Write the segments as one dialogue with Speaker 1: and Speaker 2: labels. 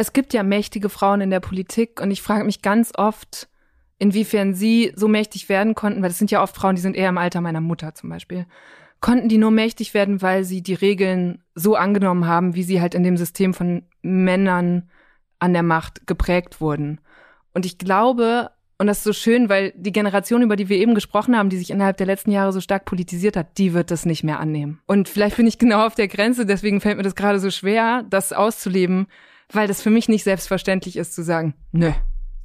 Speaker 1: Es gibt ja mächtige Frauen in der Politik und ich frage mich ganz oft, inwiefern sie so mächtig werden konnten, weil es sind ja oft Frauen, die sind eher im Alter meiner Mutter zum Beispiel. Konnten die nur mächtig werden, weil sie die Regeln so angenommen haben, wie sie halt in dem System von Männern an der Macht geprägt wurden. Und ich glaube, und das ist so schön, weil die Generation, über die wir eben gesprochen haben, die sich innerhalb der letzten Jahre so stark politisiert hat, die wird das nicht mehr annehmen. Und vielleicht bin ich genau auf der Grenze, deswegen fällt mir das gerade so schwer, das auszuleben, weil das für mich nicht selbstverständlich ist zu sagen, nö,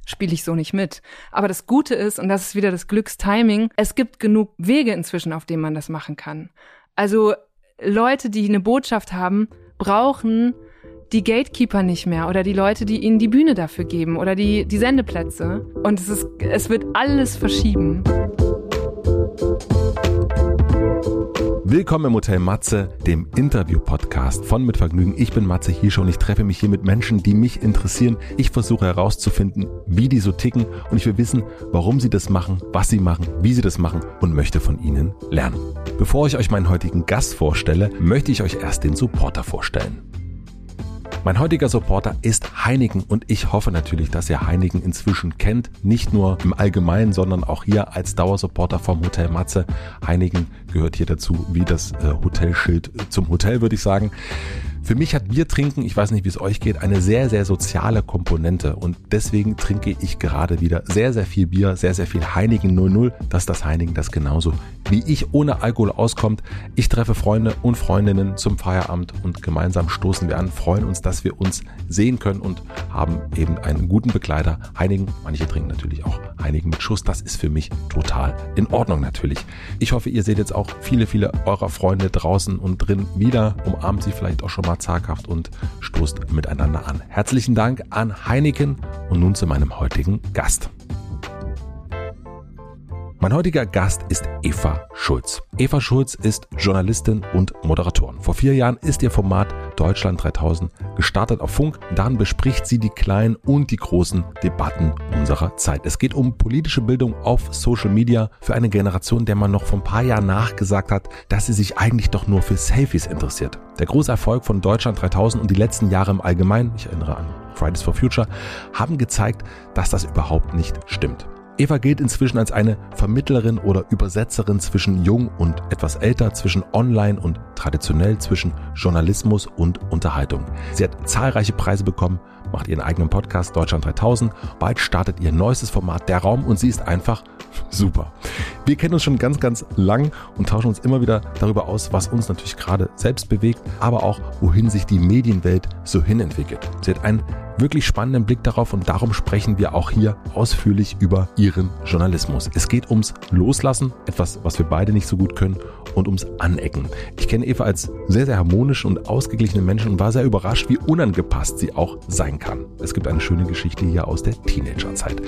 Speaker 1: spiele ich so nicht mit. Aber das Gute ist, und das ist wieder das Glückstiming, es gibt genug Wege inzwischen, auf denen man das machen kann. Also Leute, die eine Botschaft haben, brauchen die Gatekeeper nicht mehr oder die Leute, die ihnen die Bühne dafür geben oder die, die Sendeplätze. Und es, ist, es wird alles verschieben.
Speaker 2: Willkommen im Hotel Matze, dem Interview-Podcast von Mit Vergnügen. Ich bin Matze Hiesche und ich treffe mich hier mit Menschen, die mich interessieren. Ich versuche herauszufinden, wie die so ticken und ich will wissen, warum sie das machen, was sie machen, wie sie das machen und möchte von ihnen lernen. Bevor ich euch meinen heutigen Gast vorstelle, möchte ich euch erst den Supporter vorstellen. Mein heutiger Supporter ist Heineken und ich hoffe natürlich, dass ihr Heineken inzwischen kennt. Nicht nur im Allgemeinen, sondern auch hier als Dauersupporter vom Hotel Matze. Heineken gehört hier dazu wie das äh, Hotelschild zum Hotel, würde ich sagen. Für mich hat Bier trinken, ich weiß nicht, wie es euch geht, eine sehr, sehr soziale Komponente und deswegen trinke ich gerade wieder sehr, sehr viel Bier, sehr, sehr viel Heineken 00, dass das Heineken das genauso wie ich ohne Alkohol auskommt. Ich treffe Freunde und Freundinnen zum Feierabend und gemeinsam stoßen wir an, freuen uns, dass wir uns sehen können und haben eben einen guten Begleiter. Heineken, manche trinken natürlich auch Heineken mit Schuss, das ist für mich total in Ordnung natürlich. Ich hoffe, ihr seht jetzt auch viele, viele eurer Freunde draußen und drin wieder, umarmt sie vielleicht auch schon mal zaghaft und stoßt miteinander an. Herzlichen Dank an Heineken und nun zu meinem heutigen Gast. Mein heutiger Gast ist Eva Schulz. Eva Schulz ist Journalistin und Moderatorin. Vor vier Jahren ist ihr Format Deutschland 3000 gestartet auf Funk. Dann bespricht sie die kleinen und die großen Debatten unserer Zeit. Es geht um politische Bildung auf Social Media für eine Generation, der man noch vor ein paar Jahren nachgesagt hat, dass sie sich eigentlich doch nur für Selfies interessiert. Der große Erfolg von Deutschland 3000 und die letzten Jahre im Allgemeinen, ich erinnere an Fridays for Future, haben gezeigt, dass das überhaupt nicht stimmt. Eva gilt inzwischen als eine Vermittlerin oder Übersetzerin zwischen jung und etwas älter, zwischen online und traditionell, zwischen Journalismus und Unterhaltung. Sie hat zahlreiche Preise bekommen, macht ihren eigenen Podcast Deutschland 3000. Bald startet ihr neuestes Format Der Raum und sie ist einfach super. Wir kennen uns schon ganz, ganz lang und tauschen uns immer wieder darüber aus, was uns natürlich gerade selbst bewegt, aber auch wohin sich die Medienwelt so hinentwickelt. Sie hat einen wirklich spannenden Blick darauf und darum sprechen wir auch hier ausführlich über ihren Journalismus. Es geht ums Loslassen, etwas, was wir beide nicht so gut können, und ums Anecken. Ich kenne Eva als sehr, sehr harmonische und ausgeglichene Menschen und war sehr überrascht, wie unangepasst sie auch sein kann. Es gibt eine schöne Geschichte hier aus der Teenagerzeit.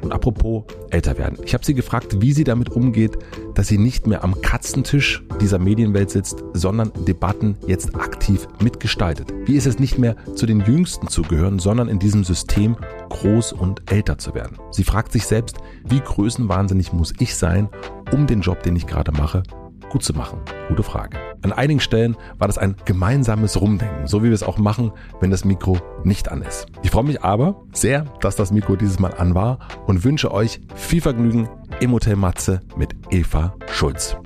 Speaker 2: Und apropos älter werden. Ich habe sie gefragt, wie sie damit umgeht, dass sie nicht mehr am Katzentisch dieser Medienwelt sitzt, sondern Debatten jetzt aktiv mitgestaltet. Wie ist es nicht mehr zu den Jüngsten zu gehören, sondern in diesem System groß und älter zu werden? Sie fragt sich selbst, wie größenwahnsinnig muss ich sein, um den Job, den ich gerade mache, gut zu machen? Gute Frage. An einigen Stellen war das ein gemeinsames Rumdenken, so wie wir es auch machen, wenn das Mikro nicht an ist. Ich freue mich aber sehr, dass das Mikro dieses Mal an war und wünsche euch viel Vergnügen im Hotel Matze mit Eva Schulz.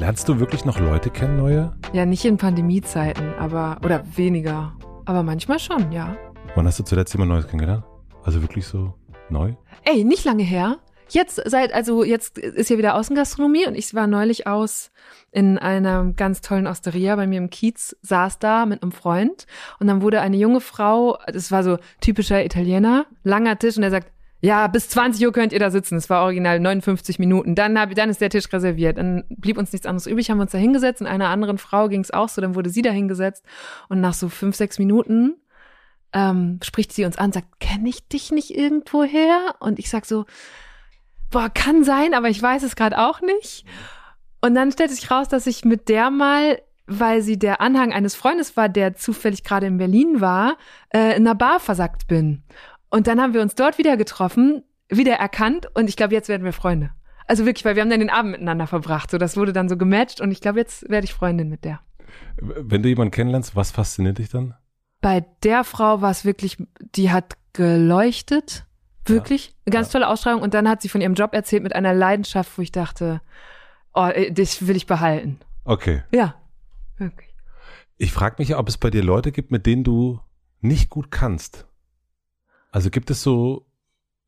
Speaker 2: Lernst du wirklich noch Leute kennen, neue?
Speaker 1: Ja, nicht in Pandemiezeiten, aber, oder weniger. Aber manchmal schon, ja.
Speaker 2: Wann hast du zuletzt jemand Neues kennengelernt? Also wirklich so neu?
Speaker 1: Ey, nicht lange her. Jetzt seit, also jetzt ist ja wieder Außengastronomie und ich war neulich aus in einer ganz tollen Osteria bei mir im Kiez, saß da mit einem Freund und dann wurde eine junge Frau, das war so typischer Italiener, langer Tisch und er sagt, ja, bis 20 Uhr könnt ihr da sitzen. Es war original 59 Minuten. Dann, hab, dann ist der Tisch reserviert. Dann blieb uns nichts anderes übrig, haben wir uns da hingesetzt. Und einer anderen Frau ging es auch so, dann wurde sie da hingesetzt. Und nach so fünf, sechs Minuten ähm, spricht sie uns an, sagt, kenne ich dich nicht irgendwoher? Und ich sag so, boah, kann sein, aber ich weiß es gerade auch nicht. Und dann stellte sich raus, dass ich mit der mal, weil sie der Anhang eines Freundes war, der zufällig gerade in Berlin war, äh, in einer Bar versackt bin. Und dann haben wir uns dort wieder getroffen, wieder erkannt und ich glaube, jetzt werden wir Freunde. Also wirklich, weil wir haben dann den Abend miteinander verbracht. So, das wurde dann so gematcht und ich glaube, jetzt werde ich Freundin mit der.
Speaker 2: Wenn du jemanden kennenlernst, was fasziniert dich dann?
Speaker 1: Bei der Frau war es wirklich, die hat geleuchtet. Wirklich. Eine ganz
Speaker 2: Ja.
Speaker 1: tolle Ausstrahlung. Und dann hat sie von ihrem Job erzählt mit einer Leidenschaft, wo ich dachte, oh, äh, das will ich behalten.
Speaker 2: Okay.
Speaker 1: Ja. Wirklich.
Speaker 2: Ich frage mich, ob es bei dir Leute gibt, mit denen du nicht gut kannst. Also gibt es so,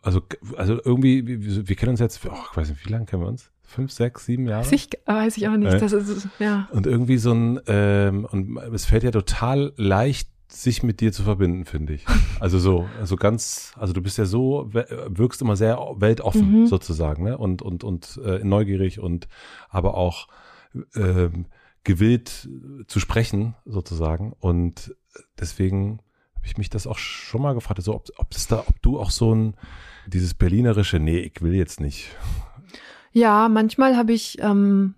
Speaker 2: also, also irgendwie, wir, wir kennen uns jetzt, oh, ich weiß nicht, wie lange kennen wir uns? Fünf, sechs, sieben Jahre?
Speaker 1: Weiß ich, weiß ich auch nicht.
Speaker 2: Äh.
Speaker 1: Das ist, ja.
Speaker 2: Und irgendwie so ein, ähm, und es fällt ja total leicht, sich mit dir zu verbinden, finde ich. Also so, also ganz, also du bist ja so, wirkst immer sehr weltoffen
Speaker 1: Mhm.
Speaker 2: sozusagen, ne? Und, und, und äh, neugierig und aber auch ähm, gewillt zu sprechen, sozusagen. Und deswegen habe ich mich das auch schon mal gefragt, so ob, ob es da, ob du auch so ein dieses berlinerische, nee, ich will jetzt nicht.
Speaker 1: Ja, manchmal habe ich, ähm,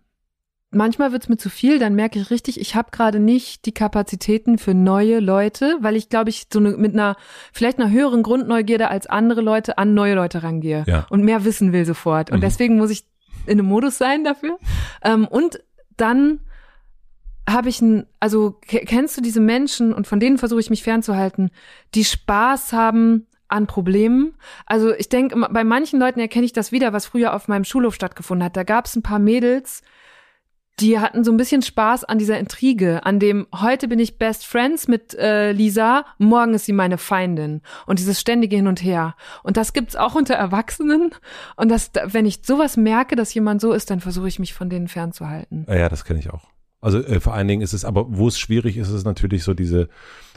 Speaker 1: manchmal wird's mir zu viel, dann merke ich richtig, ich habe gerade nicht die Kapazitäten für neue Leute, weil ich glaube ich so ne, mit einer vielleicht einer höheren Grundneugierde als andere Leute an neue Leute rangehe
Speaker 2: Ja.
Speaker 1: und mehr wissen will sofort. Und
Speaker 2: Mhm.
Speaker 1: deswegen muss ich in einem Modus sein dafür. Ähm, und dann habe ich ein, also ke- kennst du diese Menschen und von denen versuche ich mich fernzuhalten, die Spaß haben an Problemen. Also ich denke, bei manchen Leuten erkenne ich das wieder, was früher auf meinem Schulhof stattgefunden hat. Da gab es ein paar Mädels, die hatten so ein bisschen Spaß an dieser Intrige, an dem heute bin ich Best Friends mit äh, Lisa, morgen ist sie meine Feindin und dieses ständige Hin und Her. Und das gibt's auch unter Erwachsenen. Und das, wenn ich sowas merke, dass jemand so ist, dann versuche ich mich von denen fernzuhalten.
Speaker 2: Ja, ja, das kenne ich auch. Also äh, vor allen Dingen ist es, aber wo es schwierig ist, ist natürlich so diese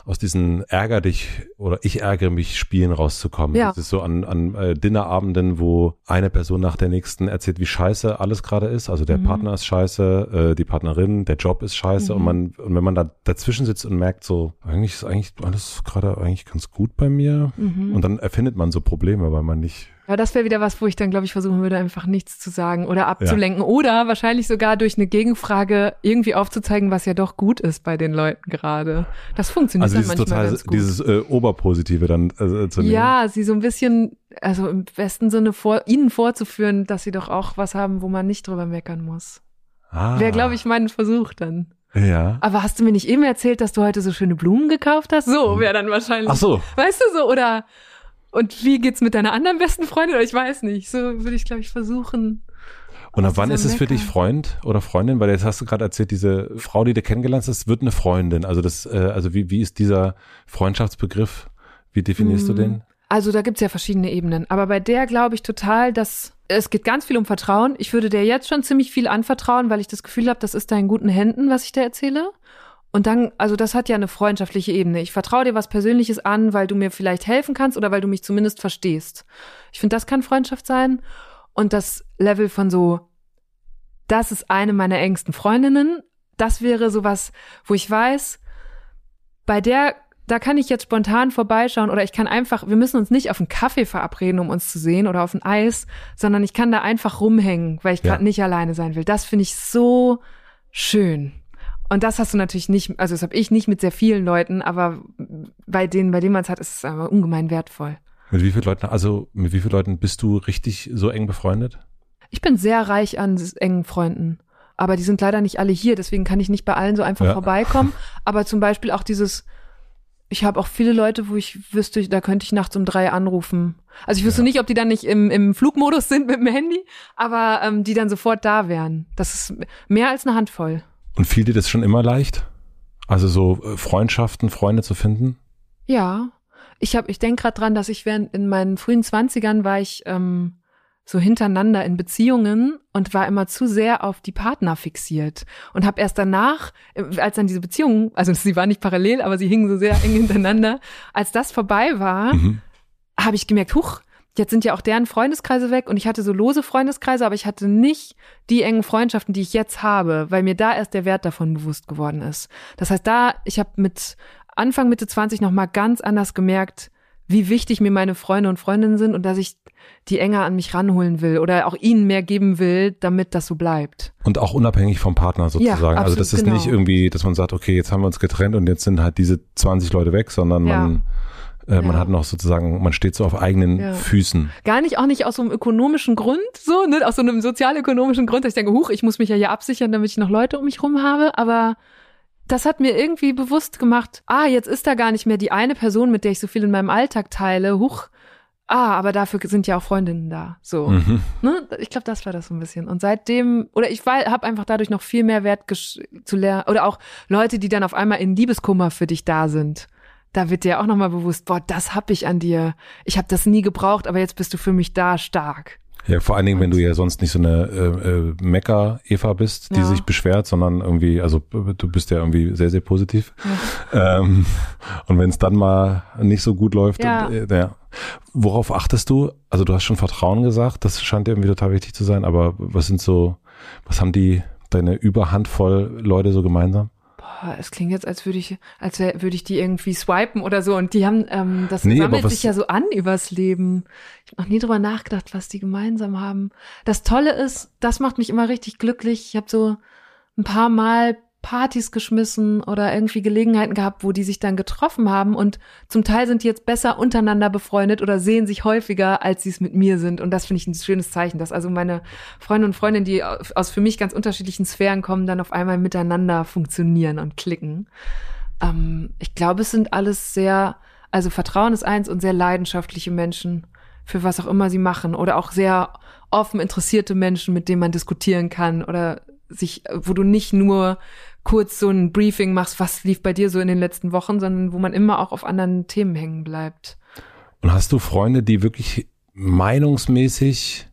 Speaker 2: aus diesen Ärger dich oder ich ärgere mich Spielen rauszukommen.
Speaker 1: Ja.
Speaker 2: Das ist so an, an äh, Dinnerabenden, wo eine Person nach der nächsten erzählt, wie scheiße alles gerade ist. Also der
Speaker 1: Mhm.
Speaker 2: Partner ist scheiße, äh, die Partnerin, der Job ist scheiße und
Speaker 1: Mhm.
Speaker 2: man und wenn man da dazwischen sitzt und merkt so, eigentlich ist eigentlich alles gerade eigentlich ganz gut bei mir
Speaker 1: Mhm.
Speaker 2: und dann erfindet man so Probleme, weil man nicht
Speaker 1: Ja, das wäre wieder was, wo ich dann, glaube ich, versuchen würde, einfach nichts zu sagen oder abzulenken oder wahrscheinlich sogar durch eine Gegenfrage irgendwie aufzuzeigen, was ja doch gut ist bei den Leuten gerade. Das funktioniert
Speaker 2: also
Speaker 1: dann
Speaker 2: dieses
Speaker 1: manchmal
Speaker 2: total dieses äh, Oberpositive dann äh, zu nehmen.
Speaker 1: ja, sie so ein bisschen, also im besten Sinne vor, ihnen vorzuführen, dass sie doch auch was haben, wo man nicht drüber meckern muss.
Speaker 2: ah,
Speaker 1: Wäre, glaube ich, mein Versuch dann.
Speaker 2: Ja.
Speaker 1: Aber hast du mir nicht eben erzählt, dass du heute so schöne Blumen gekauft hast? So wäre dann wahrscheinlich.
Speaker 2: Ach so.
Speaker 1: Weißt du so, oder und wie geht's mit deiner anderen besten Freundin? Ich weiß nicht. So würde ich, glaube ich, versuchen.
Speaker 2: Und ab wann ist es für dich Freund oder Freundin? Weil jetzt hast du gerade erzählt, diese Frau, die du kennengelernt hast, wird eine Freundin. Also das, äh, also wie, wie ist dieser Freundschaftsbegriff? Wie definierst du
Speaker 1: Mm.
Speaker 2: den?
Speaker 1: Also da gibt's ja verschiedene Ebenen. Aber bei der glaube ich total, dass es geht ganz viel um Vertrauen. Ich würde der jetzt schon ziemlich viel anvertrauen, weil ich das Gefühl habe, das ist da in guten Händen, was ich dir erzähle. Und dann, also das hat ja eine freundschaftliche Ebene. Ich vertraue dir was Persönliches an, weil du mir vielleicht helfen kannst oder weil du mich zumindest verstehst. Ich finde, das kann Freundschaft sein. Und das Level von so, das ist eine meiner engsten Freundinnen, das wäre sowas, wo ich weiß, bei der, da kann ich jetzt spontan vorbeischauen oder ich kann einfach, wir müssen uns nicht auf einen Kaffee verabreden, um uns zu sehen oder auf ein Eis, sondern ich kann da einfach rumhängen, weil ich
Speaker 2: Ja.
Speaker 1: gerade nicht alleine sein will. Das finde ich so schön. Und das hast du natürlich nicht, also das habe ich nicht mit sehr vielen Leuten, aber bei denen, bei denen man es hat, ist es aber ungemein wertvoll.
Speaker 2: Mit wie vielen Leuten, also mit wie vielen Leuten bist du richtig so eng befreundet?
Speaker 1: Ich bin sehr reich an engen Freunden. Aber die sind leider nicht alle hier, deswegen kann ich nicht bei allen so einfach
Speaker 2: Ja.
Speaker 1: vorbeikommen. Aber zum Beispiel auch dieses, ich habe auch viele Leute, wo ich wüsste, da könnte ich nachts um drei anrufen. Also ich wüsste
Speaker 2: Ja.
Speaker 1: nicht, ob die dann nicht im, im Flugmodus sind mit dem Handy, aber ähm, die dann sofort da wären. Das ist mehr als eine Handvoll.
Speaker 2: Und fiel dir das schon immer leicht? Also so äh, Freundschaften, Freunde zu finden?
Speaker 1: Ja, ich habe, ich denke gerade dran, dass ich während in meinen frühen Zwanzigern war ich ähm, so hintereinander in Beziehungen und war immer zu sehr auf die Partner fixiert und habe erst danach, äh, als dann diese Beziehung, also sie war nicht parallel, aber sie hingen so sehr eng hintereinander, als das vorbei war,
Speaker 2: Mhm.
Speaker 1: habe ich gemerkt, huch, jetzt sind ja auch deren Freundeskreise weg und ich hatte so lose Freundeskreise, aber ich hatte nicht die engen Freundschaften, die ich jetzt habe, weil mir da erst der Wert davon bewusst geworden ist. Das heißt, da, ich habe mit Anfang Mitte 20 noch mal ganz anders gemerkt, wie wichtig mir meine Freunde und Freundinnen sind und dass ich die enger an mich ranholen will oder auch ihnen mehr geben will, damit das so bleibt.
Speaker 2: Und auch unabhängig vom Partner sozusagen. also
Speaker 1: absolut,
Speaker 2: das ist
Speaker 1: genau.
Speaker 2: nicht irgendwie, dass man sagt, okay, jetzt haben wir uns getrennt und jetzt sind halt diese 20 Leute weg, sondern
Speaker 1: Ja.
Speaker 2: man, äh, man
Speaker 1: Ja.
Speaker 2: hat noch sozusagen, man steht so auf eigenen
Speaker 1: Ja.
Speaker 2: Füßen.
Speaker 1: Gar nicht, auch nicht aus so einem ökonomischen Grund, so, ne, aus so einem sozialökonomischen Grund, dass ich denke, huch, ich muss mich ja hier absichern, damit ich noch Leute um mich rum habe, aber das hat mir irgendwie bewusst gemacht, ah, jetzt ist da gar nicht mehr die eine Person, mit der ich so viel in meinem Alltag teile. Huch, ah, aber dafür sind ja auch Freundinnen da. So. Mhm. Ne? Ich glaube, das war das so ein bisschen. Und seitdem, oder ich habe einfach dadurch noch viel mehr Wert zu lernen. Oder auch Leute, die dann auf einmal in Liebeskummer für dich da sind. Da wird dir auch nochmal bewusst, boah, das hab ich an dir. Ich habe das nie gebraucht, aber jetzt bist du für mich da stark.
Speaker 2: Ja, vor allen Dingen, wenn du ja sonst nicht so eine äh, äh, Mecker-Eva bist, die ja. sich beschwert, sondern irgendwie, also du bist ja irgendwie sehr, sehr positiv. Ja. Ähm, und wenn es dann mal nicht so gut läuft, ja. Äh, ja. Worauf achtest du? Also du hast schon Vertrauen gesagt, das scheint dir irgendwie total wichtig zu sein, aber was sind so, was haben die, deine Überhandvoll Leute so gemeinsam?
Speaker 1: Boah, es klingt jetzt, als würde ich, als würde ich die irgendwie swipen oder so. Und die haben, ähm, das nee, sammelt sich ja so an übers Leben. Ich habe noch nie drüber nachgedacht, was die gemeinsam haben. Das Tolle ist, das macht mich immer richtig glücklich. Ich habe so ein paar Mal Partys geschmissen oder irgendwie Gelegenheiten gehabt, wo die sich dann getroffen haben und zum Teil sind die jetzt besser untereinander befreundet oder sehen sich häufiger, als sie es mit mir sind und das finde ich ein schönes Zeichen, dass also meine Freunde und Freundinnen, die aus für mich ganz unterschiedlichen Sphären kommen, dann auf einmal miteinander funktionieren und klicken. Ähm, ich glaube, es sind alles sehr, also Vertrauen ist eins und sehr leidenschaftliche Menschen für was auch immer sie machen oder auch sehr offen interessierte Menschen, mit denen man diskutieren kann oder sich, wo du nicht nur kurz so ein Briefing machst, was lief bei dir so in den letzten Wochen, sondern wo man immer auch auf anderen Themen hängen bleibt.
Speaker 2: Und hast du Freunde, die wirklich meinungsmäßig,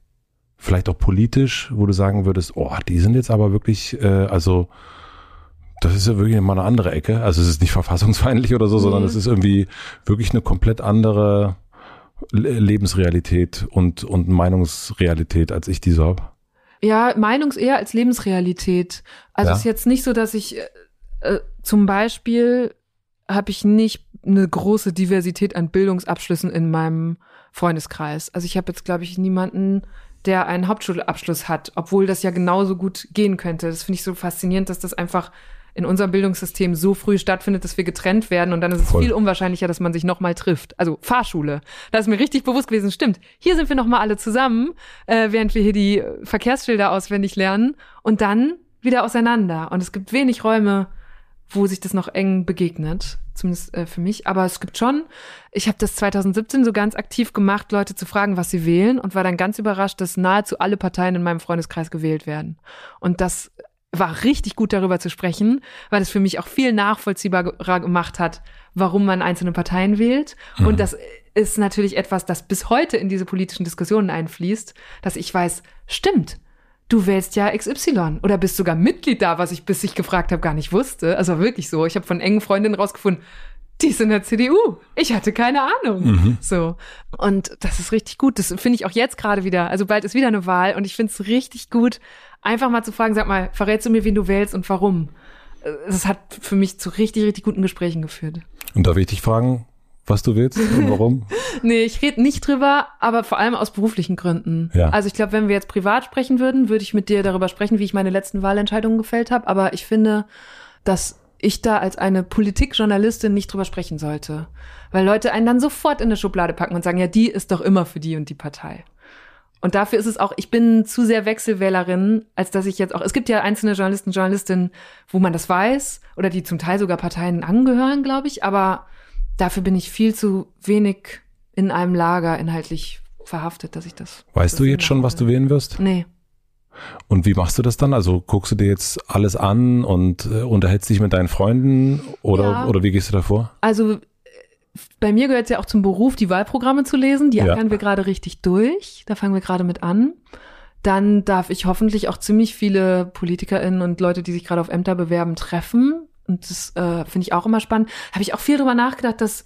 Speaker 2: vielleicht auch politisch, wo du sagen würdest, oh, die sind jetzt aber wirklich, äh, also das ist ja wirklich mal eine andere Ecke. Also es ist nicht verfassungsfeindlich oder so, nee. sondern es ist irgendwie wirklich eine komplett andere Lebensrealität und, und Meinungsrealität, als ich die so habe.
Speaker 1: Ja, Meinungs eher als Lebensrealität. Also ja. ist jetzt nicht so, dass ich äh, äh, zum Beispiel habe ich nicht eine große Diversität an Bildungsabschlüssen in meinem Freundeskreis. Also ich habe jetzt, glaube ich, niemanden, der einen Hauptschulabschluss hat, obwohl das ja genauso gut gehen könnte. Das finde ich so faszinierend, dass das einfach in unserem Bildungssystem so früh stattfindet, dass wir getrennt werden und dann ist es Voll. viel unwahrscheinlicher, dass man sich nochmal trifft. Also Fahrschule. Da ist mir richtig bewusst gewesen, stimmt. Hier sind wir nochmal alle zusammen, äh, während wir hier die Verkehrsschilder auswendig lernen und dann wieder auseinander. Und es gibt wenig Räume, wo sich das noch eng begegnet, zumindest äh, für mich. Aber es gibt schon, ich habe das 2017 so ganz aktiv gemacht, Leute zu fragen, was sie wählen und war dann ganz überrascht, dass nahezu alle Parteien in meinem Freundeskreis gewählt werden. Und das war richtig gut darüber zu sprechen, weil es für mich auch viel nachvollziehbarer gemacht hat, warum man einzelne Parteien wählt. Mhm. Und das ist natürlich etwas, das bis heute in diese politischen Diskussionen einfließt, dass ich weiß, stimmt, du wählst ja XY oder bist sogar Mitglied da, was ich bis ich gefragt habe gar nicht wusste. Also wirklich so. Ich habe von engen Freundinnen rausgefunden, die ist in der CDU. Ich hatte keine Ahnung. Mhm. So. Und das ist richtig gut. Das finde ich auch jetzt gerade wieder. Also bald ist wieder eine Wahl und ich finde es richtig gut, einfach mal zu fragen, sag mal, verrätst du mir, wen du wählst und warum? Das hat für mich zu richtig, richtig guten Gesprächen geführt.
Speaker 2: Und darf ich dich fragen, was du willst und warum?
Speaker 1: nee, ich rede nicht drüber, aber vor allem aus beruflichen Gründen. Ja. Also ich glaube, wenn wir jetzt privat sprechen würden, würde ich mit dir darüber sprechen, wie ich meine letzten Wahlentscheidungen gefällt habe. Aber ich finde, dass ich da als eine Politikjournalistin nicht drüber sprechen sollte. Weil Leute einen dann sofort in eine Schublade packen und sagen, ja, die ist doch immer für die und die Partei. Und dafür ist es auch, ich bin zu sehr Wechselwählerin, als dass ich jetzt auch, es gibt ja einzelne Journalisten, Journalistinnen, wo man das weiß oder die zum Teil sogar Parteien angehören, glaube ich, aber dafür bin ich viel zu wenig in einem Lager inhaltlich verhaftet, dass ich das.
Speaker 2: Weißt du jetzt schon, was du wählen wirst?
Speaker 1: Nee.
Speaker 2: Und wie machst du das dann? Also guckst du dir jetzt alles an und äh, unterhältst dich mit deinen Freunden oder, ja. oder wie gehst du da vor?
Speaker 1: Also bei mir gehört es ja auch zum Beruf, die Wahlprogramme zu lesen. Die ackern ja. wir gerade richtig durch. Da fangen wir gerade mit an. Dann darf ich hoffentlich auch ziemlich viele PolitikerInnen und Leute, die sich gerade auf Ämter bewerben, treffen. Und das äh, finde ich auch immer spannend. Habe ich auch viel drüber nachgedacht, dass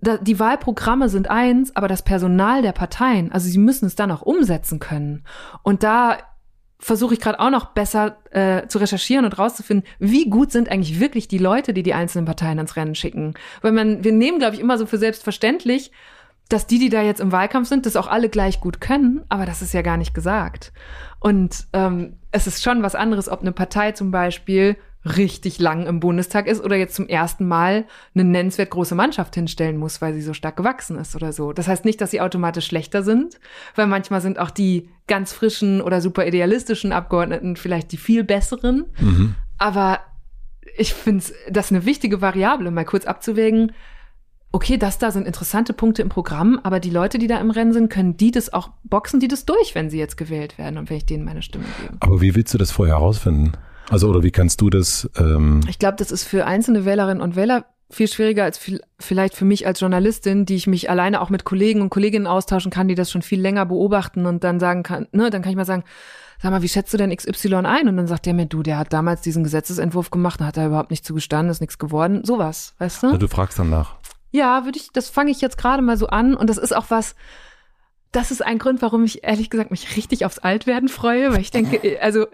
Speaker 1: die Wahlprogramme sind eins, aber das Personal der Parteien, also sie müssen es dann auch umsetzen können. Und da versuche ich gerade auch noch besser äh, zu recherchieren und rauszufinden, wie gut sind eigentlich wirklich die Leute, die die einzelnen Parteien ins Rennen schicken. Weil man, wir nehmen, glaube ich, immer so für selbstverständlich, dass die, die da jetzt im Wahlkampf sind, das auch alle gleich gut können, aber das ist ja gar nicht gesagt. Und ähm, es ist schon was anderes, ob eine Partei zum Beispiel richtig lang im Bundestag ist oder jetzt zum ersten Mal eine nennenswert große Mannschaft hinstellen muss, weil sie so stark gewachsen ist oder so. Das heißt nicht, dass sie automatisch schlechter sind, weil manchmal sind auch die ganz frischen oder super idealistischen Abgeordneten vielleicht die viel besseren. Mhm. Aber ich finde das eine wichtige Variable, mal kurz abzuwägen. Okay, das da sind interessante Punkte im Programm, aber die Leute, die da im Rennen sind, können die das auch boxen, die das durch, wenn sie jetzt gewählt werden und wenn ich denen meine Stimme gebe.
Speaker 2: Aber wie willst du das vorher herausfinden? Also, oder wie kannst du das? Ähm
Speaker 1: ich glaube, das ist für einzelne Wählerinnen und Wähler viel schwieriger als viel, vielleicht für mich als Journalistin, die ich mich alleine auch mit Kollegen und Kolleginnen austauschen kann, die das schon viel länger beobachten und dann sagen kann, ne, dann kann ich mal sagen, sag mal, wie schätzt du denn XY ein? Und dann sagt der mir, du, der hat damals diesen Gesetzesentwurf gemacht, hat da überhaupt nicht zugestanden, ist nichts geworden, sowas, weißt du?
Speaker 2: Also du fragst dann nach.
Speaker 1: Ja, würde ich, das fange ich jetzt gerade mal so an und das ist auch was, das ist ein Grund, warum ich ehrlich gesagt mich richtig aufs Altwerden freue, weil ich denke, also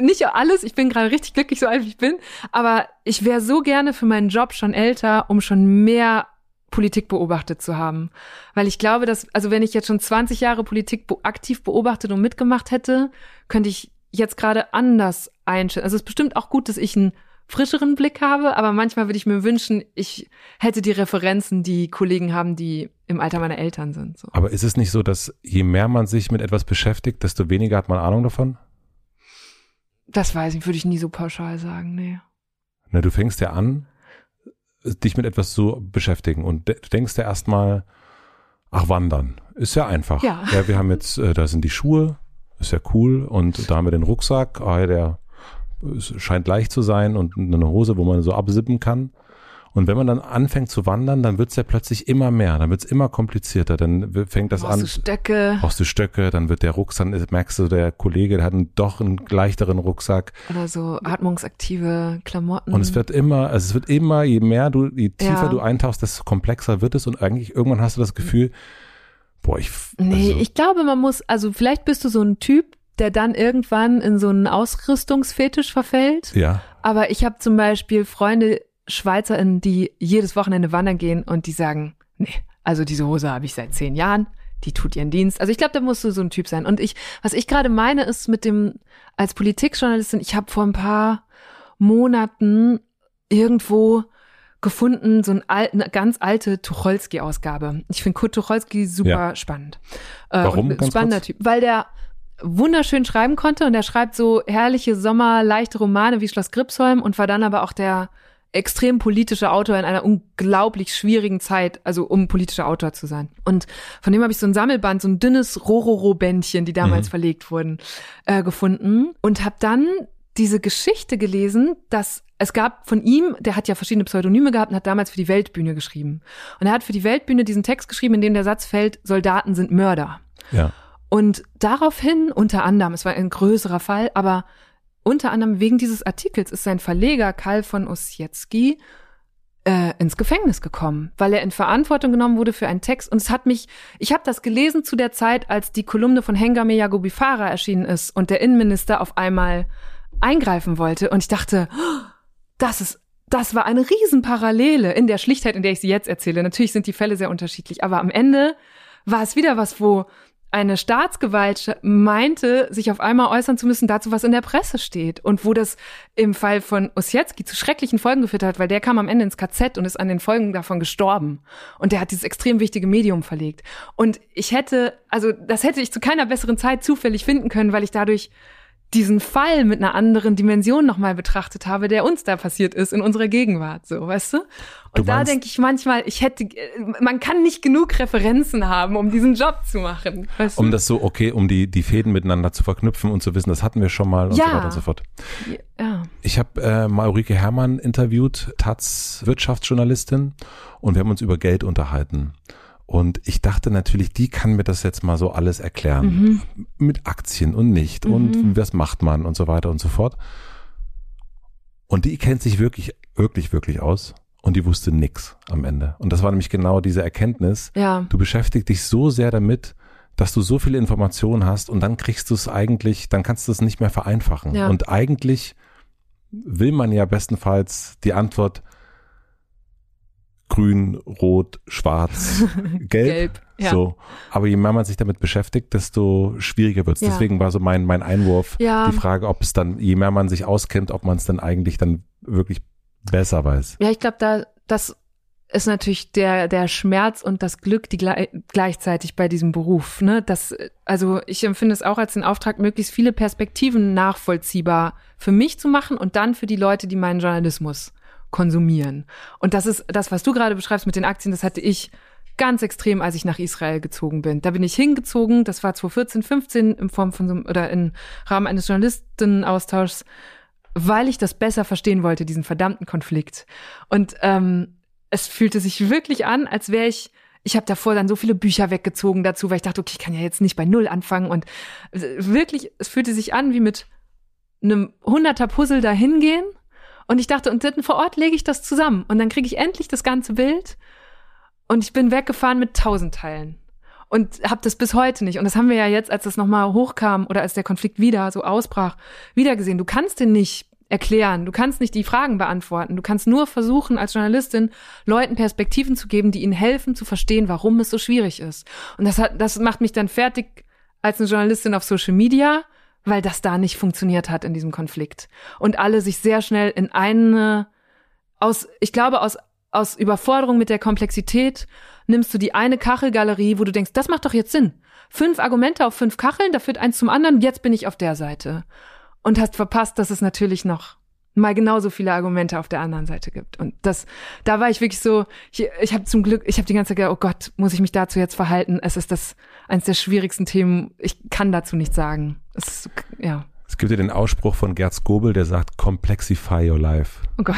Speaker 1: nicht alles, ich bin gerade richtig glücklich, so alt wie ich bin, aber ich wäre so gerne für meinen Job schon älter, um schon mehr Politik beobachtet zu haben. Weil ich glaube, dass, also wenn ich jetzt schon 20 Jahre Politik aktiv beobachtet und mitgemacht hätte, könnte ich jetzt gerade anders einschätzen. Also es ist bestimmt auch gut, dass ich einen frischeren Blick habe, aber manchmal würde ich mir wünschen, ich hätte die Referenzen, die Kollegen haben, die im Alter meiner Eltern sind. So.
Speaker 2: Aber ist es nicht so, dass je mehr man sich mit etwas beschäftigt, desto weniger hat man Ahnung davon?
Speaker 1: Das weiß ich, würde ich nie so pauschal sagen, nee.
Speaker 2: Na, du fängst ja an, dich mit etwas zu beschäftigen und de denkst ja erstmal, ach, wandern. Ist ja einfach.
Speaker 1: Ja.
Speaker 2: ja, wir haben jetzt, äh, da sind die Schuhe, ist ja cool und da haben wir den Rucksack, ah, der es scheint leicht zu sein und eine Hose, wo man so absippen kann. Und wenn man dann anfängt zu wandern, dann wird es ja plötzlich immer mehr, dann wird es immer komplizierter. Dann fängt das
Speaker 1: brauchst
Speaker 2: an.
Speaker 1: Du Stöcke.
Speaker 2: Brauchst du Stöcke, dann wird der Rucksack, merkst du, der Kollege, der hat einen, doch einen leichteren Rucksack.
Speaker 1: Oder so atmungsaktive Klamotten.
Speaker 2: Und es wird immer, also es wird immer, je mehr du, je tiefer ja. du eintauchst, desto komplexer wird es. Und eigentlich irgendwann hast du das Gefühl, boah, ich.
Speaker 1: Also nee, ich glaube, man muss, also vielleicht bist du so ein Typ, der dann irgendwann in so einen Ausrüstungsfetisch verfällt.
Speaker 2: Ja.
Speaker 1: Aber ich habe zum Beispiel Freunde, SchweizerInnen, die jedes Wochenende wandern gehen und die sagen, nee, also diese Hose habe ich seit zehn Jahren, die tut ihren Dienst. Also ich glaube, da musst du so ein Typ sein. Und ich, was ich gerade meine, ist mit dem, als Politikjournalistin, ich habe vor ein paar Monaten irgendwo gefunden, so ein alt, eine ganz alte Tucholsky-Ausgabe. Ich finde Kurt Tucholsky super ja. spannend.
Speaker 2: Äh, Warum?
Speaker 1: Äh, spannender kurz? Typ, weil der wunderschön schreiben konnte und er schreibt so herrliche Sommer, leichte Romane wie Schloss Gripsholm und war dann aber auch der extrem politische Autor in einer unglaublich schwierigen Zeit, also um politischer Autor zu sein. Und von dem habe ich so ein Sammelband, so ein dünnes Rororo-Bändchen, die damals mhm. verlegt wurden, äh, gefunden und habe dann diese Geschichte gelesen, dass es gab von ihm, der hat ja verschiedene Pseudonyme gehabt und hat damals für die Weltbühne geschrieben. Und er hat für die Weltbühne diesen Text geschrieben, in dem der Satz fällt, Soldaten sind Mörder.
Speaker 2: Ja.
Speaker 1: Und daraufhin, unter anderem, es war ein größerer Fall, aber unter anderem wegen dieses Artikels ist sein Verleger Karl von Ossietzky äh, ins Gefängnis gekommen, weil er in Verantwortung genommen wurde für einen Text. Und es hat mich, ich habe das gelesen zu der Zeit, als die Kolumne von Hengame Yagobifara erschienen ist und der Innenminister auf einmal eingreifen wollte. Und ich dachte, oh, das ist das war eine Riesenparallele in der Schlichtheit, in der ich sie jetzt erzähle. Natürlich sind die Fälle sehr unterschiedlich, aber am Ende war es wieder was, wo eine Staatsgewalt meinte, sich auf einmal äußern zu müssen dazu, was in der Presse steht. Und wo das im Fall von Ossietzky zu schrecklichen Folgen geführt hat, weil der kam am Ende ins KZ und ist an den Folgen davon gestorben. Und der hat dieses extrem wichtige Medium verlegt. Und ich hätte, also das hätte ich zu keiner besseren Zeit zufällig finden können, weil ich dadurch diesen Fall mit einer anderen Dimension nochmal betrachtet habe, der uns da passiert ist in unserer Gegenwart, so, weißt du? Und du da denke ich manchmal, ich hätte, man kann nicht genug Referenzen haben, um diesen Job zu machen.
Speaker 2: Weißt du? Um das so, okay, um die, die Fäden miteinander zu verknüpfen und zu wissen, das hatten wir schon mal und
Speaker 1: ja.
Speaker 2: so weiter und so fort.
Speaker 1: Ja.
Speaker 2: Ich habe äh, mal Ulrike Herrmann interviewt, Taz Wirtschaftsjournalistin, und wir haben uns über Geld unterhalten. Und ich dachte natürlich, die kann mir das jetzt mal so alles erklären. Mhm. Mit Aktien und nicht mhm. und was macht man und so weiter und so fort. Und die kennt sich wirklich, wirklich, wirklich aus. Und die wusste nix am Ende. Und das war nämlich genau diese Erkenntnis.
Speaker 1: Ja.
Speaker 2: Du beschäftigst dich so sehr damit, dass du so viele Informationen hast und dann kriegst du es eigentlich, dann kannst du es nicht mehr vereinfachen.
Speaker 1: Ja.
Speaker 2: Und eigentlich will man ja bestenfalls die Antwort, grün, rot, schwarz, gelb. gelb
Speaker 1: ja.
Speaker 2: So. Aber je mehr man sich damit beschäftigt, desto schwieriger wird es. Ja. Deswegen war so mein, mein Einwurf
Speaker 1: ja.
Speaker 2: die Frage, ob es dann, je mehr man sich auskennt, ob man es dann eigentlich dann wirklich besser weiß.
Speaker 1: Ja, ich glaube, da, das ist natürlich der, der Schmerz und das Glück die gleichzeitig bei diesem Beruf. Ne? Das, also ich empfinde es auch als den Auftrag, möglichst viele Perspektiven nachvollziehbar für mich zu machen und dann für die Leute, die meinen Journalismus konsumieren. Und das ist das, was du gerade beschreibst mit den Aktien, das hatte ich ganz extrem, als ich nach Israel gezogen bin. Da bin ich hingezogen, das war 2014, 15 in Form von so oder im Rahmen eines Journalistenaustauschs, weil ich das besser verstehen wollte, diesen verdammten Konflikt. Und ähm, es fühlte sich wirklich an, als wäre ich ich habe davor dann so viele Bücher weggezogen dazu, weil ich dachte, okay, ich kann ja jetzt nicht bei Null anfangen. Und wirklich, es fühlte sich an wie mit einem hunderter Puzzle dahin gehen. Und ich dachte, und dann vor Ort lege ich das zusammen. Und dann kriege ich endlich das ganze Bild. Und ich bin weggefahren mit tausend Teilen. Und habe das bis heute nicht. Und das haben wir ja jetzt, als das nochmal hochkam oder als der Konflikt wieder so ausbrach, wieder gesehen. Du kannst den nicht erklären. Du kannst nicht die Fragen beantworten. Du kannst nur versuchen, als Journalistin Leuten Perspektiven zu geben, die ihnen helfen zu verstehen, warum es so schwierig ist. Und das hat, das macht mich dann fertig als eine Journalistin auf Social Media, weil das da nicht funktioniert hat in diesem Konflikt. Und alle sich sehr schnell in eine, aus, ich glaube, aus, aus Überforderung mit der Komplexität nimmst du die eine Kachelgalerie, wo du denkst, das macht doch jetzt Sinn. Fünf Argumente auf fünf Kacheln, da führt eins zum anderen, jetzt bin ich auf der Seite und hast verpasst, dass es natürlich noch mal genauso viele Argumente auf der anderen Seite gibt. Und das, da war ich wirklich so, ich, ich habe zum Glück, ich habe die ganze Zeit gedacht, oh Gott, muss ich mich dazu jetzt verhalten? Es ist das eines der schwierigsten Themen. Ich kann dazu nichts sagen. Es ist, ja.
Speaker 2: Es gibt ja den Ausspruch von Gerd Skobel, der sagt, complexify your life.
Speaker 1: Oh Gott.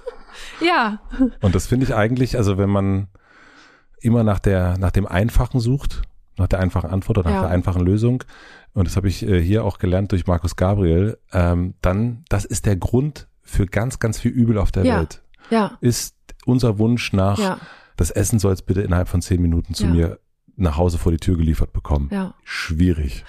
Speaker 1: ja.
Speaker 2: Und das finde ich eigentlich, also wenn man immer nach der, nach dem Einfachen sucht, nach der einfachen Antwort oder nach ja. der einfachen Lösung, und das habe ich äh, hier auch gelernt durch Markus Gabriel, ähm, dann, das ist der Grund für ganz, ganz viel Übel auf der
Speaker 1: ja.
Speaker 2: Welt.
Speaker 1: Ja.
Speaker 2: Ist unser Wunsch nach,
Speaker 1: ja.
Speaker 2: das Essen soll es bitte innerhalb von zehn Minuten zu
Speaker 1: ja.
Speaker 2: mir nach Hause vor die Tür geliefert bekommen.
Speaker 1: Ja.
Speaker 2: Schwierig.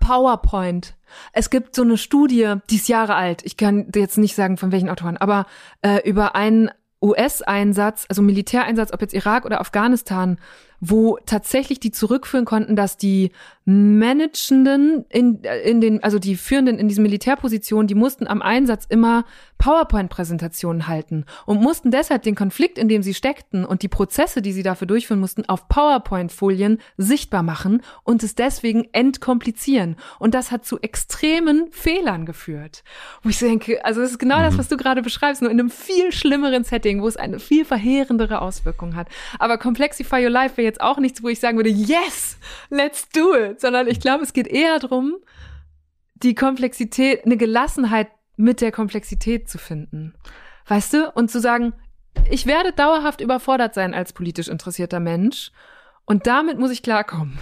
Speaker 1: PowerPoint. Es gibt so eine Studie, die ist Jahre alt. Ich kann jetzt nicht sagen, von welchen Autoren, aber äh, über einen US-Einsatz, also Militäreinsatz, ob jetzt Irak oder Afghanistan, wo tatsächlich die zurückführen konnten, dass die Managenden in, in den, also die Führenden in diesen Militärpositionen, die mussten am Einsatz immer PowerPoint-Präsentationen halten und mussten deshalb den Konflikt, in dem sie steckten und die Prozesse, die sie dafür durchführen mussten, auf PowerPoint-Folien sichtbar machen und es deswegen entkomplizieren. Und das hat zu extremen Fehlern geführt. Wo ich denke, also das ist genau das, mhm. was du gerade beschreibst, nur in einem viel schlimmeren Setting, wo es eine viel verheerendere Auswirkung hat. Aber Complexify Your Life wäre jetzt auch nichts, wo ich sagen würde, yes, let's do it, sondern ich glaube, es geht eher darum, die Komplexität, eine Gelassenheit mit der Komplexität zu finden. Weißt du? Und zu sagen, ich werde dauerhaft überfordert sein als politisch interessierter Mensch. Und damit muss ich klarkommen.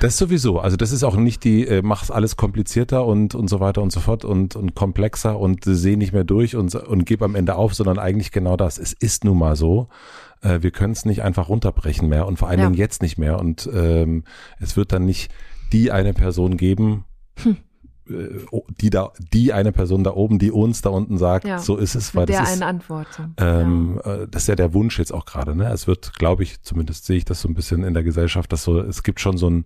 Speaker 2: Das sowieso. Also das ist auch nicht die, äh, mach's alles komplizierter und, und so weiter und so fort und, und komplexer und seh nicht mehr durch und, und gib am Ende auf, sondern eigentlich genau das. Es ist nun mal so äh, wir können es nicht einfach runterbrechen mehr und vor allen ja. Dingen jetzt nicht mehr. Und ähm, es wird dann nicht die eine Person geben, hm. Äh, die da, die eine Person da oben, die uns da unten sagt, ja. so ist es,
Speaker 1: weil
Speaker 2: Mit
Speaker 1: der
Speaker 2: das
Speaker 1: ist,
Speaker 2: eine
Speaker 1: Antwort.
Speaker 2: Ähm, ja. Äh, das ist ja der Wunsch jetzt auch gerade. Ne? Es wird, glaube ich, zumindest sehe ich das so ein bisschen in der Gesellschaft, dass so, es gibt schon so ein,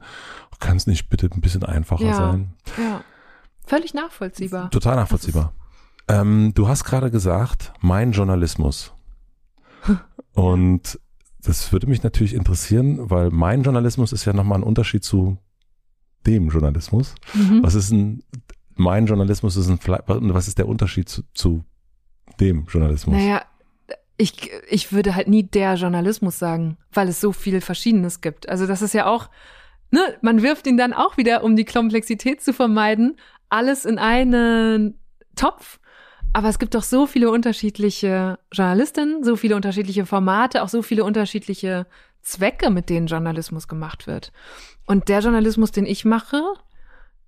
Speaker 2: kann es nicht bitte ein bisschen einfacher
Speaker 1: ja.
Speaker 2: sein?
Speaker 1: Ja, völlig nachvollziehbar.
Speaker 2: Total nachvollziehbar. Ähm, du hast gerade gesagt, mein Journalismus. Und das würde mich natürlich interessieren, weil mein Journalismus ist ja nochmal ein Unterschied zu dem Journalismus. Mhm. Was ist ein, mein Journalismus ist ein, was ist der Unterschied zu, zu dem Journalismus?
Speaker 1: Naja, ich, ich würde halt nie der Journalismus sagen, weil es so viel Verschiedenes gibt. Also das ist ja auch, ne, man wirft ihn dann auch wieder, um die Komplexität zu vermeiden, alles in einen Topf aber es gibt doch so viele unterschiedliche Journalistinnen, so viele unterschiedliche Formate, auch so viele unterschiedliche Zwecke, mit denen Journalismus gemacht wird. Und der Journalismus, den ich mache,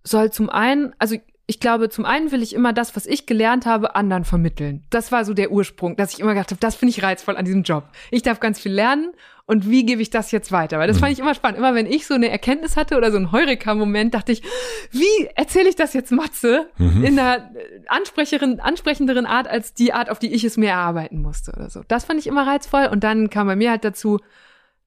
Speaker 1: soll zum einen, also ich glaube, zum einen will ich immer das, was ich gelernt habe, anderen vermitteln. Das war so der Ursprung, dass ich immer gedacht habe, das finde ich reizvoll an diesem Job. Ich darf ganz viel lernen und wie gebe ich das jetzt weiter? Weil das fand mhm. ich immer spannend. Immer wenn ich so eine Erkenntnis hatte oder so ein Heureka-Moment, dachte ich, wie erzähle ich das jetzt Matze mhm. in einer ansprecheren, ansprechenderen Art als die Art, auf die ich es mir erarbeiten musste oder so. Das fand ich immer reizvoll. Und dann kam bei mir halt dazu,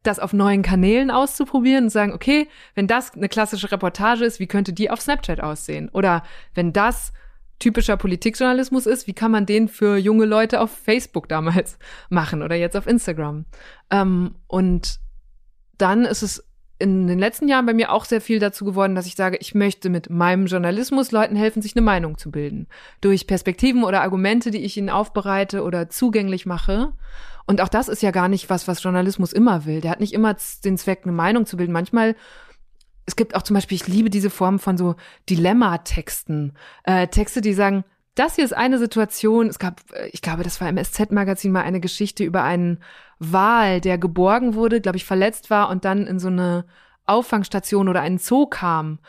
Speaker 1: das auf neuen Kanälen auszuprobieren und sagen, okay, wenn das eine klassische Reportage ist, wie könnte die auf Snapchat aussehen? Oder wenn das typischer Politikjournalismus ist, wie kann man den für junge Leute auf Facebook damals machen oder jetzt auf Instagram? Ähm, und dann ist es in den letzten Jahren bei mir auch sehr viel dazu geworden, dass ich sage, ich möchte mit meinem Journalismus Leuten helfen, sich eine Meinung zu bilden. Durch Perspektiven oder Argumente, die ich ihnen aufbereite oder zugänglich mache. Und auch das ist ja gar nicht was, was Journalismus immer will. Der hat nicht immer den Zweck, eine Meinung zu bilden. Manchmal es gibt auch zum Beispiel, ich liebe diese Form von so Dilemma-Texten. Äh, Texte, die sagen, das hier ist eine Situation. Es gab, äh, ich glaube, das war im SZ-Magazin mal eine Geschichte über einen Wal, der geborgen wurde, glaube ich, verletzt war und dann in so eine Auffangstation oder einen Zoo kam.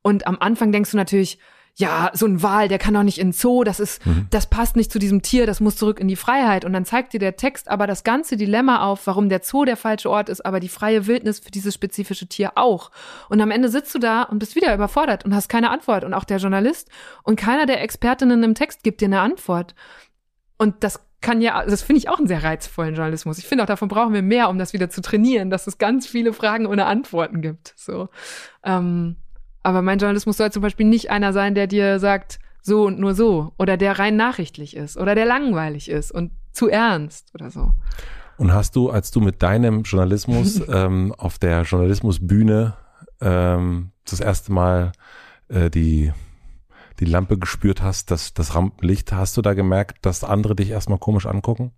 Speaker 1: Und am Anfang denkst du natürlich, ja, so ein Wal, der kann doch nicht in Zoo, das ist, mhm. das passt nicht zu diesem Tier, das muss zurück in die Freiheit. Und dann zeigt dir der Text aber das ganze Dilemma auf, warum der Zoo der falsche Ort ist, aber die freie Wildnis für dieses spezifische Tier auch. Und am Ende sitzt du da und bist wieder überfordert und hast keine Antwort. Und auch der Journalist und keiner der Expertinnen im Text gibt dir eine Antwort. Und das kann ja, das finde ich auch einen sehr reizvollen Journalismus. Ich finde auch, davon brauchen wir mehr, um das wieder zu trainieren, dass es ganz viele Fragen ohne Antworten gibt. So. Ähm, aber mein Journalismus soll zum Beispiel nicht einer sein, der dir sagt, so und nur so. Oder der rein nachrichtlich ist. Oder der langweilig ist und zu ernst oder so.
Speaker 2: Und hast du, als du mit deinem Journalismus ähm, auf der Journalismusbühne ähm, das erste Mal äh, die, die Lampe gespürt hast, das, das Rampenlicht, hast du da gemerkt, dass andere dich erstmal komisch angucken?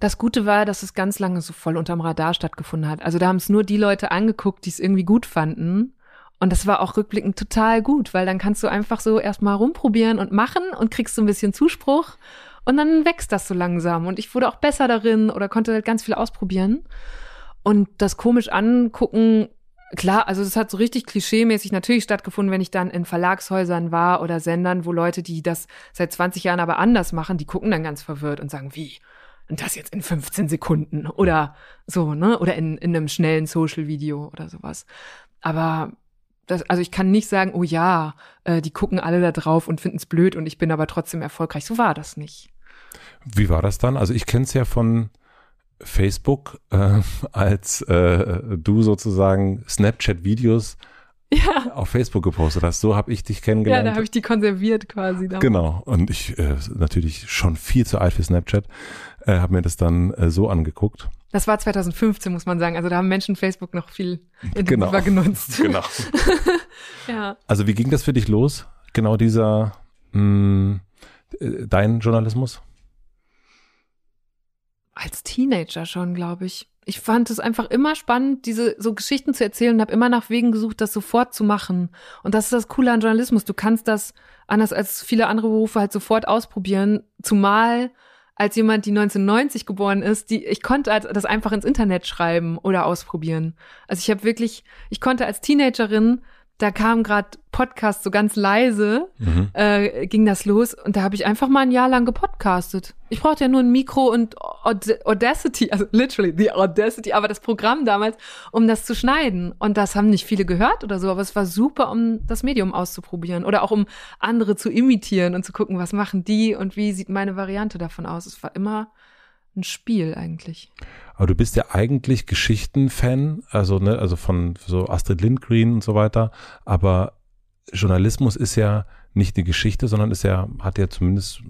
Speaker 1: Das Gute war, dass es ganz lange so voll unterm Radar stattgefunden hat. Also da haben es nur die Leute angeguckt, die es irgendwie gut fanden. Und das war auch rückblickend total gut, weil dann kannst du einfach so erstmal rumprobieren und machen und kriegst so ein bisschen Zuspruch und dann wächst das so langsam. Und ich wurde auch besser darin oder konnte halt ganz viel ausprobieren. Und das komisch angucken, klar, also es hat so richtig klischeemäßig natürlich stattgefunden, wenn ich dann in Verlagshäusern war oder Sendern, wo Leute, die das seit 20 Jahren aber anders machen, die gucken dann ganz verwirrt und sagen, wie? Und das jetzt in 15 Sekunden oder so, ne? Oder in, in einem schnellen Social-Video oder sowas. Aber das, also ich kann nicht sagen, oh ja, äh, die gucken alle da drauf und finden es blöd und ich bin aber trotzdem erfolgreich. So war das nicht.
Speaker 2: Wie war das dann? Also ich kenne es ja von Facebook, äh, als äh, du sozusagen Snapchat-Videos ja. auf Facebook gepostet hast. So habe ich dich kennengelernt.
Speaker 1: Ja, da habe ich die konserviert quasi.
Speaker 2: Damals. Genau. Und ich äh, natürlich schon viel zu alt für Snapchat, äh, habe mir das dann äh, so angeguckt.
Speaker 1: Das war 2015, muss man sagen. Also da haben Menschen Facebook noch viel intensiver genau. genutzt. Genau.
Speaker 2: ja. Also wie ging das für dich los? Genau dieser mh, mm, äh, dein Journalismus?
Speaker 1: Als Teenager schon, glaube ich ich fand es einfach immer spannend, diese so Geschichten zu erzählen und habe immer nach Wegen gesucht, das sofort zu machen. Und das ist das Coole an Journalismus. Du kannst das anders als viele andere Berufe halt sofort ausprobieren, zumal als jemand, die 1990 geboren ist, die ich konnte das einfach ins Internet schreiben oder ausprobieren. Also ich habe wirklich, ich konnte als Teenagerin da kam gerade Podcast so ganz leise, mhm. äh, ging das los und da habe ich einfach mal ein Jahr lang gepodcastet. Ich brauchte ja nur ein Mikro und Audacity, also literally the Audacity, aber das Programm damals, um das zu schneiden. Und das haben nicht viele gehört oder so, aber es war super, um das Medium auszuprobieren oder auch um andere zu imitieren und zu gucken, was machen die und wie sieht meine Variante davon aus. Es war immer ein Spiel eigentlich.
Speaker 2: Aber du bist ja eigentlich Geschichtenfan, also ne, also von so Astrid Lindgren und so weiter. Aber Journalismus ist ja nicht die Geschichte, sondern ist ja hat ja zumindest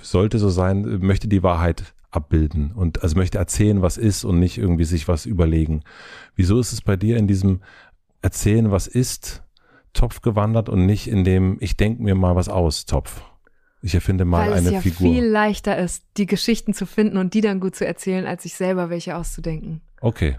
Speaker 2: sollte so sein, möchte die Wahrheit abbilden und also möchte erzählen, was ist und nicht irgendwie sich was überlegen. Wieso ist es bei dir in diesem Erzählen, was ist, Topf gewandert und nicht in dem ich denke mir mal was aus Topf? Ich erfinde mal
Speaker 1: Weil
Speaker 2: eine
Speaker 1: es ja
Speaker 2: Figur.
Speaker 1: viel leichter ist, die Geschichten zu finden und die dann gut zu erzählen, als sich selber welche auszudenken.
Speaker 2: Okay.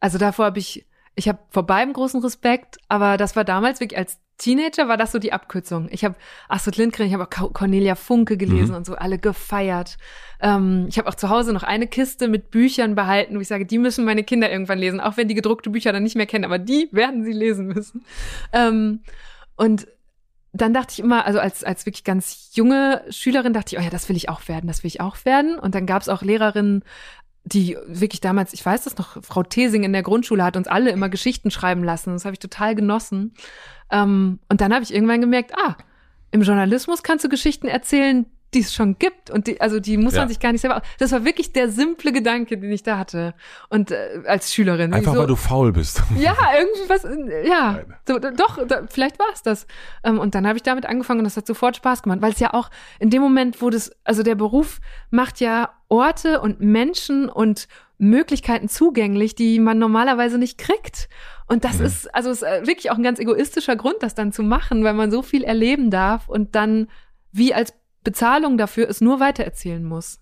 Speaker 1: Also davor habe ich, ich habe vor beidem großen Respekt, aber das war damals wirklich als Teenager war das so die Abkürzung. Ich habe Astrid Lindgren, ich habe auch Cornelia Funke gelesen mhm. und so alle gefeiert. Ähm, ich habe auch zu Hause noch eine Kiste mit Büchern behalten, wo ich sage, die müssen meine Kinder irgendwann lesen, auch wenn die gedruckte Bücher dann nicht mehr kennen, aber die werden sie lesen müssen. Ähm, und dann dachte ich immer, also als, als wirklich ganz junge Schülerin dachte ich, oh ja, das will ich auch werden, das will ich auch werden. Und dann gab es auch Lehrerinnen, die wirklich damals, ich weiß das noch, Frau Thesing in der Grundschule hat uns alle immer Geschichten schreiben lassen. Das habe ich total genossen. Ähm, und dann habe ich irgendwann gemerkt, ah, im Journalismus kannst du Geschichten erzählen, die es schon gibt und die, also die muss
Speaker 2: Ja.
Speaker 1: man sich gar nicht selber. Das war wirklich der simple Gedanke, den ich da hatte und äh, als Schülerin.
Speaker 2: Einfach
Speaker 1: so,
Speaker 2: weil du faul bist.
Speaker 1: ja, irgendwie was, äh, ja,
Speaker 2: Nein.
Speaker 1: so, doch, da, vielleicht war es das. Ähm, und dann habe ich damit angefangen und das hat sofort Spaß gemacht, weil es ja auch in dem Moment, wo das, also der Beruf macht ja Orte und Menschen und Möglichkeiten zugänglich, die man normalerweise nicht kriegt. Und das
Speaker 2: Mhm.
Speaker 1: ist, also ist äh, wirklich auch ein ganz egoistischer Grund, das dann zu machen, weil man so viel erleben darf und dann wie als Bezahlung dafür es nur weitererzählen muss.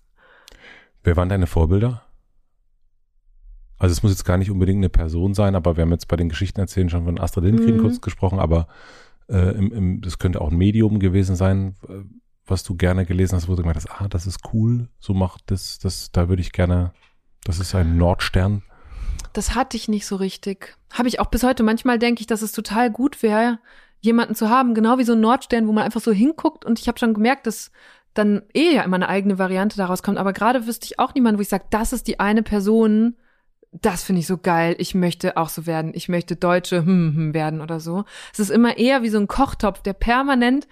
Speaker 2: Wer waren deine Vorbilder? Also es muss jetzt gar nicht unbedingt eine Person sein, aber wir haben jetzt bei den Geschichten erzählen schon von Astrid Lindgren
Speaker 1: Mhm.
Speaker 2: kurz gesprochen, aber äh, im, im, das könnte auch ein Medium gewesen sein, äh, was du gerne gelesen hast, wo du gemeint hast, ah, das ist cool, so macht das, das, da würde ich gerne, das ist ein Nordstern.
Speaker 1: Das hatte ich nicht so richtig. Habe ich auch bis heute. Manchmal denke ich, dass es total gut wäre, jemanden zu haben, genau wie so ein Nordstern, wo man einfach so hinguckt. Und ich habe schon gemerkt, dass dann eh ja immer eine eigene Variante daraus kommt. Aber gerade wüsste ich auch niemanden, wo ich sage, das ist die eine Person, das finde ich so geil. Ich möchte auch so werden. Ich möchte Deutsche hm, hm, werden oder so. Es ist immer eher wie so ein Kochtopf, der permanent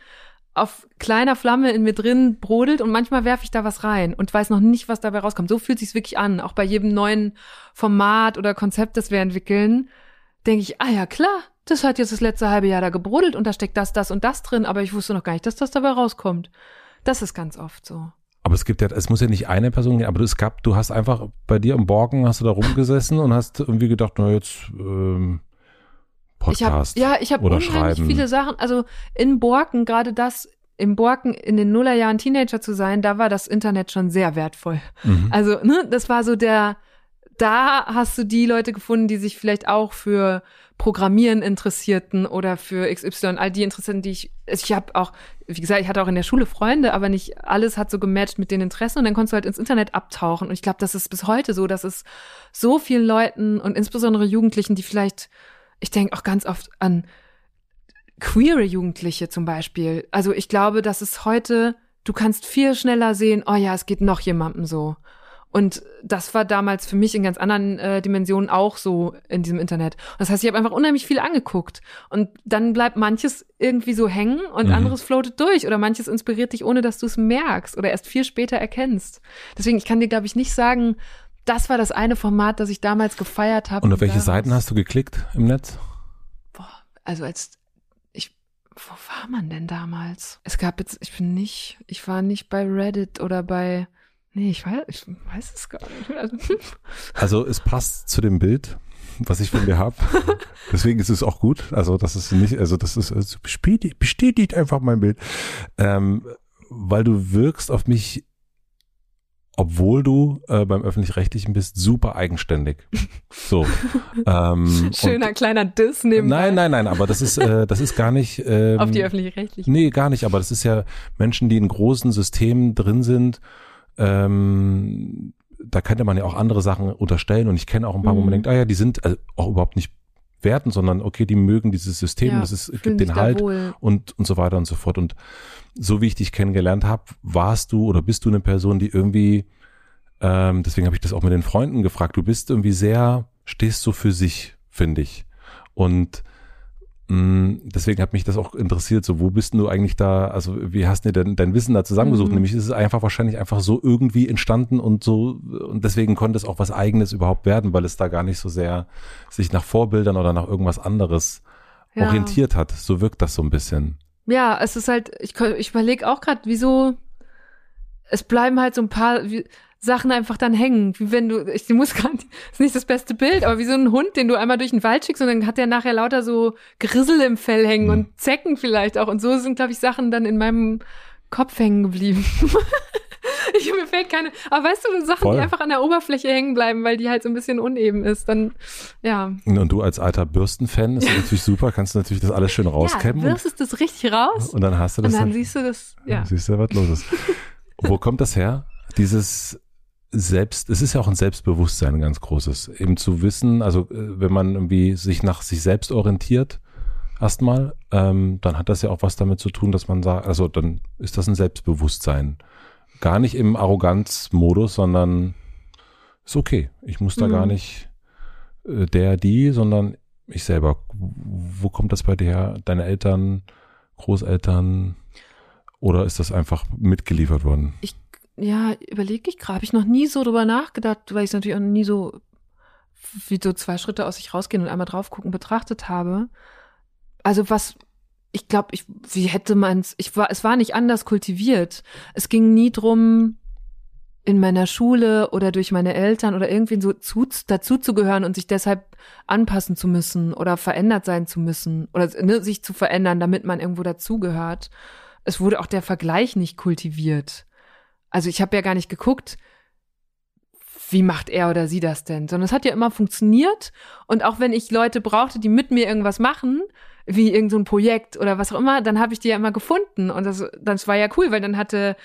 Speaker 1: auf kleiner Flamme in mir drin brodelt und manchmal werfe ich da was rein und weiß noch nicht, was dabei rauskommt. So fühlt sich's wirklich an. Auch bei jedem neuen Format oder Konzept, das wir entwickeln, denke ich, ah ja, klar, das hat jetzt das letzte halbe Jahr da gebrodelt und da steckt das, das und das drin, aber ich wusste noch gar nicht, dass das dabei rauskommt. Das ist ganz oft so.
Speaker 2: Aber es gibt ja, es muss ja nicht eine Person gehen, aber es gab, du hast einfach bei dir im Borken, hast du da rumgesessen und hast irgendwie gedacht, na jetzt ähm, Podcast
Speaker 1: Ich hab, ja, ich habe unheimlich
Speaker 2: schreiben.
Speaker 1: viele Sachen. Also in Borken, gerade das, im Borken in den Nullerjahren Teenager zu sein, da war das Internet schon sehr wertvoll.
Speaker 2: Mhm.
Speaker 1: Also, ne, das war so der, da hast du die Leute gefunden, die sich vielleicht auch für Programmieren interessierten oder für XY, all die Interessenten, die ich, ich habe auch, wie gesagt, ich hatte auch in der Schule Freunde, aber nicht alles hat so gematcht mit den Interessen und dann konntest du halt ins Internet abtauchen und ich glaube, das ist bis heute so, dass es so vielen Leuten und insbesondere Jugendlichen, die vielleicht, ich denke auch ganz oft an queere Jugendliche zum Beispiel. Also ich glaube, dass es heute, du kannst viel schneller sehen, oh ja, es geht noch jemandem so. Und das war damals für mich in ganz anderen äh, Dimensionen auch so in diesem Internet. Das heißt, ich habe einfach unheimlich viel angeguckt. Und dann bleibt manches irgendwie so hängen und
Speaker 2: Mhm.
Speaker 1: anderes floatet durch. Oder manches inspiriert dich, ohne dass du es merkst oder erst viel später erkennst. Deswegen, ich kann dir, glaube ich, nicht sagen, das war das eine Format, das ich damals gefeiert habe.
Speaker 2: Und auf welche Seiten hast du geklickt im Netz?
Speaker 1: Boah, also als ich, wo war man denn damals? Es gab jetzt, ich bin nicht, ich war nicht bei Reddit oder bei, nee, ich weiß, ich weiß es gar nicht. Also,
Speaker 2: es passt zu dem Bild, was ich von dir habe. Deswegen ist es auch gut. Also das ist nicht, also das ist also bestätigt, bestätigt einfach mein Bild, ähm, weil du wirkst auf mich, obwohl du äh, beim öffentlich-rechtlichen bist, super eigenständig. So. ähm,
Speaker 1: schöner kleiner Diss
Speaker 2: und,
Speaker 1: nebenbei.
Speaker 2: Nein, nein, nein. Aber das ist, äh, das ist gar nicht. Ähm,
Speaker 1: Auf die öffentlich-rechtlichen.
Speaker 2: Nee, gar nicht, aber das ist ja Menschen, die in großen Systemen drin sind. Ähm, da könnte man ja auch andere Sachen unterstellen und ich kenne auch ein paar, wo man
Speaker 1: Mhm.
Speaker 2: denkt, ah ja, die sind also auch überhaupt nicht werten, sondern okay, die mögen dieses System,
Speaker 1: Ja,
Speaker 2: das ist, gibt den Halt und, und so weiter und so fort. Und so wie ich dich kennengelernt habe, warst du oder bist du eine Person, die irgendwie, ähm, deswegen habe ich das auch mit den Freunden gefragt, du bist irgendwie sehr, stehst so für sich, finde ich. Und deswegen hat mich das auch interessiert, so wo bist denn du eigentlich da, also wie hast du denn dein Wissen da zusammengesucht?
Speaker 1: Mhm.
Speaker 2: Nämlich ist es einfach wahrscheinlich einfach so irgendwie entstanden und so und deswegen konnte es auch was eigenes überhaupt werden, weil es da gar nicht so sehr sich nach Vorbildern oder nach irgendwas anderes
Speaker 1: Ja.
Speaker 2: orientiert hat. So wirkt das so ein bisschen.
Speaker 1: Ja, es ist halt, ich, ich überlege auch gerade, wieso es bleiben halt so ein paar wie, Sachen einfach dann hängen. Wie wenn du, ich muss gerade, ist nicht das beste Bild, aber wie so ein Hund, den du einmal durch den Wald schickst und dann hat der nachher lauter so Grissel im Fell hängen
Speaker 2: Mhm.
Speaker 1: und Zecken vielleicht auch. Und so sind, glaube ich, Sachen dann in meinem Kopf hängen geblieben. ich, mir fällt keine, aber weißt du, Sachen,
Speaker 2: Voll.
Speaker 1: die einfach an der Oberfläche hängen bleiben, weil die halt so ein bisschen uneben ist, dann, ja.
Speaker 2: Und du als alter Bürstenfan ist natürlich super, kannst du natürlich das alles schön
Speaker 1: Ja,
Speaker 2: rauskämmen
Speaker 1: wirst es das richtig raus
Speaker 2: und, dann hast du
Speaker 1: und
Speaker 2: das
Speaker 1: dann siehst du das, ja.
Speaker 2: Siehst du, was los ist. Wo kommt das her? Dieses Selbst, es ist ja auch ein Selbstbewusstsein, ein ganz großes. Eben zu wissen, also äh, wenn man irgendwie sich nach sich selbst orientiert, erstmal, ähm, dann hat das ja auch was damit zu tun, dass man sagt, also dann ist das ein Selbstbewusstsein. Gar nicht im Arroganzmodus, sondern ist okay. Ich muss da
Speaker 1: Mhm.
Speaker 2: gar nicht äh, der, die, sondern ich selber. Wo kommt das bei dir her? Deine Eltern, Großeltern? Oder ist das einfach mitgeliefert worden?
Speaker 1: Ich, ja, überlege ich gerade, habe ich noch nie so drüber nachgedacht, weil ich es natürlich auch nie so wie so zwei Schritte aus sich rausgehen und einmal drauf gucken betrachtet habe. Also was, ich glaube, ich, wie hätte man es, ich war, es war nicht anders kultiviert. Es ging nie drum, in meiner Schule oder durch meine Eltern oder irgendwie so zu, gehören und sich deshalb anpassen zu müssen oder verändert sein zu müssen oder ne, sich zu verändern, damit man irgendwo dazugehört. Es wurde auch der Vergleich nicht kultiviert. Also ich habe ja gar nicht geguckt, wie macht er oder sie das denn, sondern es hat ja immer funktioniert und auch wenn ich Leute brauchte, die mit mir irgendwas machen, wie irgendein so Projekt oder was auch immer, dann habe ich die ja immer gefunden und das, das war ja cool, weil dann hatte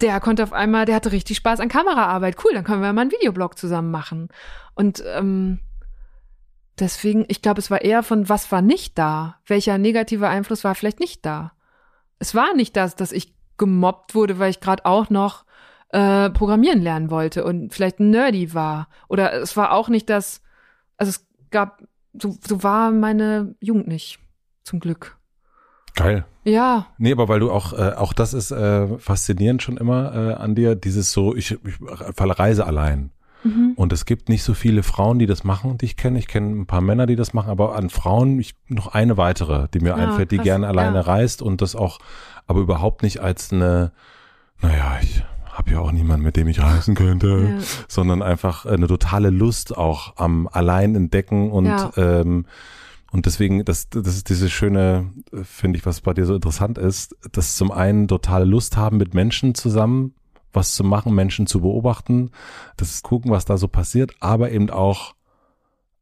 Speaker 1: der konnte auf einmal, der hatte richtig Spaß an Kameraarbeit. Cool, dann können wir mal einen Videoblog zusammen machen. Und ähm, deswegen, ich glaube, es war eher von, was war nicht da? Welcher negative Einfluss war vielleicht nicht da? Es war nicht das, dass ich gemobbt wurde, weil ich gerade auch noch äh, programmieren lernen wollte und vielleicht nerdy war. Oder es war auch nicht das, also es gab, so, so war meine Jugend nicht, zum Glück.
Speaker 2: Geil.
Speaker 1: Ja.
Speaker 2: Nee, aber weil du auch, äh, auch das ist äh, faszinierend schon immer äh, an dir, dieses so, ich, ich verreise allein. Mhm. Und es gibt nicht so viele Frauen, die das machen, die ich kenne. Ich kenne ein paar Männer, die das machen, aber an Frauen ich, noch eine weitere, die mir ja, einfällt, die gerne alleine ja. reist und das auch, aber überhaupt nicht als eine, naja, ich habe ja auch niemanden, mit dem ich reisen könnte, ja. sondern einfach eine totale Lust auch am Allein entdecken und ähm, und deswegen, das, das ist diese schöne, finde ich, was bei dir so interessant ist, dass zum einen totale Lust haben, mit Menschen zusammen was zu machen, Menschen zu beobachten, das gucken, was da so passiert, aber eben auch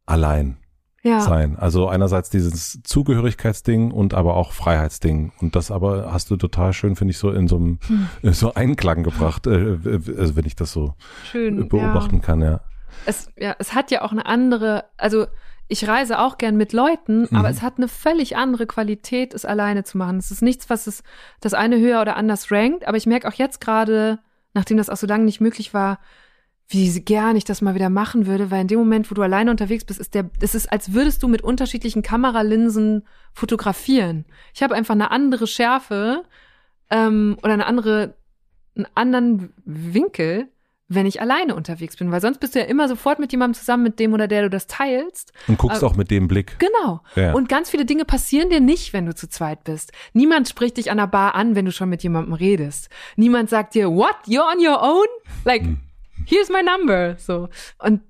Speaker 2: allein ja. sein. Also einerseits dieses Zugehörigkeitsding und aber auch Freiheitsding. Und das aber hast du total schön, finde ich, so in so einem hm. so Einklang gebracht, äh, also wenn ich das so schön, beobachten ja. kann, ja.
Speaker 1: Es, ja, es hat ja auch eine andere, also ich reise auch gern mit Leuten, mhm. aber es hat eine völlig andere Qualität, es alleine zu machen. Es ist nichts, was es das eine höher oder anders rankt, aber ich merke auch jetzt gerade, nachdem das auch so lange nicht möglich war, wie gern ich das mal wieder machen würde, weil in dem Moment, wo du alleine unterwegs bist, ist der, es ist, als würdest du mit unterschiedlichen Kameralinsen fotografieren. Ich habe einfach eine andere Schärfe ähm, oder eine andere, einen anderen Winkel wenn ich alleine unterwegs bin, weil sonst bist du ja immer sofort mit jemandem zusammen, mit dem oder der du das teilst.
Speaker 2: Und guckst äh, auch mit dem Blick.
Speaker 1: Genau. Ja. Und ganz viele Dinge passieren dir nicht, wenn du zu zweit bist. Niemand spricht dich an der Bar an, wenn du schon mit jemandem redest. Niemand sagt dir, what, you're on your own? Like, hm. Here's my number. So. Und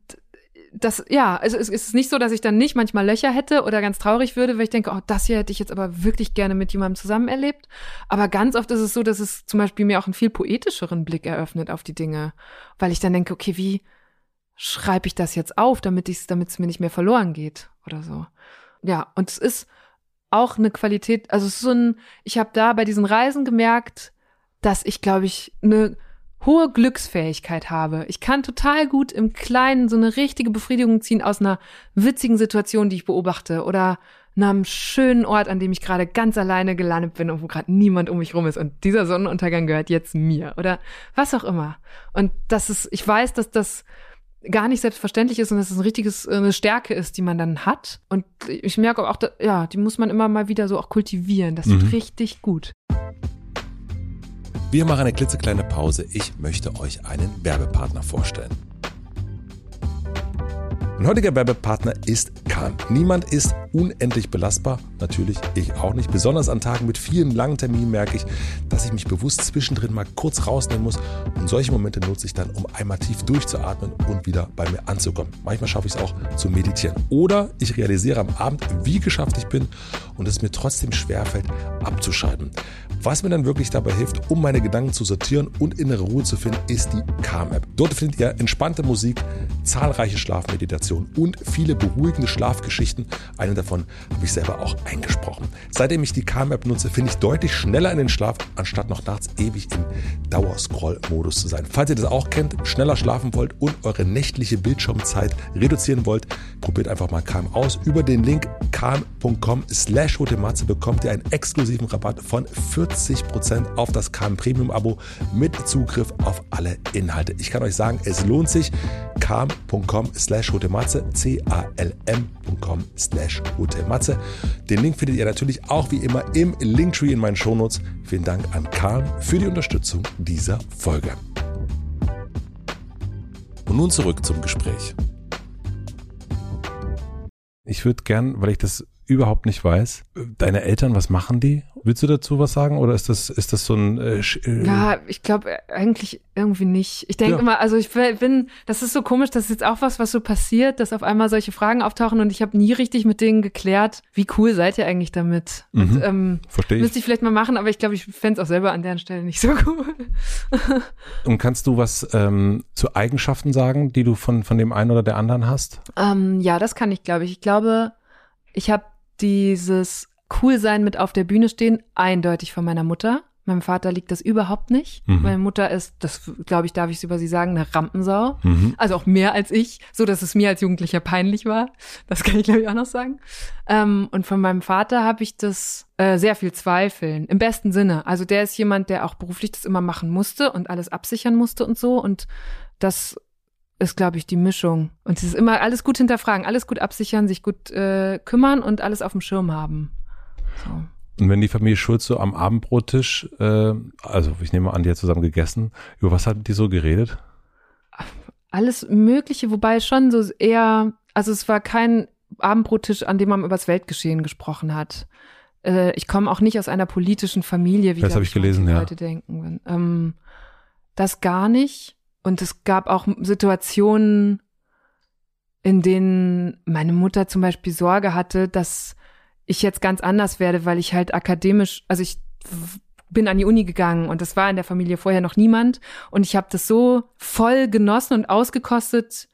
Speaker 1: das, ja, also es ist nicht so, dass ich dann nicht manchmal Löcher hätte oder ganz traurig würde, weil ich denke, oh, das hier hätte ich jetzt aber wirklich gerne mit jemandem zusammen erlebt. Aber ganz oft ist es so, dass es zum Beispiel mir auch einen viel poetischeren Blick eröffnet auf die Dinge, weil ich dann denke, okay, wie schreibe ich das jetzt auf, damit ich damit es mir nicht mehr verloren geht oder so. Ja, und es ist auch eine Qualität, also es ist so ein, ich habe da bei diesen Reisen gemerkt, dass ich, glaube ich, eine hohe Glücksfähigkeit habe. Ich kann total gut im Kleinen so eine richtige Befriedigung ziehen aus einer witzigen Situation, die ich beobachte oder einem schönen Ort, an dem ich gerade ganz alleine gelandet bin und wo gerade niemand um mich rum ist und dieser Sonnenuntergang gehört jetzt mir oder was auch immer. Und das ist, ich weiß, dass das gar nicht selbstverständlich ist und dass es ein richtiges eine Stärke ist, die man dann hat. Und ich merke auch, ja, die muss man immer mal wieder so auch kultivieren. Das mhm. tut richtig gut.
Speaker 2: Wir machen eine klitzekleine Pause. Ich möchte euch einen Werbepartner vorstellen. Mein heutiger Werbepartner ist Kahn. Niemand ist unendlich belastbar. Natürlich ich auch nicht. Besonders an Tagen mit vielen langen Terminen merke ich, dass ich mich bewusst zwischendrin mal kurz rausnehmen muss. Und solche Momente nutze ich dann, um einmal tief durchzuatmen und wieder bei mir anzukommen. Manchmal schaffe ich es auch zu meditieren. Oder ich realisiere am Abend, wie geschafft ich bin und es mir trotzdem schwerfällt, abzuschalten. Was mir dann wirklich dabei hilft, um meine Gedanken zu sortieren und innere Ruhe zu finden, ist die Calm-App. Dort findet ihr entspannte Musik, zahlreiche Schlafmeditationen und viele beruhigende Schlafgeschichten. Eine davon habe ich selber auch eingesprochen. Seitdem ich die Calm-App nutze, finde ich deutlich schneller in den Schlaf, anstatt noch nachts ewig im Dauerscroll-Modus zu sein. Falls ihr das auch kennt, schneller schlafen wollt und eure nächtliche Bildschirmzeit reduzieren wollt, probiert einfach mal Calm aus. Über den Link calm.com slash bekommt ihr einen exklusiven Rabatt von 40 50% auf das KM Premium Abo mit Zugriff auf alle Inhalte. Ich kann euch sagen, es lohnt sich. calm.com slash hotematze, c-a-l-m.com slash Matze. Den Link findet ihr natürlich auch wie immer im Linktree in meinen Shownotes. Vielen Dank an Karl für die Unterstützung dieser Folge. Und nun zurück zum Gespräch. Ich würde gern, weil ich das überhaupt nicht weiß. Deine Eltern, was machen die? Willst du dazu was sagen oder ist das ist das so ein äh,
Speaker 1: äh Ja, ich glaube eigentlich irgendwie nicht. Ich denke ja. immer, also ich bin, das ist so komisch, das ist jetzt auch was, was so passiert, dass auf einmal solche Fragen auftauchen und ich habe nie richtig mit denen geklärt, wie cool seid ihr eigentlich damit?
Speaker 2: Mhm.
Speaker 1: Und, ähm,
Speaker 2: Verstehe ich.
Speaker 1: Müsste ich vielleicht mal machen, aber ich glaube, ich fände es auch selber an deren Stelle nicht so cool.
Speaker 2: und kannst du was ähm, zu Eigenschaften sagen, die du von von dem einen oder der anderen hast?
Speaker 1: Ähm, ja, das kann ich, glaube ich. Ich glaube, ich habe dieses Coolsein mit auf der Bühne stehen eindeutig von meiner Mutter. Meinem Vater liegt das überhaupt nicht. Mhm. Meine Mutter ist, das glaube ich, darf ich es über sie sagen, eine Rampensau. Mhm. Also auch mehr als ich, so dass es mir als Jugendlicher peinlich war. Das kann ich glaube ich auch noch sagen. Ähm, und von meinem Vater habe ich das äh, sehr viel Zweifeln, im besten Sinne. Also der ist jemand, der auch beruflich das immer machen musste und alles absichern musste und so. Und das ist, glaube ich, die Mischung. Und es ist immer alles gut hinterfragen, alles gut absichern, sich gut äh, kümmern und alles auf dem Schirm haben. So.
Speaker 2: Und wenn die Familie Schulz so am Abendbrottisch, äh, also ich nehme an, die hat zusammen gegessen, über was hat die so geredet?
Speaker 1: Alles Mögliche, wobei schon so eher, also es war kein Abendbrottisch, an dem man über das Weltgeschehen gesprochen hat. Äh, ich komme auch nicht aus einer politischen Familie, wie
Speaker 2: das habe ich gelesen, ja.
Speaker 1: Leute denken. Ähm, das gar nicht. Und es gab auch Situationen, in denen meine Mutter zum Beispiel Sorge hatte, dass ich jetzt ganz anders werde, weil ich halt akademisch, also ich bin an die Uni gegangen und das war in der Familie vorher noch niemand. Und ich habe das so voll genossen und ausgekostet,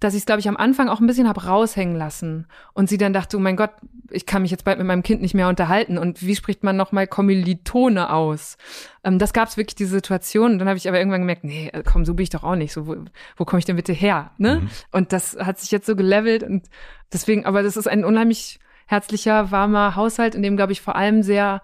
Speaker 1: dass ich es, glaube ich, am Anfang auch ein bisschen hab raushängen lassen. Und sie dann dachte, oh mein Gott, ich kann mich jetzt bald mit meinem Kind nicht mehr unterhalten. Und wie spricht man nochmal Kommilitone aus? Ähm, das gab es wirklich die Situation. Und dann habe ich aber irgendwann gemerkt, nee, äh, komm, so bin ich doch auch nicht. So, wo, wo komme ich denn bitte her? Ne? Mhm. Und das hat sich jetzt so gelevelt. Und deswegen, aber das ist ein unheimlich herzlicher, warmer Haushalt, in dem, glaube ich, vor allem sehr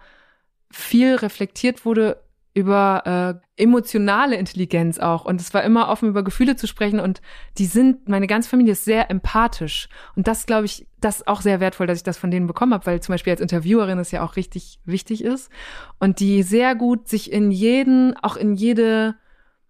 Speaker 1: viel reflektiert wurde über äh, emotionale Intelligenz auch. Und es war immer offen, über Gefühle zu sprechen. Und die sind, meine ganze Familie ist sehr empathisch. Und das, glaube ich, das ist auch sehr wertvoll, dass ich das von denen bekommen habe, weil zum Beispiel als Interviewerin es ja auch richtig wichtig ist. Und die sehr gut sich in jeden, auch in jede,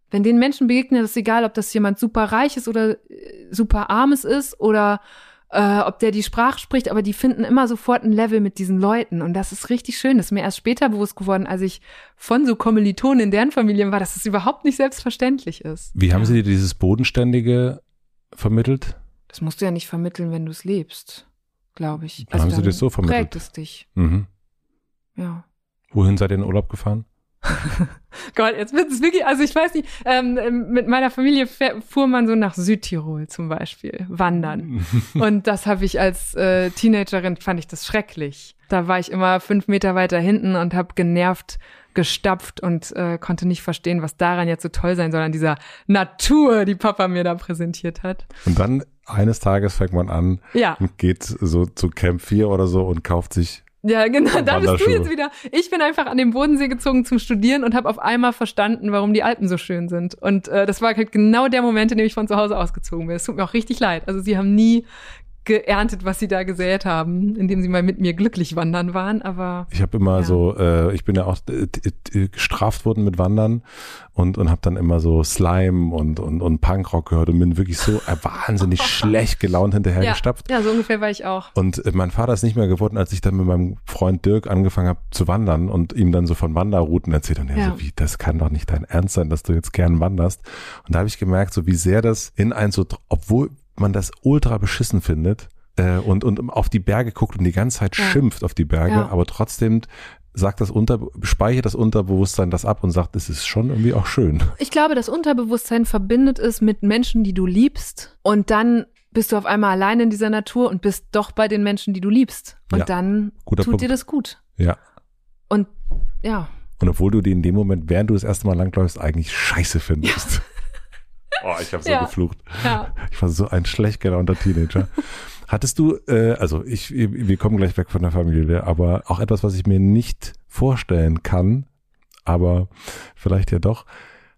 Speaker 1: wenn den Menschen begegnen, ist egal, ob das jemand super reiches oder äh, super armes ist oder äh, ob der die Sprache spricht, aber die finden immer sofort ein Level mit diesen Leuten. Und das ist richtig schön. Das ist mir erst später bewusst geworden, als ich von so Kommilitonen in deren Familien war, dass es überhaupt nicht selbstverständlich ist.
Speaker 2: Wie haben sie dir dieses Bodenständige vermittelt?
Speaker 1: Das musst du ja nicht vermitteln, wenn du es lebst, glaube ich.
Speaker 2: Also haben sie das so vermittelt?
Speaker 1: Prägt es dich.
Speaker 2: Mhm.
Speaker 1: Ja.
Speaker 2: Wohin seid ihr in Urlaub gefahren?
Speaker 1: Gott, jetzt wird es wirklich, also ich weiß nicht, ähm, ähm mit meiner Familie fuhr man so nach Südtirol zum Beispiel, wandern. Und das habe ich als äh, Teenagerin, fand ich das schrecklich. Da war ich immer fünf Meter weiter hinten und habe genervt gestapft und äh, konnte nicht verstehen, was daran jetzt so toll sein soll, an dieser Natur, die Papa mir da präsentiert hat.
Speaker 2: Und dann eines Tages fängt man an
Speaker 1: ja.
Speaker 2: und geht so zu Camp 4 oder so und kauft sich
Speaker 1: ja, genau, da bist du jetzt wieder. Ich bin einfach an den Bodensee gezogen zum Studieren und habe auf einmal verstanden, warum die Alpen so schön sind. Und äh, das war halt genau der Moment, in dem ich von zu Hause ausgezogen bin. Es tut mir auch richtig leid. Also sie haben nie geerntet, was sie da gesät haben, indem sie mal mit mir glücklich wandern waren. Aber
Speaker 2: ich habe immer ja. so, äh, ich bin ja auch äh, gestraft worden mit Wandern und und habe dann immer so Slime und und und Punkrock gehört und bin wirklich so äh, wahnsinnig schlecht gelaunt hinterhergestapft.
Speaker 1: Ja, ja, so ungefähr war ich auch.
Speaker 2: Und äh, mein Vater ist nicht mehr geworden, als ich dann mit meinem Freund Dirk angefangen habe zu wandern und ihm dann so von Wanderrouten erzählt und er ja. so wie das kann doch nicht dein Ernst sein, dass du jetzt gern wanderst. Und da habe ich gemerkt, so wie sehr das in ein so obwohl man das ultra beschissen findet äh, und, und auf die Berge guckt und die ganze Zeit ja. schimpft auf die Berge, ja. aber trotzdem sagt das unter, speichert das Unterbewusstsein das ab und sagt, es ist schon irgendwie auch schön.
Speaker 1: Ich glaube, das Unterbewusstsein verbindet es mit Menschen, die du liebst und dann bist du auf einmal allein in dieser Natur und bist doch bei den Menschen, die du liebst. Und ja. dann tut Punkt. dir das gut.
Speaker 2: Ja.
Speaker 1: Und ja.
Speaker 2: Und obwohl du die in dem Moment, während du das erste Mal langläufst, eigentlich scheiße findest. Ja. Oh, ich habe so ja. geflucht. Ja. Ich war so ein schlecht gelaunter Teenager. Hattest du, äh, also ich, wir kommen gleich weg von der Familie, aber auch etwas, was ich mir nicht vorstellen kann, aber vielleicht ja doch.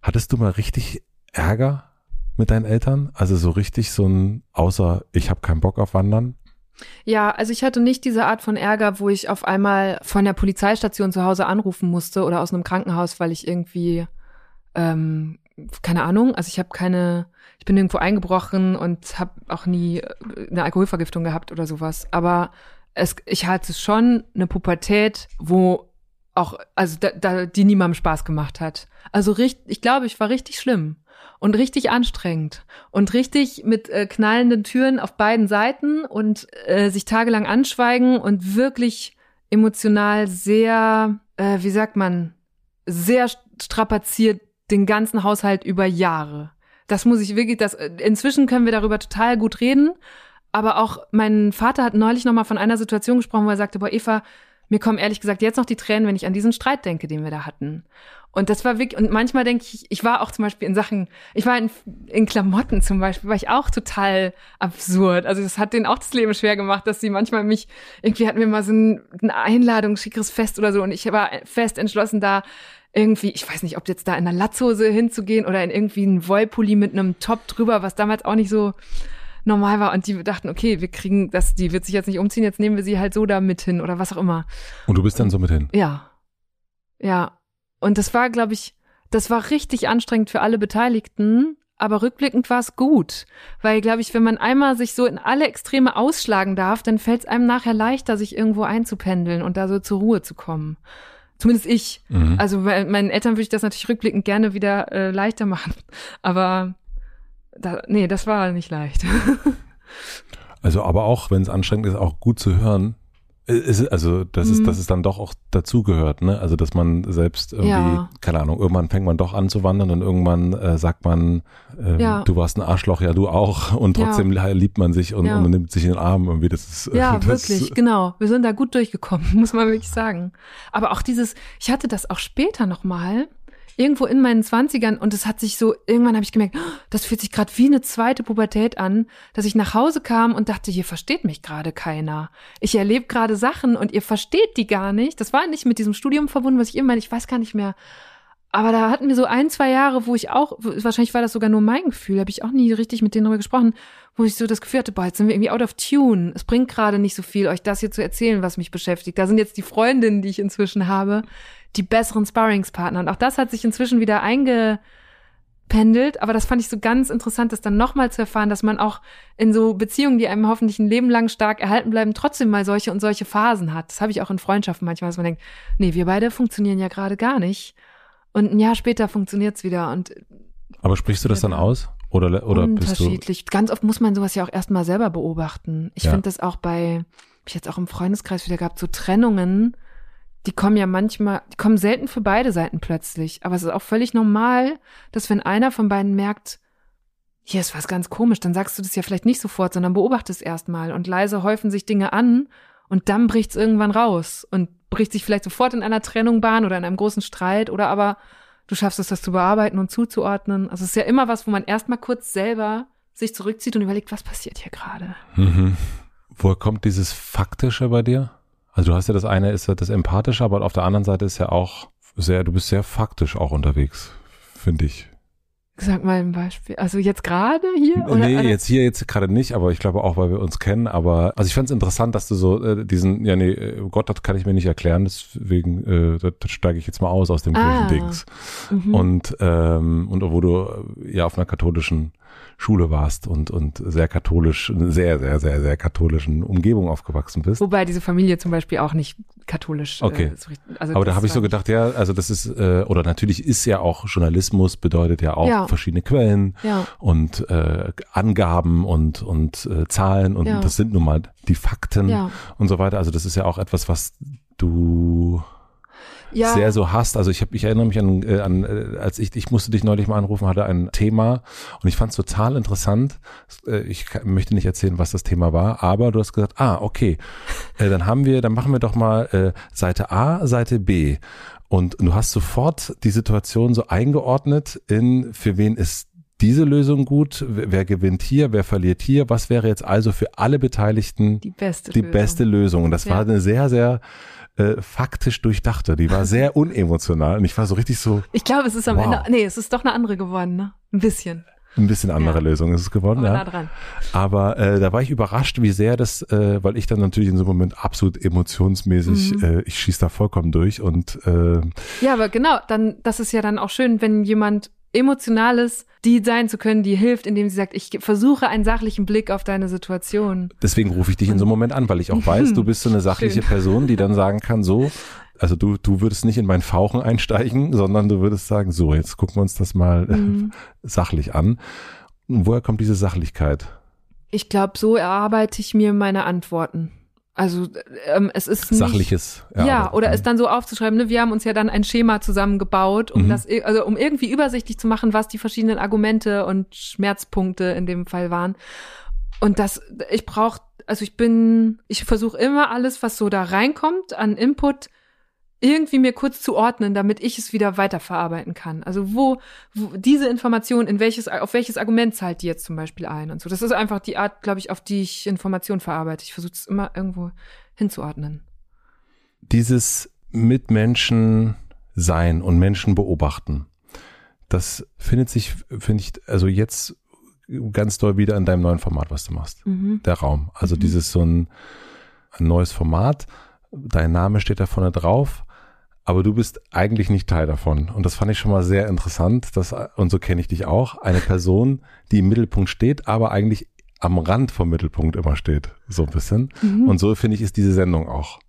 Speaker 2: Hattest du mal richtig Ärger mit deinen Eltern? Also so richtig so ein, außer ich habe keinen Bock auf Wandern?
Speaker 1: Ja, also ich hatte nicht diese Art von Ärger, wo ich auf einmal von der Polizeistation zu Hause anrufen musste oder aus einem Krankenhaus, weil ich irgendwie, ähm, keine Ahnung, also ich habe keine, ich bin irgendwo eingebrochen und habe auch nie äh, eine Alkoholvergiftung gehabt oder sowas. Aber es, ich hatte schon eine Pubertät, wo auch, also da, da, die niemandem Spaß gemacht hat. Also richtig, ich glaube, ich war richtig schlimm und richtig anstrengend und richtig mit äh, knallenden Türen auf beiden Seiten und äh, sich tagelang anschweigen und wirklich emotional sehr, äh, wie sagt man, sehr strapaziert den ganzen Haushalt über Jahre. Das muss ich wirklich, das, inzwischen können wir darüber total gut reden. Aber auch mein Vater hat neulich nochmal von einer Situation gesprochen, wo er sagte, boah, Eva, mir kommen ehrlich gesagt jetzt noch die Tränen, wenn ich an diesen Streit denke, den wir da hatten. Und das war wirklich, und manchmal denke ich, ich war auch zum Beispiel in Sachen, ich war in, in Klamotten zum Beispiel, war ich auch total absurd. Also das hat denen auch das Leben schwer gemacht, dass sie manchmal mich, irgendwie hatten wir mal so ein, eine Einladung, schickeres Fest oder so und ich war fest entschlossen da, irgendwie, ich weiß nicht, ob jetzt da in einer Latzhose hinzugehen oder in irgendwie einen Wollpulli mit einem Top drüber, was damals auch nicht so normal war. Und die dachten, okay, wir kriegen das, die wird sich jetzt nicht umziehen, jetzt nehmen wir sie halt so da mit hin oder was auch immer.
Speaker 2: Und du bist dann so mit hin?
Speaker 1: Ja. Ja. Und das war, glaube ich, das war richtig anstrengend für alle Beteiligten. Aber rückblickend war es gut, weil, glaube ich, wenn man einmal sich so in alle Extreme ausschlagen darf, dann fällt es einem nachher leichter, sich irgendwo einzupendeln und da so zur Ruhe zu kommen. Zumindest ich. Mhm. Also meinen Eltern würde ich das natürlich rückblickend gerne wieder äh, leichter machen. Aber da, nee, das war nicht leicht.
Speaker 2: also aber auch, wenn es anstrengend ist, auch gut zu hören, also das ist, mhm. dass es dann doch auch dazugehört, ne? Also dass man selbst irgendwie, ja. keine Ahnung, irgendwann fängt man doch an zu wandern und irgendwann äh, sagt man, äh, ja. du warst ein Arschloch, ja du auch, und trotzdem ja. liebt man sich und, und, nimmt sich in den Arm irgendwie. Das ist
Speaker 1: äh, ja das, wirklich, genau. Wir sind da gut durchgekommen, muss man wirklich sagen. Aber auch dieses, ich hatte das auch später nochmal irgendwo in meinen Zwanzigern und es hat sich so, irgendwann habe ich gemerkt, oh, das fühlt sich gerade wie eine zweite Pubertät an, dass ich nach Hause kam und dachte, hier versteht mich gerade keiner. Ich erlebe gerade Sachen und ihr versteht die gar nicht. Das war nicht mit diesem Studium verbunden, was ich immer, ich weiß gar nicht mehr. Aber da hatten wir so ein, zwei Jahre, wo ich auch, wahrscheinlich war das sogar nur mein Gefühl, habe ich auch nie richtig mit denen darüber gesprochen, wo ich so das Gefühl hatte, boah, jetzt sind wir irgendwie out of tune. Es bringt gerade nicht so viel, euch das hier zu erzählen, was mich beschäftigt. Da sind jetzt die Freundinnen, die ich inzwischen habe, die besseren Sparringspartner. Und auch das hat sich inzwischen wieder eingependelt. Aber das fand ich so ganz interessant, das dann nochmal zu erfahren, dass man auch in so Beziehungen, die einem hoffentlich ein Leben lang stark erhalten bleiben, trotzdem mal solche und solche Phasen hat. Das habe ich auch in Freundschaften manchmal, dass man denkt, nee, wir beide funktionieren ja gerade gar nicht. Und ein Jahr später funktioniert's wieder. Und
Speaker 2: aber sprichst du das dann aus? Oder, oder
Speaker 1: unterschiedlich. Ganz oft muss man sowas ja auch erstmal selber beobachten. Ich ja. finde das auch bei, ich jetzt auch im Freundeskreis wieder gehabt, so Trennungen, die kommen ja manchmal, die kommen selten für beide Seiten plötzlich. Aber es ist auch völlig normal, dass wenn einer von beiden merkt, hier ist was ganz komisch, dann sagst du das ja vielleicht nicht sofort, sondern beobachtest erstmal und leise häufen sich Dinge an und dann bricht's irgendwann raus und bricht sich vielleicht sofort in einer Trennung Bahn oder in einem großen Streit oder aber du schaffst es, das zu bearbeiten und zuzuordnen. Also es ist ja immer was, wo man erstmal kurz selber sich zurückzieht und überlegt, was passiert hier gerade.
Speaker 2: Mhm. Woher kommt dieses Faktische bei dir? Also du hast ja das eine ist ja das Empathische, aber auf der anderen Seite ist ja auch sehr, du bist sehr faktisch auch unterwegs, finde ich.
Speaker 1: Sag mal ein Beispiel. Also jetzt gerade hier?
Speaker 2: Oder? Nee, jetzt hier jetzt gerade nicht, aber ich glaube auch, weil wir uns kennen. Aber also ich fand es interessant, dass du so äh, diesen, ja nee, äh, Gott, das kann ich mir nicht erklären, deswegen äh, das, steige ich jetzt mal aus aus dem ah. Kirchendings. Mhm. Und ähm, und obwohl du äh, ja auf einer katholischen Schule warst und, und sehr katholisch, sehr, sehr, sehr, sehr katholischen Umgebung aufgewachsen bist.
Speaker 1: Wobei diese Familie zum Beispiel auch nicht katholisch.
Speaker 2: Äh, okay. Äh, so, also Aber da habe ich so gedacht, ja, also das ist, äh, oder natürlich ist ja auch Journalismus bedeutet ja auch ja. verschiedene Quellen ja. und äh, Angaben und, und äh, Zahlen und ja. das sind nun mal die Fakten und so weiter. Also das ist ja auch etwas, was du ja. sehr so hast. Also ich habe, ich erinnere mich an, äh, an äh, als ich, ich musste dich neulich mal anrufen, hatte ein Thema und ich fand es total interessant. Äh, ich möchte nicht erzählen, was das Thema war, aber du hast gesagt, ah, okay, äh, dann haben wir, dann machen wir doch mal äh, Seite A, Seite B. Und du hast sofort die Situation so eingeordnet in, für wen ist diese Lösung gut? Wer gewinnt hier? Wer verliert hier? Was wäre jetzt also für alle Beteiligten
Speaker 1: die beste,
Speaker 2: die Lösung. beste Lösung? Und das ja. war eine sehr, sehr äh, faktisch durchdachte. Die war sehr unemotional und ich war so richtig so.
Speaker 1: Ich glaube, es ist am wow. Ende, nee, es ist doch eine andere geworden, ne? Ein bisschen.
Speaker 2: Ein bisschen andere
Speaker 1: Ja.
Speaker 2: Lösung ist es geworden,
Speaker 1: Aber
Speaker 2: ja.
Speaker 1: nah dran.
Speaker 2: Aber äh, da war ich überrascht, wie sehr das, äh, weil ich dann natürlich in so einem Moment absolut emotionsmäßig,
Speaker 1: Mhm.
Speaker 2: äh, ich schieß da vollkommen durch und äh,
Speaker 1: Ja, aber genau, dann, das ist ja dann auch schön, wenn jemand emotionales, die sein zu können, die hilft, indem sie sagt, ich versuche einen sachlichen Blick auf deine Situation.
Speaker 2: deswegen rufe ich dich in so einem Moment an, weil ich auch weiß, du bist so eine sachliche
Speaker 1: Schön.
Speaker 2: Person, die dann sagen kann, so, also du, du würdest nicht in mein Fauchen einsteigen, sondern du würdest sagen, so, jetzt gucken wir uns das mal äh,
Speaker 1: Mhm.
Speaker 2: sachlich an. Und woher kommt diese Sachlichkeit?
Speaker 1: Ich glaube, so erarbeite ich mir meine Antworten. Also ähm, es ist nicht,
Speaker 2: Sachliches.
Speaker 1: Ja,
Speaker 2: erarbeiten.
Speaker 1: oder es dann so aufzuschreiben, ne, wir haben uns ja dann ein Schema zusammengebaut, um
Speaker 2: Mhm.
Speaker 1: das, also um irgendwie übersichtlich zu machen, was die verschiedenen Argumente und Schmerzpunkte in dem Fall waren. Und das, ich brauche, also ich bin, ich versuche immer alles, was so da reinkommt an Input, irgendwie mir kurz zu ordnen, damit ich es wieder weiterverarbeiten kann. Also wo, wo diese Information, in welches, auf welches Argument zahlt die jetzt zum Beispiel ein und so. Das ist einfach die Art, glaube ich, auf die ich Information verarbeite. Ich versuche es immer irgendwo hinzuordnen.
Speaker 2: dieses Mitmenschen sein und Menschen beobachten, das findet sich, finde ich, also jetzt ganz doll wieder in deinem neuen Format, was du machst.
Speaker 1: Mhm.
Speaker 2: Der Raum. Also
Speaker 1: Mhm.
Speaker 2: dieses so ein, ein neues Format. Dein Name steht da vorne drauf. Aber du bist eigentlich nicht Teil davon. Und das fand ich schon mal sehr interessant. Das, und so kenne ich dich auch. Eine Person, die im Mittelpunkt steht, aber eigentlich am Rand vom Mittelpunkt immer steht. So ein bisschen.
Speaker 1: Mhm.
Speaker 2: Und so finde ich, ist diese Sendung auch.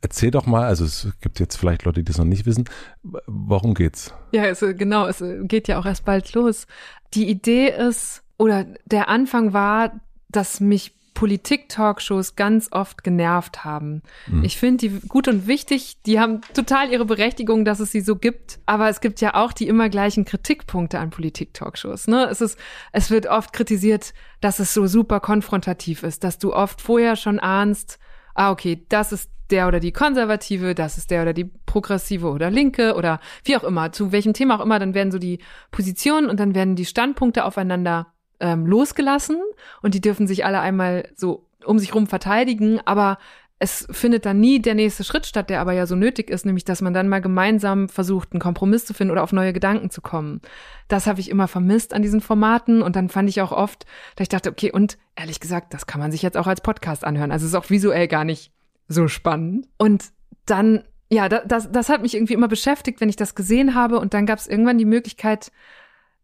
Speaker 2: Erzähl doch mal, also es gibt jetzt vielleicht Leute, die das noch nicht wissen, w- worum geht's?
Speaker 1: Ja, äh, genau, es geht ja auch erst bald los. Die Idee ist, oder der Anfang war, dass mich Politik-Talkshows ganz oft genervt haben.
Speaker 2: Mhm.
Speaker 1: Ich finde die gut und wichtig, die haben total ihre Berechtigung, dass es sie so gibt, aber es gibt ja auch die immer gleichen Kritikpunkte an Politik-Talkshows. Ne? Es, ist, es wird oft kritisiert, dass es so super konfrontativ ist, dass du oft vorher schon ahnst, ah, okay, das ist der oder die Konservative, das ist der oder die Progressive oder Linke oder wie auch immer, zu welchem Thema auch immer, dann werden so die Positionen und dann werden die Standpunkte aufeinander ähm, losgelassen und die dürfen sich alle einmal so um sich rum verteidigen, aber es findet dann nie der nächste Schritt statt, der aber ja so nötig ist, nämlich dass man dann mal gemeinsam versucht, einen Kompromiss zu finden oder auf neue Gedanken zu kommen. Das habe ich immer vermisst an diesen Formaten und dann fand ich auch oft, dass ich dachte, okay, und ehrlich gesagt, das kann man sich jetzt auch als Podcast anhören. Also es ist auch visuell gar nicht so spannend. Und dann, ja, da- das, das hat mich irgendwie immer beschäftigt, wenn ich das gesehen habe. Und dann gab es irgendwann die Möglichkeit,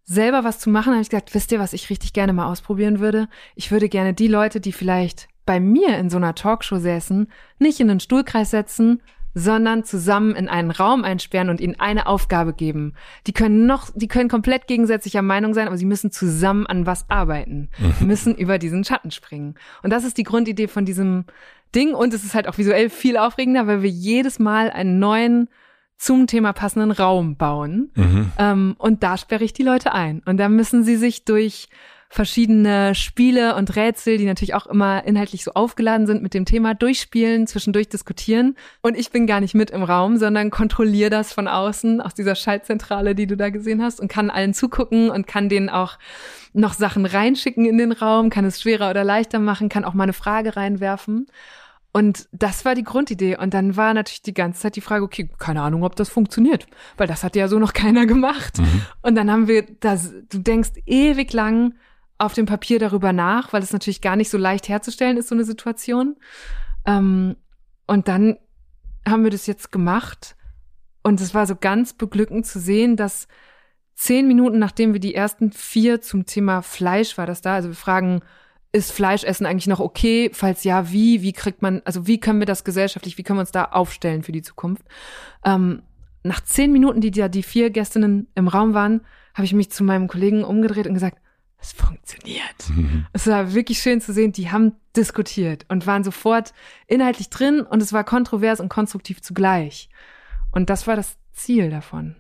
Speaker 1: selber was zu machen. Habe ich gesagt, wisst ihr, was ich richtig gerne mal ausprobieren würde? Ich würde gerne die Leute, die vielleicht bei mir in so einer Talkshow säßen, nicht in einen Stuhlkreis setzen, sondern zusammen in einen Raum einsperren und ihnen eine Aufgabe geben. Die können noch, die können komplett gegensätzlicher Meinung sein, aber sie müssen zusammen an was arbeiten, müssen über diesen Schatten springen. Und das ist die Grundidee von diesem Ding. Und es ist halt auch visuell viel aufregender, weil wir jedes Mal einen neuen zum Thema passenden Raum bauen.
Speaker 2: Mhm.
Speaker 1: Ähm, und da sperre ich die Leute ein. Und da müssen sie sich durch verschiedene Spiele und Rätsel, die natürlich auch immer inhaltlich so aufgeladen sind mit dem Thema, durchspielen, zwischendurch diskutieren. Und ich bin gar nicht mit im Raum, sondern kontrolliere das von außen aus dieser Schaltzentrale, die du da gesehen hast und kann allen zugucken und kann denen auch noch Sachen reinschicken in den Raum, kann es schwerer oder leichter machen, kann auch mal eine Frage reinwerfen. Und das war die Grundidee. Und dann war natürlich die ganze Zeit die Frage, okay, keine Ahnung, ob das funktioniert, weil das hat ja so noch keiner gemacht. Und dann haben wir das, du denkst ewig lang auf dem Papier darüber nach, weil es natürlich gar nicht so leicht herzustellen ist, so eine Situation. Ähm, und dann haben wir das jetzt gemacht. Und es war so ganz beglückend zu sehen, dass zehn Minuten nachdem wir die ersten vier zum Thema Fleisch war das da, also wir fragen, ist Fleischessen eigentlich noch okay? Falls ja, wie? Wie kriegt man, also wie können wir das gesellschaftlich, wie können wir uns da aufstellen für die Zukunft? Ähm, nach zehn Minuten, die da die vier Gästinnen im Raum waren, habe ich mich zu meinem Kollegen umgedreht und gesagt, es funktioniert.
Speaker 2: Mhm.
Speaker 1: Es war wirklich schön zu sehen, die haben diskutiert und waren sofort inhaltlich drin und es war kontrovers und konstruktiv zugleich. Und das war das Ziel davon.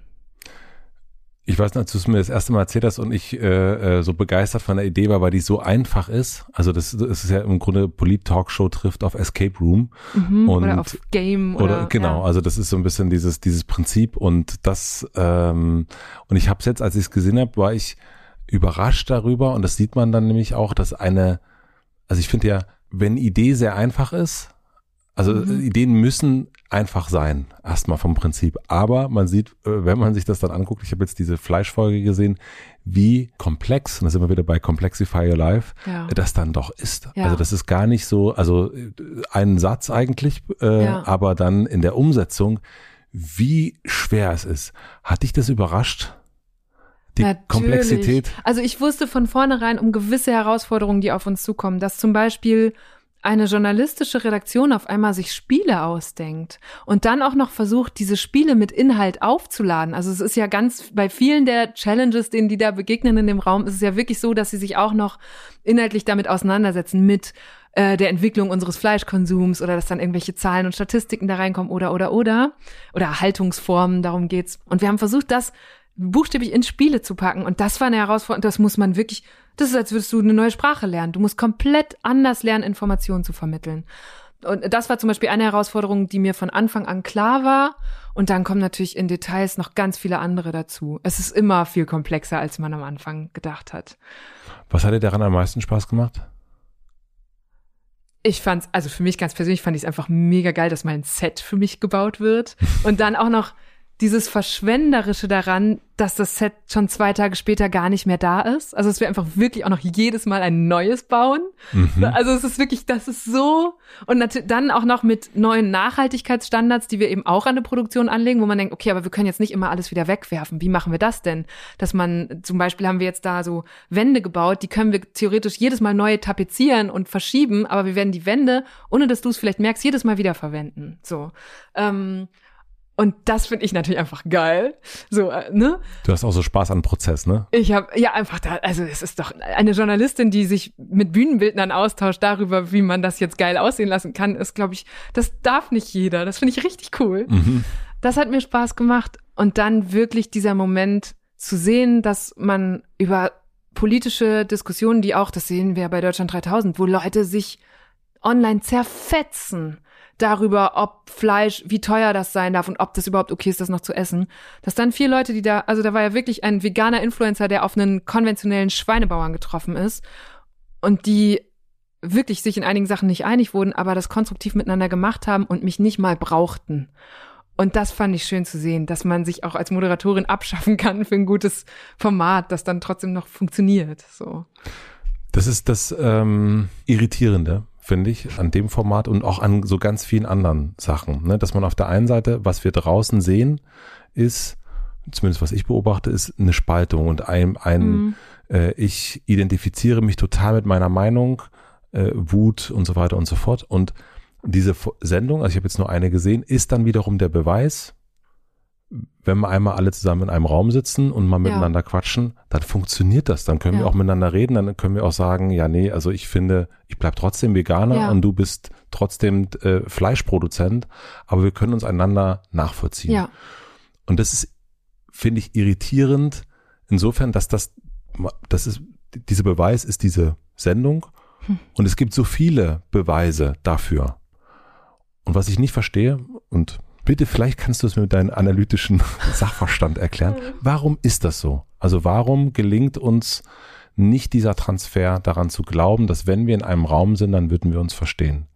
Speaker 2: Ich weiß nicht, als du es mir das erste Mal erzählt hast und ich äh, äh, so begeistert von der Idee war, weil die so einfach ist. Also das, das ist ja im Grunde Polit-Talkshow trifft auf Escape Room.
Speaker 1: Mhm.
Speaker 2: Und-
Speaker 1: oder auf Game oder,
Speaker 2: Oder, genau,
Speaker 1: Ja.
Speaker 2: also das ist so ein bisschen dieses dieses Prinzip und das ähm, und ich habe es jetzt, als ich es gesehen habe, war ich überrascht darüber und das sieht man dann nämlich auch, dass eine, also ich finde ja, wenn Idee sehr einfach ist, also
Speaker 1: Mhm.
Speaker 2: Ideen müssen einfach sein, erstmal vom Prinzip. Aber man sieht, äh, wenn man sich das dann anguckt, ich habe jetzt diese Fleischfolge gesehen, wie komplex, und da sind wir wieder bei Complexify Your Life, ja. das dann doch ist. Ja. Also das ist gar nicht so, also äh, ein Satz eigentlich, äh, ja. aber dann in der Umsetzung, wie schwer es ist. Hat dich das überrascht? Die Natürlich. Komplexität.
Speaker 1: Also ich wusste von vornherein um gewisse Herausforderungen, die auf uns zukommen, dass zum Beispiel eine journalistische Redaktion auf einmal sich Spiele ausdenkt und dann auch noch versucht, diese Spiele mit Inhalt aufzuladen. Also es ist ja ganz bei vielen der Challenges, denen die da begegnen in dem Raum, ist es ja wirklich so, dass sie sich auch noch inhaltlich damit auseinandersetzen mit äh, der Entwicklung unseres Fleischkonsums oder dass dann irgendwelche Zahlen und Statistiken da reinkommen oder oder oder oder Haltungsformen, darum geht's. Und wir haben versucht, das buchstäblich in Spiele zu packen und das war eine Herausforderung, das muss man wirklich das ist, als würdest du eine neue Sprache lernen. Du musst komplett anders lernen, Informationen zu vermitteln. Und das war zum Beispiel eine Herausforderung, die mir von Anfang an klar war. Und dann kommen natürlich in Details noch ganz viele andere dazu. Es ist immer viel komplexer, als man am Anfang gedacht hat.
Speaker 2: Was hat dir daran am meisten Spaß gemacht?
Speaker 1: Ich fand's, also für mich ganz persönlich fand ich es einfach mega geil, dass mein Set für mich gebaut wird. Und dann auch noch dieses Verschwenderische daran, dass das Set schon zwei Tage später gar nicht mehr da ist. Also dass wir einfach wirklich auch noch jedes Mal ein neues bauen. Mhm. Also es ist wirklich, das ist so. Und dann auch noch mit neuen Nachhaltigkeitsstandards, die wir eben auch an der Produktion anlegen, wo man denkt, okay, aber wir können jetzt nicht immer alles wieder wegwerfen. Wie machen wir das denn? Dass man, zum Beispiel haben wir jetzt da so Wände gebaut, die können wir theoretisch jedes Mal neu tapezieren und verschieben, aber wir werden die Wände, ohne dass du es vielleicht merkst, jedes Mal wieder verwenden. So. Ähm, und das finde ich natürlich einfach geil. So, äh, ne?
Speaker 2: Du hast auch so Spaß an Prozess, ne?
Speaker 1: Ich habe ja einfach da, also es ist doch eine Journalistin, die sich mit Bühnenbildnern austauscht darüber, wie man das jetzt geil aussehen lassen kann, ist, glaube ich, das darf nicht jeder. Das finde ich richtig cool. Mhm. Das hat mir Spaß gemacht. Und dann wirklich dieser Moment zu sehen, dass man über politische Diskussionen, die auch, das sehen wir bei Deutschland 3000, wo Leute sich online zerfetzen darüber, ob Fleisch, wie teuer das sein darf und ob das überhaupt okay ist, das noch zu essen. Dass dann vier Leute, die da, also da war ja wirklich ein veganer Influencer, der auf einen konventionellen Schweinebauern getroffen ist und die wirklich sich in einigen Sachen nicht einig wurden, aber das konstruktiv miteinander gemacht haben und mich nicht mal brauchten. Und das fand ich schön zu sehen, dass man sich auch als Moderatorin abschaffen kann für ein gutes Format, das dann trotzdem noch funktioniert. So.
Speaker 2: Das ist das ähm, Irritierende finde ich, an dem Format und auch an so ganz vielen anderen Sachen. Ne? Dass man auf der einen Seite, was wir draußen sehen, ist, zumindest was ich beobachte, ist eine Spaltung und ein, ein mhm. äh, ich identifiziere mich total mit meiner Meinung, äh, Wut und so weiter und so fort. Und diese Sendung, also ich habe jetzt nur eine gesehen, ist dann wiederum der Beweis, wenn wir einmal alle zusammen in einem Raum sitzen und mal miteinander ja. quatschen, dann funktioniert das. Dann können ja. wir auch miteinander reden, dann können wir auch sagen, ja, nee, also ich finde, ich bleib trotzdem Veganer ja. und du bist trotzdem äh, Fleischproduzent, aber wir können uns einander nachvollziehen. Ja. Und das ist, finde ich, irritierend, insofern, dass das, das ist, dieser Beweis ist diese Sendung hm. und es gibt so viele Beweise dafür. Und was ich nicht verstehe, und Bitte, vielleicht kannst du es mir mit deinem analytischen Sachverstand erklären. Warum ist das so? Also warum gelingt uns nicht dieser Transfer daran zu glauben, dass wenn wir in einem Raum sind, dann würden wir uns verstehen?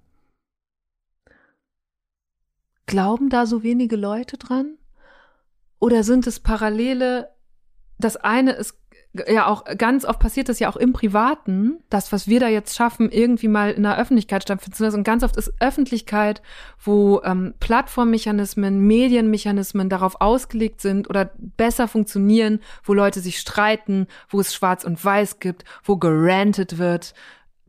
Speaker 1: Glauben da so wenige Leute dran? Oder sind es Parallele? Das eine ist ja auch ganz oft passiert das ja auch im Privaten, das, was wir da jetzt schaffen, irgendwie mal in der Öffentlichkeit stattfinden zu lassen. Und ganz oft ist Öffentlichkeit, wo ähm, Plattformmechanismen, Medienmechanismen darauf ausgelegt sind oder besser funktionieren, wo Leute sich streiten, wo es Schwarz und Weiß gibt, wo gerantet wird.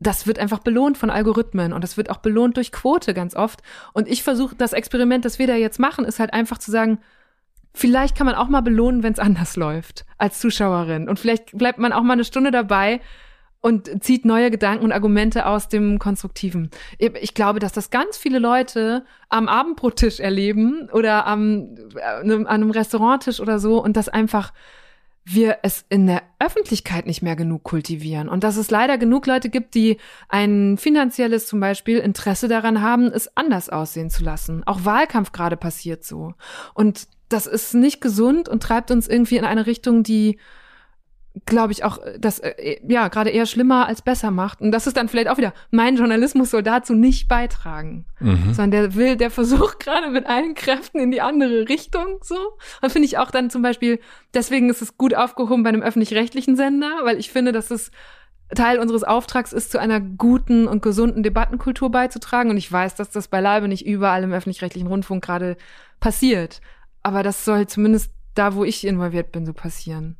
Speaker 1: Das wird einfach belohnt von Algorithmen und das wird auch belohnt durch Quote ganz oft. Und ich versuche, das Experiment, das wir da jetzt machen, ist halt einfach zu sagen, vielleicht kann man auch mal belohnen, wenn es anders läuft als Zuschauerin. Und vielleicht bleibt man auch mal eine Stunde dabei und zieht neue Gedanken und Argumente aus dem Konstruktiven. Ich glaube, dass das ganz viele Leute am Abendbrottisch erleben oder am, äh, an einem Restauranttisch oder so und das einfach wir es in der Öffentlichkeit nicht mehr genug kultivieren und dass es leider genug Leute gibt, die ein finanzielles zum Beispiel Interesse daran haben, es anders aussehen zu lassen. Auch Wahlkampf gerade passiert so. Und das ist nicht gesund und treibt uns irgendwie in eine Richtung, die glaube ich, auch das äh, ja gerade eher schlimmer als besser macht. Und das ist dann vielleicht auch wieder, mein Journalismus soll dazu nicht beitragen. Mhm. Sondern der will, der versucht gerade mit allen Kräften in die andere Richtung so. Und finde ich auch dann zum Beispiel, deswegen ist es gut aufgehoben bei einem öffentlich-rechtlichen Sender, weil ich finde, dass es Teil unseres Auftrags ist, zu einer guten und gesunden Debattenkultur beizutragen. Und ich weiß, dass das beileibe nicht überall im öffentlich-rechtlichen Rundfunk gerade passiert. Aber das soll zumindest da, wo ich involviert bin, so passieren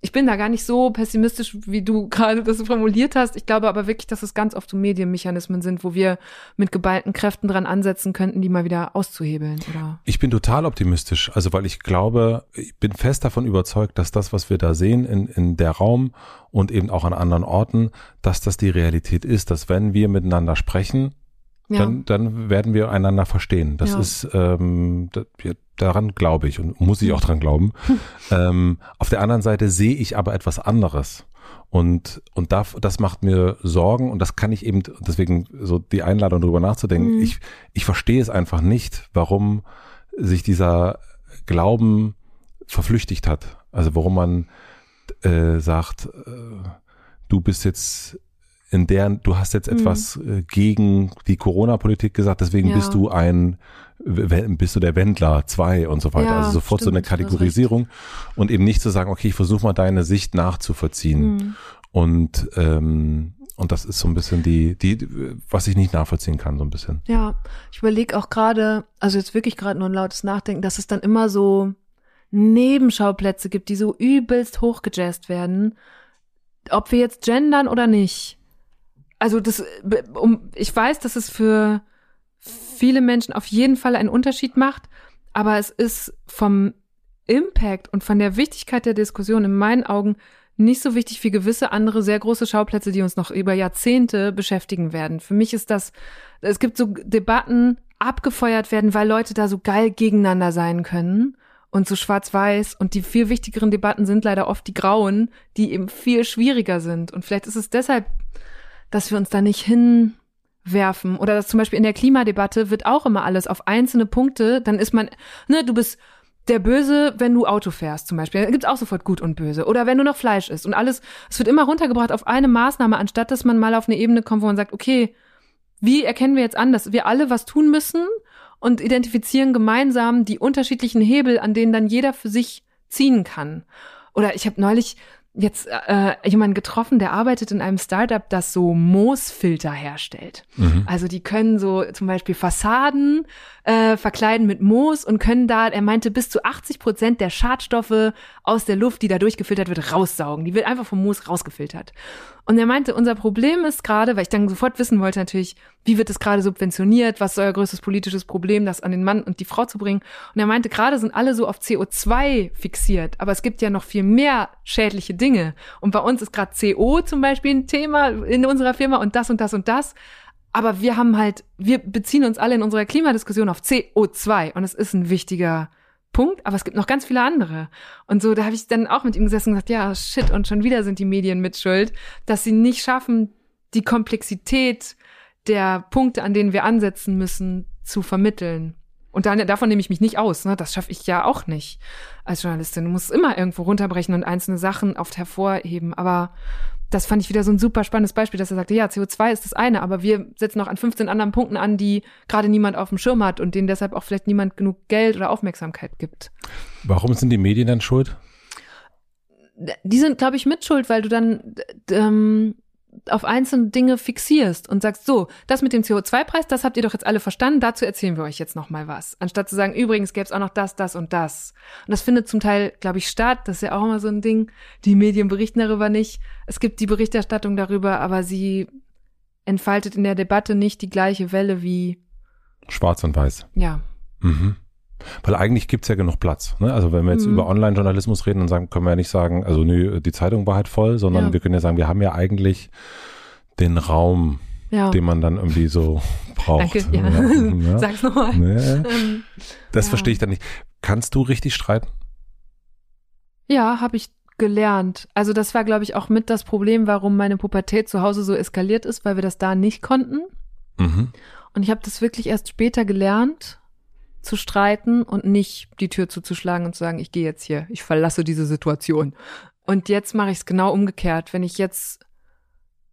Speaker 1: ich bin da gar nicht so pessimistisch, wie du gerade das formuliert hast. Ich glaube aber wirklich, dass es ganz oft so Medienmechanismen sind, wo wir mit geballten Kräften dran ansetzen könnten, die mal wieder auszuhebeln. Oder?
Speaker 2: Ich bin total optimistisch. Also weil ich glaube, ich bin fest davon überzeugt, dass das, was wir da sehen in, in der Raum und eben auch an anderen Orten, dass das die Realität ist, dass wenn wir miteinander sprechen, ja. dann, dann werden wir einander verstehen. Das ja. ist, ähm, das, daran glaube ich und muss ich auch dran glauben. ähm, auf der anderen Seite sehe ich aber etwas anderes. Und, und da, das macht mir Sorgen und das kann ich eben, deswegen so die Einladung darüber nachzudenken. Mhm. Ich, ich verstehe es einfach nicht, warum sich dieser Glauben verflüchtigt hat. Also warum man äh, sagt, äh, du bist jetzt in der, du hast jetzt mhm. etwas äh, gegen die Corona-Politik gesagt, deswegen ja. bist du ein, bist du der Wendler zwei und so weiter. Ja, also sofort stimmt, so eine Kategorisierung und eben nicht zu sagen, okay, ich versuche mal deine Sicht nachzuvollziehen. Mhm. Und ähm, und das ist so ein bisschen die, die, was ich nicht nachvollziehen kann, so ein bisschen.
Speaker 1: Ja, ich überlege auch gerade, also jetzt wirklich gerade nur ein lautes Nachdenken, dass es dann immer so Nebenschauplätze gibt, die so übelst hochgejazzt werden, ob wir jetzt gendern oder nicht also das, um, ich weiß, dass es für viele Menschen auf jeden Fall einen Unterschied macht, aber es ist vom Impact und von der Wichtigkeit der Diskussion in meinen Augen nicht so wichtig wie gewisse andere sehr große Schauplätze, die uns noch über Jahrzehnte beschäftigen werden. Für mich ist das, es gibt so Debatten, abgefeuert werden, weil Leute da so geil gegeneinander sein können und so schwarz-weiß. Und die viel wichtigeren Debatten sind leider oft die grauen, die eben viel schwieriger sind. Und vielleicht ist es deshalb dass wir uns da nicht hinwerfen. Oder dass zum Beispiel in der Klimadebatte wird auch immer alles auf einzelne Punkte, dann ist man, ne, du bist der Böse, wenn du Auto fährst zum Beispiel. Da gibt's auch sofort gut und böse. Oder wenn du noch Fleisch isst. Und alles, es wird immer runtergebracht auf eine Maßnahme, anstatt dass man mal auf eine Ebene kommt, wo man sagt, okay, wie erkennen wir jetzt an, dass wir alle was tun müssen und identifizieren gemeinsam die unterschiedlichen Hebel, an denen dann jeder für sich ziehen kann. Oder ich habe neulich jetzt äh, jemanden getroffen, der arbeitet in einem Startup, das so Moosfilter herstellt. Mhm. Also die können so zum Beispiel Fassaden äh, verkleiden mit Moos und können da, er meinte, bis zu 80 Prozent der Schadstoffe aus der Luft, die da durchgefiltert wird, raussaugen. Die wird einfach vom Moos rausgefiltert. Und er meinte, unser Problem ist gerade, weil ich dann sofort wissen wollte natürlich, wie wird es gerade subventioniert, was ist euer größtes politisches Problem, das an den Mann und die Frau zu bringen. Und er meinte, gerade sind alle so auf CO2 fixiert, aber es gibt ja noch viel mehr schädliche Dinge. Und bei uns ist gerade CO zum Beispiel ein Thema in unserer Firma und das und das und das. Aber wir haben halt, wir beziehen uns alle in unserer Klimadiskussion auf CO2 und es ist ein wichtiger Punkt, aber es gibt noch ganz viele andere. Und so, da habe ich dann auch mit ihm gesessen und gesagt, ja, shit, und schon wieder sind die Medien mit Schuld, dass sie nicht schaffen, die Komplexität der Punkte, an denen wir ansetzen müssen, zu vermitteln. Und dann, davon nehme ich mich nicht aus. Ne? Das schaffe ich ja auch nicht als Journalistin. Du musst immer irgendwo runterbrechen und einzelne Sachen oft hervorheben. Aber das fand ich wieder so ein super spannendes Beispiel, dass er sagte, ja, CO2 ist das eine, aber wir setzen noch an 15 anderen Punkten an, die gerade niemand auf dem Schirm hat und denen deshalb auch vielleicht niemand genug Geld oder Aufmerksamkeit gibt.
Speaker 2: Warum sind die Medien dann schuld?
Speaker 1: Die sind, glaube ich, mit schuld, weil du dann ähm, auf einzelne Dinge fixierst und sagst, so, das mit dem CO2-Preis, das habt ihr doch jetzt alle verstanden, dazu erzählen wir euch jetzt noch mal was. Anstatt zu sagen, übrigens gäbe es auch noch das, das und das. Und das findet zum Teil, glaube ich, statt. Das ist ja auch immer so ein Ding. Die Medien berichten darüber nicht. Es gibt die Berichterstattung darüber, aber sie entfaltet in der Debatte nicht die gleiche Welle wie
Speaker 2: Schwarz und Weiß.
Speaker 1: Ja.
Speaker 2: Mhm. Weil eigentlich gibt's ja genug Platz. Ne? Also wenn wir jetzt mhm. über Online-Journalismus reden, dann sagen, können wir ja nicht sagen, also nö, die Zeitung war halt voll, sondern ja. wir können ja sagen, wir haben ja eigentlich den Raum, ja. den man dann irgendwie so braucht.
Speaker 1: Danke, ja. ja. Sag's nochmal.
Speaker 2: Nee. Ähm, das verstehe ich dann nicht. Kannst du richtig streiten?
Speaker 1: Ja, habe ich gelernt. Also das war, glaube ich, auch mit das Problem, warum meine Pubertät zu Hause so eskaliert ist, weil wir das da nicht konnten. Mhm. Und ich habe das wirklich erst später gelernt zu streiten und nicht die Tür zuzuschlagen und zu sagen, ich gehe jetzt hier, ich verlasse diese Situation. Und jetzt mache ich es genau umgekehrt. Wenn ich jetzt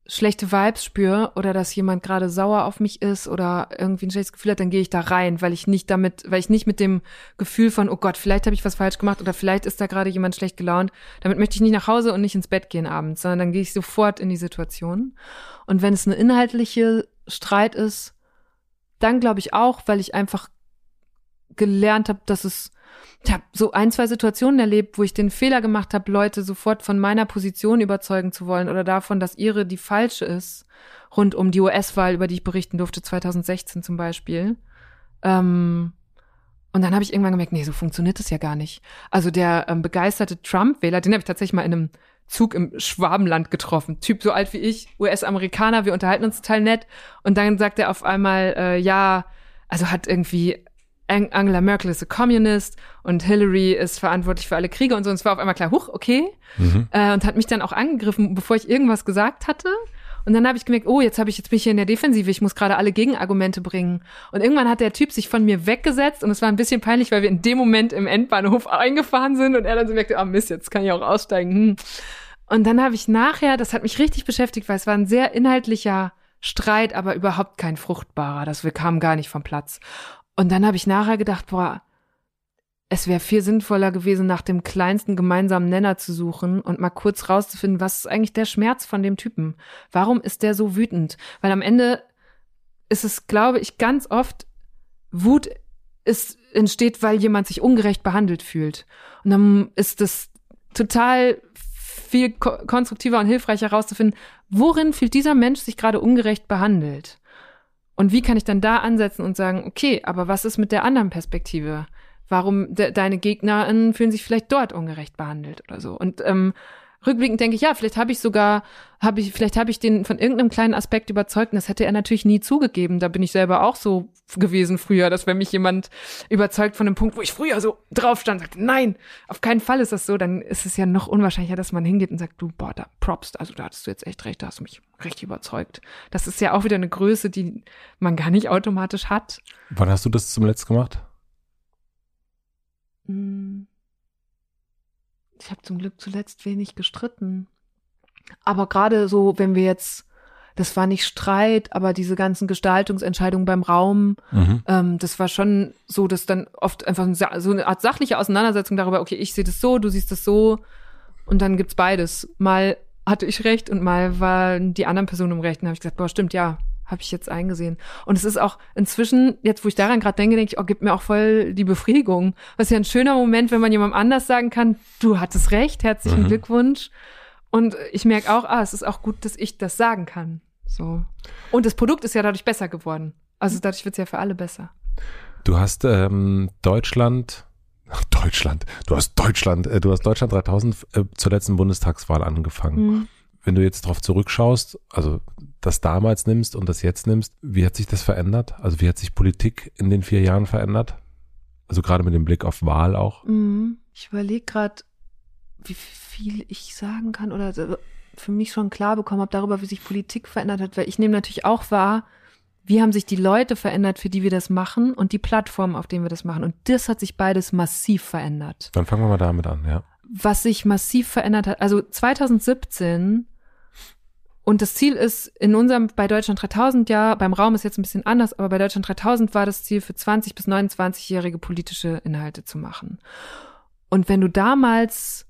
Speaker 1: schlechte Vibes spüre oder dass jemand gerade sauer auf mich ist oder irgendwie ein schlechtes Gefühl hat, dann gehe ich da rein, weil ich nicht damit, weil ich nicht mit dem Gefühl von, oh Gott, vielleicht habe ich was falsch gemacht oder vielleicht ist da gerade jemand schlecht gelaunt, damit möchte ich nicht nach Hause und nicht ins Bett gehen abends, sondern dann gehe ich sofort in die Situation. Und wenn es eine inhaltliche Streit ist, dann glaube ich auch, weil ich einfach gelernt habe, dass es ich habe so ein, zwei Situationen erlebt, wo ich den Fehler gemacht habe, Leute sofort von meiner Position überzeugen zu wollen oder davon, dass ihre die falsche ist, rund um die US-Wahl, über die ich berichten durfte, 2016 zum Beispiel. Ähm, und dann habe ich irgendwann gemerkt, nee, so funktioniert das ja gar nicht. Also der ähm, begeisterte Trump-Wähler, den habe ich tatsächlich mal in einem Zug im Schwabenland getroffen. Typ so alt wie ich, US-Amerikaner, wir unterhalten uns total nett. Und dann sagt er auf einmal, äh, ja, also hat irgendwie Angela Merkel ist a Communist und Hillary ist verantwortlich für alle Kriege und so. Und es war auf einmal klar, huch, okay. Mhm. Äh, und hat mich dann auch angegriffen, bevor ich irgendwas gesagt hatte. Und dann habe ich gemerkt, oh, jetzt habe ich jetzt bin ich hier in der Defensive, ich muss gerade alle Gegenargumente bringen. Und irgendwann hat der Typ sich von mir weggesetzt und es war ein bisschen peinlich, weil wir in dem Moment im Endbahnhof eingefahren sind und er dann so merkte, ah Mist, jetzt kann ich auch aussteigen. Hm. Und dann habe ich nachher, das hat mich richtig beschäftigt, weil es war ein sehr inhaltlicher Streit, aber überhaupt kein fruchtbarer. Das wir kamen gar nicht vom Platz. Und dann habe ich nachher gedacht, boah, es wäre viel sinnvoller gewesen, nach dem kleinsten gemeinsamen Nenner zu suchen und mal kurz rauszufinden, was ist eigentlich der Schmerz von dem Typen? Warum ist der so wütend? Weil am Ende ist es, glaube ich, ganz oft Wut ist, entsteht, weil jemand sich ungerecht behandelt fühlt. Und dann ist es total viel konstruktiver und hilfreicher herauszufinden, worin fühlt dieser Mensch sich gerade ungerecht behandelt? Und wie kann ich dann da ansetzen und sagen, okay, aber was ist mit der anderen Perspektive? Warum de deine GegnerInnen fühlen sich vielleicht dort ungerecht behandelt oder so? Und ähm, rückblickend denke ich, ja, vielleicht habe ich sogar, habe ich, vielleicht habe ich den von irgendeinem kleinen Aspekt überzeugt und das hätte er natürlich nie zugegeben. Da bin ich selber auch so gewesen früher, dass wenn mich jemand überzeugt von einem Punkt, wo ich früher so drauf stand, sagte, nein, auf keinen Fall ist das so, dann ist es ja noch unwahrscheinlicher, dass man hingeht und sagt, du, boah, da props, also da hattest du jetzt echt recht, da hast du mich richtig überzeugt. Das ist ja auch wieder eine Größe, die man gar nicht automatisch hat.
Speaker 2: Wann hast du das zum letzten gemacht?
Speaker 1: Hm ich habe zum Glück zuletzt wenig gestritten. Aber gerade so, wenn wir jetzt, das war nicht Streit, aber diese ganzen Gestaltungsentscheidungen beim Raum, mhm. ähm, das war schon so, dass dann oft einfach so eine Art sachliche Auseinandersetzung darüber, okay, ich sehe das so, du siehst das so und dann gibt's beides. Mal hatte ich recht und mal waren die anderen Personen im Recht. Und habe ich gesagt, boah, stimmt, ja, habe ich jetzt eingesehen. Und es ist auch inzwischen, jetzt wo ich daran gerade denke, denke ich, oh, gibt mir auch voll die Befriedigung. Ist ja ein schöner Moment, wenn man jemandem anders sagen kann, du hattest recht, herzlichen mhm. Glückwunsch. Und ich merke auch, ah, es ist auch gut, dass ich das sagen kann. So. Und das Produkt ist ja dadurch besser geworden. Also dadurch wird es ja für alle besser.
Speaker 2: Du hast ähm, Deutschland, Deutschland, du hast Deutschland, äh, du hast Deutschland 3000 äh, zur letzten Bundestagswahl angefangen. Mhm. Wenn du jetzt darauf zurückschaust, also das damals nimmst und das jetzt nimmst, wie hat sich das verändert? Also wie hat sich Politik in den vier Jahren verändert? Also gerade mit dem Blick auf Wahl auch.
Speaker 1: Mhm. Ich überlege gerade, wie viel ich sagen kann oder für mich schon klar bekommen habe darüber, wie sich Politik verändert hat, weil ich nehme natürlich auch wahr, wie haben sich die Leute verändert, für die wir das machen und die Plattformen, auf denen wir das machen. Und das hat sich beides massiv verändert.
Speaker 2: Dann fangen wir mal damit an, ja.
Speaker 1: Was sich massiv verändert hat, also 2017 und das Ziel ist in unserem, bei Deutschland 3000 ja, beim Raum ist jetzt ein bisschen anders, aber bei Deutschland 3000 war das Ziel für 20 bis 29-jährige politische Inhalte zu machen. Und wenn du damals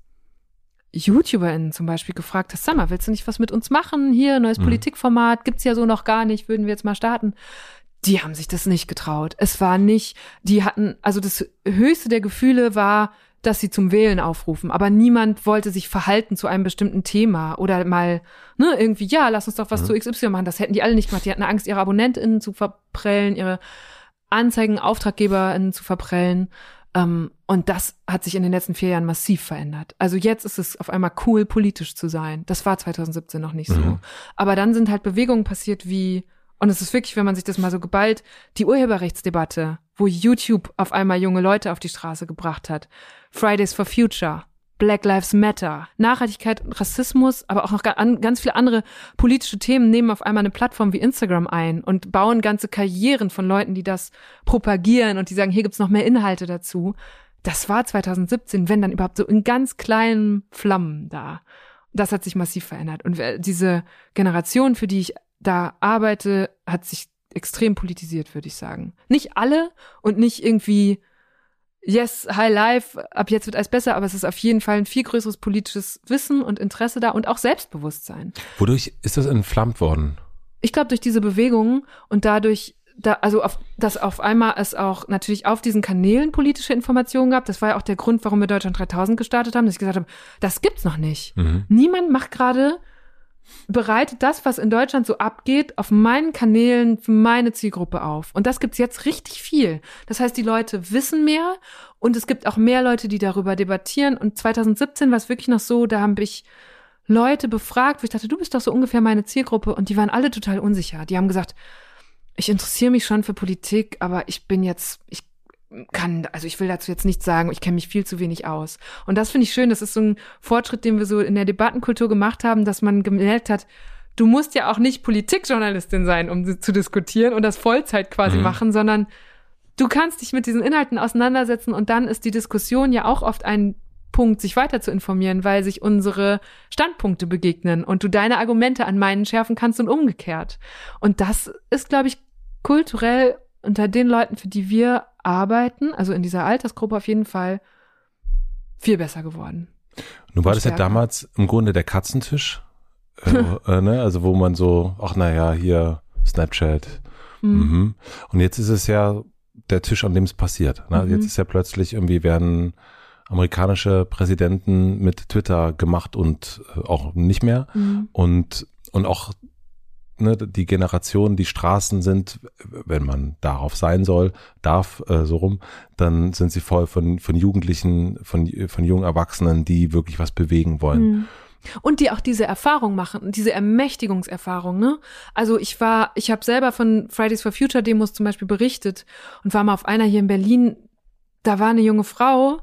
Speaker 1: YouTuberInnen zum Beispiel gefragt hast, sag mal, willst du nicht was mit uns machen? Hier, neues mhm. Politikformat, gibt's ja so noch gar nicht, würden wir jetzt mal starten. Die haben sich das nicht getraut. Es war nicht, die hatten, also das höchste der Gefühle war, dass sie zum Wählen aufrufen. Aber niemand wollte sich verhalten zu einem bestimmten Thema oder mal, ne, irgendwie, ja, lass uns doch was mhm. zu XY machen. Das hätten die alle nicht gemacht. Die hatten Angst, ihre AbonnentInnen zu verprellen, ihre Anzeigen, AuftraggeberInnen zu verprellen. Ähm, und das hat sich in den letzten vier Jahren massiv verändert. Also jetzt ist es auf einmal cool, politisch zu sein. Das war 2017 noch nicht so. Mhm. Aber dann sind halt Bewegungen passiert wie, und es ist wirklich, wenn man sich das mal so geballt, die Urheberrechtsdebatte, wo YouTube auf einmal junge Leute auf die Straße gebracht hat, Fridays for Future, Black Lives Matter, Nachhaltigkeit und Rassismus, aber auch noch ganz viele andere politische Themen nehmen auf einmal eine Plattform wie Instagram ein und bauen ganze Karrieren von Leuten, die das propagieren und die sagen, hier gibt's noch mehr Inhalte dazu. das war 2017, wenn dann überhaupt so in ganz kleinen Flammen da. Das hat sich massiv verändert. Und diese Generation, für die ich da arbeite, hat sich extrem politisiert, würde ich sagen. Nicht alle und nicht irgendwie, yes, high life, ab jetzt wird alles besser, aber es ist auf jeden Fall ein viel größeres politisches Wissen und Interesse da und auch Selbstbewusstsein.
Speaker 2: Wodurch ist das entflammt worden?
Speaker 1: Ich glaube, durch diese Bewegungen und dadurch, da, also auf, dass auf einmal es auch natürlich auf diesen Kanälen politische Informationen gab. Das war ja auch der Grund, warum wir Deutschland 3000 gestartet haben, dass ich gesagt habe, das gibt's noch nicht. Mhm. Niemand macht gerade bereitet das, was in Deutschland so abgeht, auf meinen Kanälen für meine Zielgruppe auf. Und das gibt's jetzt richtig viel. Das heißt, die Leute wissen mehr und es gibt auch mehr Leute, die darüber debattieren. Und 2017 war es wirklich noch so, da habe ich Leute befragt, wo ich dachte, du bist doch so ungefähr meine Zielgruppe. Und die waren alle total unsicher. Die haben gesagt, ich interessiere mich schon für Politik, aber ich bin jetzt, ich kann, also ich will dazu jetzt nichts sagen, ich kenne mich viel zu wenig aus. Und das finde ich schön, das ist so ein Fortschritt, den wir so in der Debattenkultur gemacht haben, dass man gemerkt hat, du musst ja auch nicht Politikjournalistin sein, um zu diskutieren und das Vollzeit quasi mhm. machen, sondern du kannst dich mit diesen Inhalten auseinandersetzen und dann ist die Diskussion ja auch oft ein Punkt, sich weiter zu informieren, weil sich unsere Standpunkte begegnen und du deine Argumente an meinen schärfen kannst und umgekehrt. Und das ist, glaube ich, kulturell unter den Leuten, für die wir arbeiten, also in dieser Altersgruppe auf jeden Fall viel besser geworden.
Speaker 2: Nun war das ja damals im Grunde der Katzentisch, äh, äh, ne? also wo man so, ach naja, hier Snapchat. Mhm. Mhm. Und jetzt ist es ja der Tisch, an dem es passiert. Ne? Mhm. Jetzt ist ja plötzlich irgendwie werden amerikanische Präsidenten mit Twitter gemacht und äh, auch nicht mehr. Mhm. Und, und auch ne, die Generation, die Straßen sind, wenn man darauf sein soll, darf, äh, so rum, dann sind sie voll von, von Jugendlichen, von, von jungen Erwachsenen, die wirklich was bewegen wollen. Mhm.
Speaker 1: Und die auch diese Erfahrung machen, diese Ermächtigungserfahrung, ne? Also ich war, ich habe selber von Fridays for Future Demos zum Beispiel berichtet und war mal auf einer hier in Berlin, da war eine junge Frau,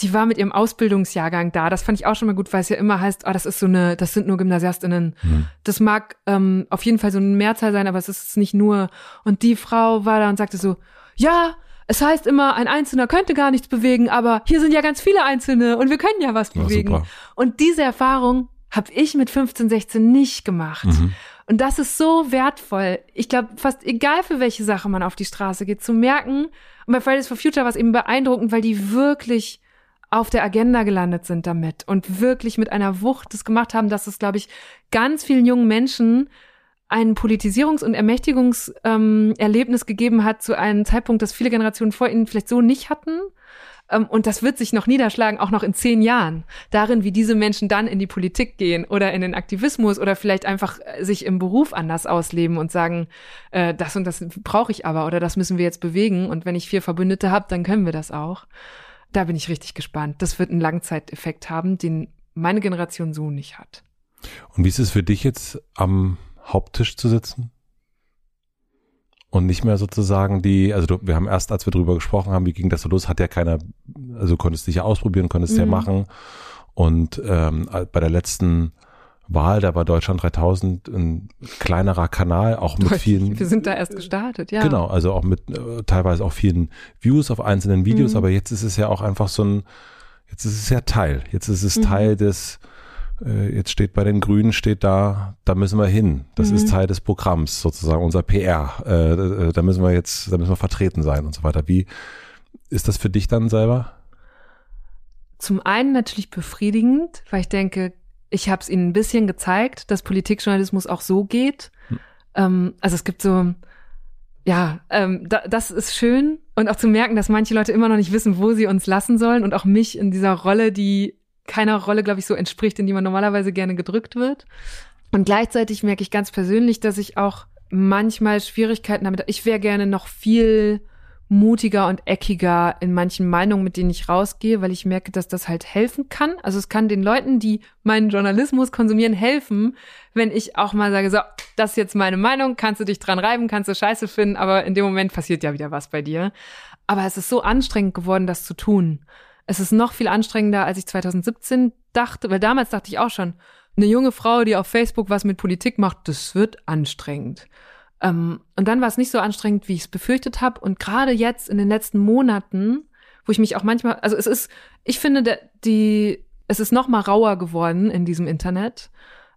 Speaker 1: die war mit ihrem Ausbildungsjahrgang da. Das fand ich auch schon mal gut, weil es ja immer heißt, oh, das ist so eine, das sind nur GymnasiastInnen. Mhm. Das mag ähm, auf jeden Fall so eine Mehrzahl sein, aber es ist nicht nur. Und die Frau war da und sagte so, ja, es heißt immer, ein Einzelner könnte gar nichts bewegen, aber hier sind ja ganz viele Einzelne und wir können ja was bewegen. Ja, und diese Erfahrung habe ich mit 15, 16 nicht gemacht. Mhm. Und das ist so wertvoll. Ich glaube, fast egal für welche Sache man auf die Straße geht, zu merken, und bei Fridays for Future war es eben beeindruckend, weil die wirklich auf der Agenda gelandet sind damit und wirklich mit einer Wucht das gemacht haben, dass es, glaube ich, ganz vielen jungen Menschen ein Politisierungs- und Ermächtigungserlebnis ähm, gegeben hat zu einem Zeitpunkt, das viele Generationen vor ihnen vielleicht so nicht hatten. Ähm, und das wird sich noch niederschlagen, auch noch in zehn Jahren, darin, wie diese Menschen dann in die Politik gehen oder in den Aktivismus oder vielleicht einfach äh, sich im Beruf anders ausleben und sagen, äh, das und das brauche ich aber oder das müssen wir jetzt bewegen. Und wenn ich vier Verbündete habe, dann können wir das auch. Da bin ich richtig gespannt. Das wird einen Langzeiteffekt haben, den meine Generation so nicht hat.
Speaker 2: Und wie ist es für dich jetzt am Haupttisch zu sitzen? Und nicht mehr sozusagen die, also du, wir haben erst, als wir drüber gesprochen haben, wie ging das so los, hat ja keiner, also konntest dich ja ausprobieren, konntest mhm. ja machen. Und ähm, bei der letzten Wahl, da war Deutschland 3000 ein kleinerer Kanal, auch mit vielen.
Speaker 1: Wir sind da erst gestartet, ja.
Speaker 2: Genau, also auch mit äh, teilweise auch vielen Views auf einzelnen Videos, mhm. aber jetzt ist es ja auch einfach so ein, jetzt ist es ja Teil, jetzt ist es mhm. Teil des, äh, jetzt steht bei den Grünen, steht da, da müssen wir hin. Das mhm. ist Teil des Programms, sozusagen unser PR. Äh, äh, da müssen wir jetzt, da müssen wir vertreten sein und so weiter. Wie ist das für dich dann selber?
Speaker 1: Zum einen natürlich befriedigend, weil ich denke, ich habe es ihnen ein bisschen gezeigt, dass Politikjournalismus auch so geht. Hm. Ähm, also es gibt so, ja, ähm, da, das ist schön und auch zu merken, dass manche Leute immer noch nicht wissen, wo sie uns lassen sollen und auch mich in dieser Rolle, die keiner Rolle, glaube ich, so entspricht, in die man normalerweise gerne gedrückt wird. Und gleichzeitig merke ich ganz persönlich, dass ich auch manchmal Schwierigkeiten damit. Ich wäre gerne noch viel mutiger und eckiger in manchen Meinungen, mit denen ich rausgehe, weil ich merke, dass das halt helfen kann. Also es kann den Leuten, die meinen Journalismus konsumieren, helfen, wenn ich auch mal sage, so, das ist jetzt meine Meinung, kannst du dich dran reiben, kannst du scheiße finden, aber in dem Moment passiert ja wieder was bei dir. Aber es ist so anstrengend geworden, das zu tun. Es ist noch viel anstrengender, als ich 2017 dachte, weil damals dachte ich auch schon, eine junge Frau, die auf Facebook was mit Politik macht, das wird anstrengend. Ähm, und dann war es nicht so anstrengend, wie ich es befürchtet habe. Und gerade jetzt in den letzten Monaten, wo ich mich auch manchmal, also es ist, ich finde, der, die, es ist noch mal rauer geworden in diesem Internet.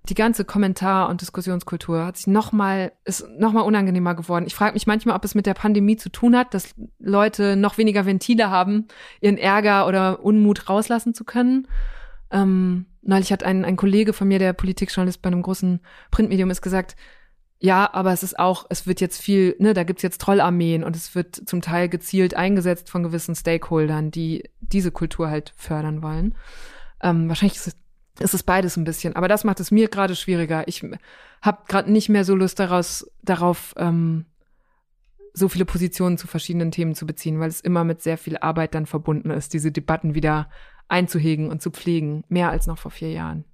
Speaker 1: Die ganze Kommentar- und Diskussionskultur hat sich noch mal, ist noch mal unangenehmer geworden. Ich frage mich manchmal, ob es mit der Pandemie zu tun hat, dass Leute noch weniger Ventile haben, ihren Ärger oder Unmut rauslassen zu können. Ähm, neulich hat ein, ein Kollege von mir, der Politikjournalist bei einem großen Printmedium ist, gesagt, ja, aber es ist auch, es wird jetzt viel, ne, da gibt's jetzt Trollarmeen und es wird zum Teil gezielt eingesetzt von gewissen Stakeholdern, die diese Kultur halt fördern wollen. Ähm, wahrscheinlich ist es, ist es beides ein bisschen, aber das macht es mir gerade schwieriger. Ich habe gerade nicht mehr so Lust daraus, darauf, ähm, so viele Positionen zu verschiedenen Themen zu beziehen, weil es immer mit sehr viel Arbeit dann verbunden ist, diese Debatten wieder einzuhegen und zu pflegen, mehr als noch vor vier Jahren.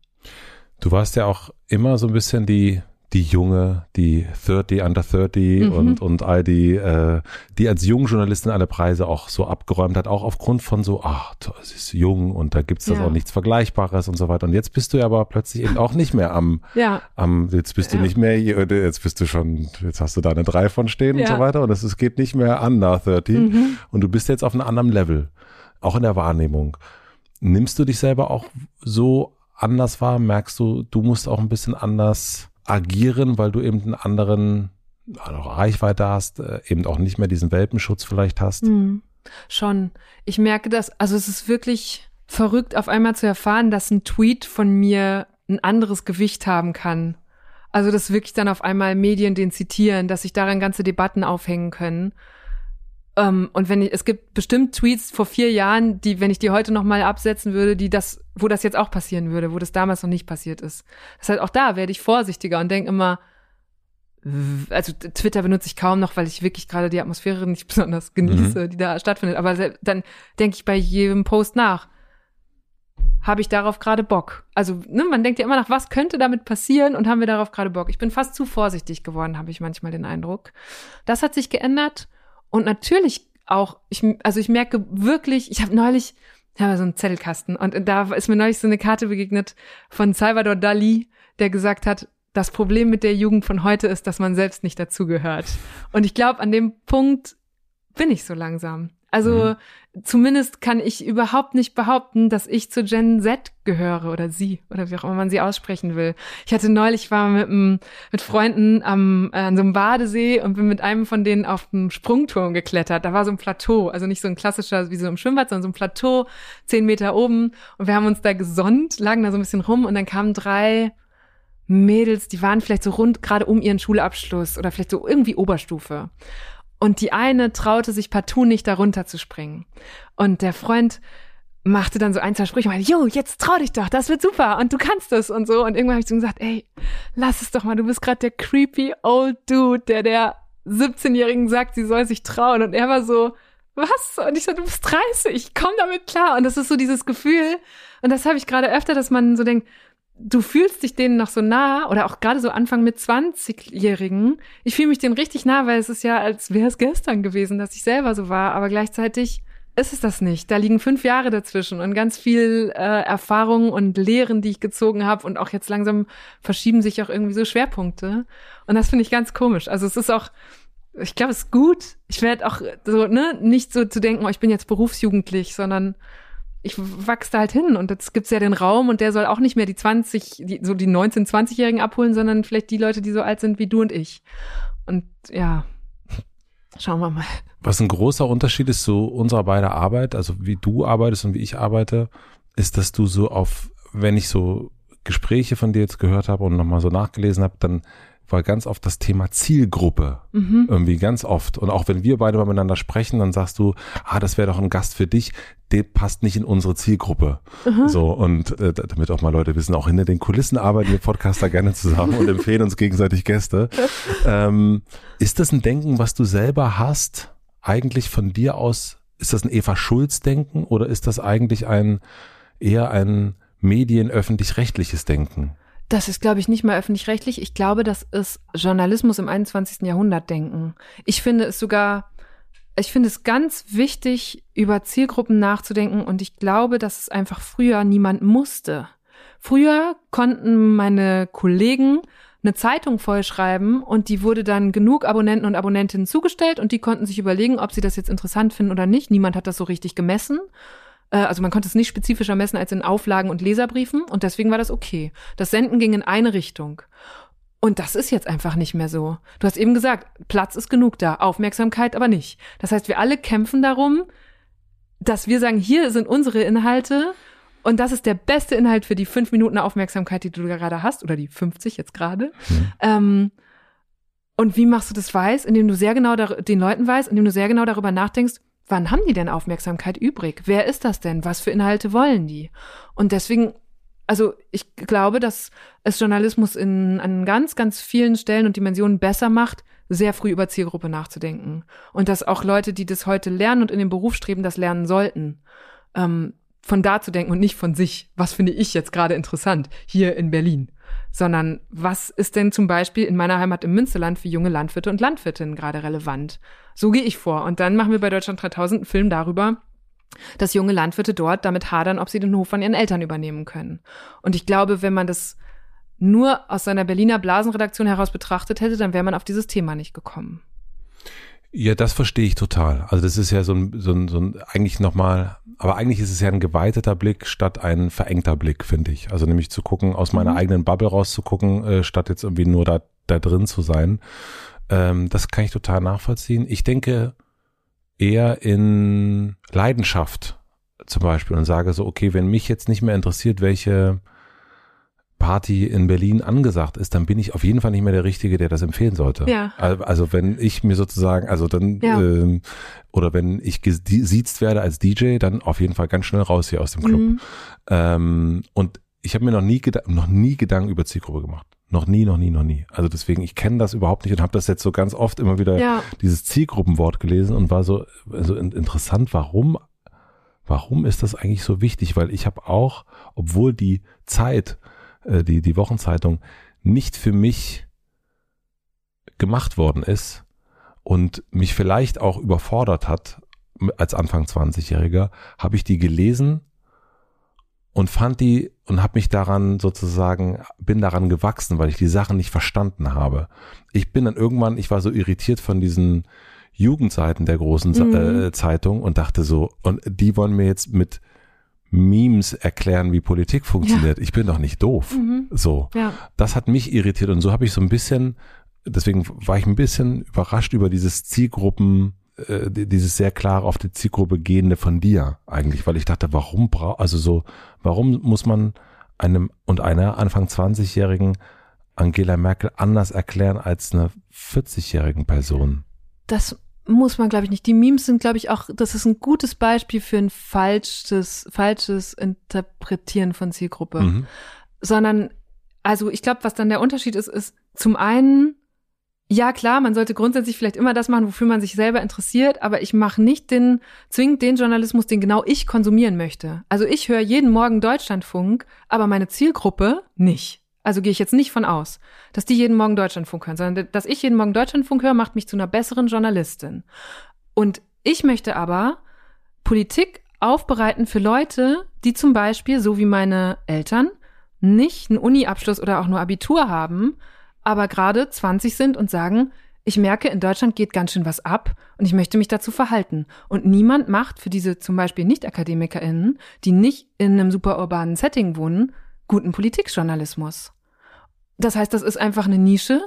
Speaker 2: Du warst ja auch immer so ein bisschen die die Junge, die 30 under 30 mhm. und, und all die, äh, die als Jungjournalistin alle Preise auch so abgeräumt hat, auch aufgrund von so, ach, es ist jung und da gibt's das ja. auch nichts Vergleichbares und so weiter. Und jetzt bist du ja aber plötzlich eben auch nicht mehr am, ja. am jetzt bist du ja. nicht mehr, jetzt bist du schon, jetzt hast du da eine 3 von stehen und so weiter und es geht nicht mehr under 30 mhm. und du bist jetzt auf einem anderen Level, auch in der Wahrnehmung. Nimmst du dich selber auch so anders wahr? Merkst du, du musst auch ein bisschen anders agieren, weil du eben einen anderen also Reichweite hast, äh, eben auch nicht mehr diesen Welpenschutz vielleicht hast? Mhm.
Speaker 1: Schon. Ich merke das, also es ist wirklich verrückt, auf einmal zu erfahren, dass ein Tweet von mir ein anderes Gewicht haben kann. Also, dass wirklich dann auf einmal Medien den zitieren, dass sich daran ganze Debatten aufhängen können. Um, ähm, und wenn ich, es gibt bestimmt Tweets vor vier Jahren, die, wenn ich die heute nochmal absetzen würde, die das, wo das jetzt auch passieren würde, wo das damals noch nicht passiert ist. Das heißt, auch da werde ich vorsichtiger und denke immer, also Twitter benutze ich kaum noch, weil ich wirklich gerade die Atmosphäre nicht besonders genieße, mhm. die da stattfindet. Aber dann denke ich bei jedem Post nach, habe ich darauf gerade Bock? Also, ne, man denkt ja immer nach, was könnte damit passieren und haben wir darauf gerade Bock? Ich bin fast zu vorsichtig geworden, habe ich manchmal den Eindruck. Das hat sich geändert. Und natürlich auch, ich, also ich merke wirklich, ich habe neulich, ich habe so einen Zettelkasten und da ist mir neulich so eine Karte begegnet von Salvador Dali, der gesagt hat, das Problem mit der Jugend von heute ist, dass man selbst nicht dazugehört. Und ich glaube, an dem Punkt bin ich so langsam. Also mhm. zumindest kann ich überhaupt nicht behaupten, dass ich zu Gen Z gehöre oder sie oder wie auch immer man sie aussprechen will. Ich hatte neulich war mit, mit Freunden am, an so einem Badesee und bin mit einem von denen auf dem Sprungturm geklettert. Da war so ein Plateau, also nicht so ein klassischer wie so im Schwimmbad, sondern so ein Plateau, zehn Meter oben. Und wir haben uns da gesonnt, lagen da so ein bisschen rum und dann kamen drei Mädels, die waren vielleicht so rund gerade um ihren Schulabschluss oder vielleicht so irgendwie Oberstufe. Und die eine traute sich partout nicht darunter zu springen. Und der Freund machte dann so ein, zwei Sprüche und meinte, jo, jetzt trau dich doch, das wird super und du kannst es und so. Und irgendwann habe ich so gesagt, ey, lass es doch mal, du bist gerade der creepy old dude, der der 17-Jährigen sagt, sie soll sich trauen. Und er war so, was? Und ich so, du bist 30, komm damit klar. Und das ist so dieses Gefühl, und das habe ich gerade öfter, dass man so denkt, du fühlst dich denen noch so nah oder auch gerade so Anfang mit 20-Jährigen. Ich fühle mich denen richtig nah, weil es ist ja, als wäre es gestern gewesen, dass ich selber so war, aber gleichzeitig ist es das nicht. Da liegen fünf Jahre dazwischen und ganz viel äh, Erfahrung und Lehren, die ich gezogen habe und auch jetzt langsam verschieben sich auch irgendwie so Schwerpunkte und das finde ich ganz komisch. Also es ist auch ich glaube, es ist gut. Ich werde auch so, ne, nicht so zu denken, oh, ich bin jetzt berufsjugendlich, sondern ich wachse da halt hin und jetzt gibt's ja den Raum und der soll auch nicht mehr die 20, die, so die 19-, 20-Jährigen abholen, sondern vielleicht die Leute, die so alt sind wie du und ich. Und ja, schauen wir mal.
Speaker 2: Was ein großer Unterschied ist zu unserer beider Arbeit, also wie du arbeitest und wie ich arbeite, ist, dass du so auf, wenn ich so Gespräche von dir jetzt gehört habe und nochmal so nachgelesen habe, dann war ganz oft das Thema Zielgruppe. Mhm. Irgendwie ganz oft. Und auch wenn wir beide mal miteinander sprechen, dann sagst du, ah, das wäre doch ein Gast für dich, der passt nicht in unsere Zielgruppe. Mhm. So, und äh, damit auch mal Leute wissen, auch hinter den Kulissen arbeiten wir Podcaster gerne zusammen und empfehlen uns gegenseitig Gäste. Ähm, ist das ein Denken, was du selber hast? Eigentlich von dir aus, ist das ein Eva Schulz-Denken oder ist das eigentlich ein eher ein medienöffentlich-rechtliches Denken?
Speaker 1: Das ist, glaube ich, nicht mal öffentlich-rechtlich. Ich glaube, das ist Journalismus im 21. Jahrhundert denken. Ich finde es sogar, ich finde es ganz wichtig, über Zielgruppen nachzudenken und ich glaube, dass es einfach früher niemand musste. Früher konnten meine Kollegen eine Zeitung vollschreiben und die wurde dann genug Abonnenten und Abonnentinnen zugestellt und die konnten sich überlegen, ob sie das jetzt interessant finden oder nicht. Niemand hat das so richtig gemessen. Äh, also man konnte es nicht spezifischer messen als in Auflagen und Leserbriefen und deswegen war das okay. Das Senden ging in eine Richtung. Und das ist jetzt einfach nicht mehr so. Du hast eben gesagt, Platz ist genug da, Aufmerksamkeit aber nicht. Das heißt, wir alle kämpfen darum, dass wir sagen, hier sind unsere Inhalte und das ist der beste Inhalt für die fünf Minuten Aufmerksamkeit, die du gerade hast, oder die 50 jetzt gerade. Mhm. Ähm, und wie machst du das weiß? Indem du sehr genau den Leuten weißt, indem du sehr genau darüber nachdenkst, wann haben die denn Aufmerksamkeit übrig? Wer ist das denn? Was für Inhalte wollen die? Und deswegen, also ich glaube, dass es Journalismus in, an ganz, ganz vielen Stellen und Dimensionen besser macht, sehr früh über Zielgruppe nachzudenken. Und dass auch Leute, die das heute lernen und in den Beruf streben, das lernen sollten. Ähm, von da zu denken und nicht von sich. Was finde ich jetzt gerade interessant hier in Berlin? Sondern was ist denn zum Beispiel in meiner Heimat im Münsterland für junge Landwirte und Landwirtinnen gerade relevant? So gehe ich vor. Und dann machen wir bei Deutschland 3000 einen Film darüber, dass junge Landwirte dort damit hadern, ob sie den Hof von ihren Eltern übernehmen können. Und ich glaube, wenn man das nur aus seiner Berliner Blasenredaktion heraus betrachtet hätte, dann wäre man auf dieses Thema nicht gekommen.
Speaker 2: Ja, das verstehe ich total. Also das ist ja so ein, so ein, so ein eigentlich nochmal, aber eigentlich ist es ja ein geweiteter Blick statt ein verengter Blick, finde ich. Also nämlich zu gucken, aus meiner mhm. eigenen Bubble rauszugucken, äh, statt jetzt irgendwie nur da, da drin zu sein. Ähm, das kann ich total nachvollziehen. Ich denke eher in Leidenschaft zum Beispiel und sage so, okay, wenn mich jetzt nicht mehr interessiert, welche Party in Berlin angesagt ist, dann bin ich auf jeden Fall nicht mehr der Richtige, der das empfehlen sollte.
Speaker 1: Ja.
Speaker 2: Also wenn ich mir sozusagen, also dann, ja. ähm, oder wenn ich gesiezt werde als DJ, dann auf jeden Fall ganz schnell raus hier aus dem Club. Mhm. Ähm, und ich habe mir noch nie, noch nie Gedanken über Zielgruppe gemacht. Noch nie, noch nie, noch nie. Also deswegen, ich kenne das überhaupt nicht und habe das jetzt so ganz oft immer wieder ja. dieses Zielgruppenwort gelesen und war so, so interessant, warum, warum ist das eigentlich so wichtig? Weil ich habe auch, obwohl die Zeit äh, die, die Wochenzeitung, nicht für mich gemacht worden ist und mich vielleicht auch überfordert hat als Anfang 20-Jähriger, habe ich die gelesen und fand die und habe mich daran sozusagen, bin daran gewachsen, weil ich die Sachen nicht verstanden habe. Ich bin dann irgendwann, ich war so irritiert von diesen Jugendseiten der großen mhm. äh, Zeitung und dachte so, und die wollen mir jetzt mit Memes erklären, wie Politik funktioniert. Ja. Ich bin doch nicht doof. Mhm. So. Ja. Das hat mich irritiert und so habe ich so ein bisschen, deswegen war ich ein bisschen überrascht über dieses Zielgruppen, äh, dieses sehr klar auf die Zielgruppe gehende von dir eigentlich, weil ich dachte, warum braucht, also so, warum muss man einem und einer Anfang 20-jährigen Angela Merkel anders erklären als einer 40-jährigen Person?
Speaker 1: Das muss man, glaube ich, nicht. Die Memes sind, glaube ich, auch, das ist ein gutes Beispiel für ein falsches, falsches Interpretieren von Zielgruppe. Mhm. Sondern, also ich glaube, was dann der Unterschied ist, ist zum einen, ja klar, man sollte grundsätzlich vielleicht immer das machen, wofür man sich selber interessiert, aber ich mache nicht den, zwingend den Journalismus, den genau ich konsumieren möchte. Also ich höre jeden Morgen Deutschlandfunk, aber meine Zielgruppe nicht. Also gehe ich jetzt nicht von aus, dass die jeden Morgen Deutschlandfunk hören, sondern dass ich jeden Morgen Deutschlandfunk höre, macht mich zu einer besseren Journalistin. Und ich möchte aber Politik aufbereiten für Leute, die zum Beispiel, so wie meine Eltern, nicht einen Uni-Abschluss oder auch nur Abitur haben, aber gerade 20 sind und sagen, ich merke, in Deutschland geht ganz schön was ab und ich möchte mich dazu verhalten. Und niemand macht für diese zum Beispiel Nicht-AkademikerInnen, die nicht in einem super urbanen Setting wohnen, guten Politikjournalismus. Das heißt, das ist einfach eine Nische,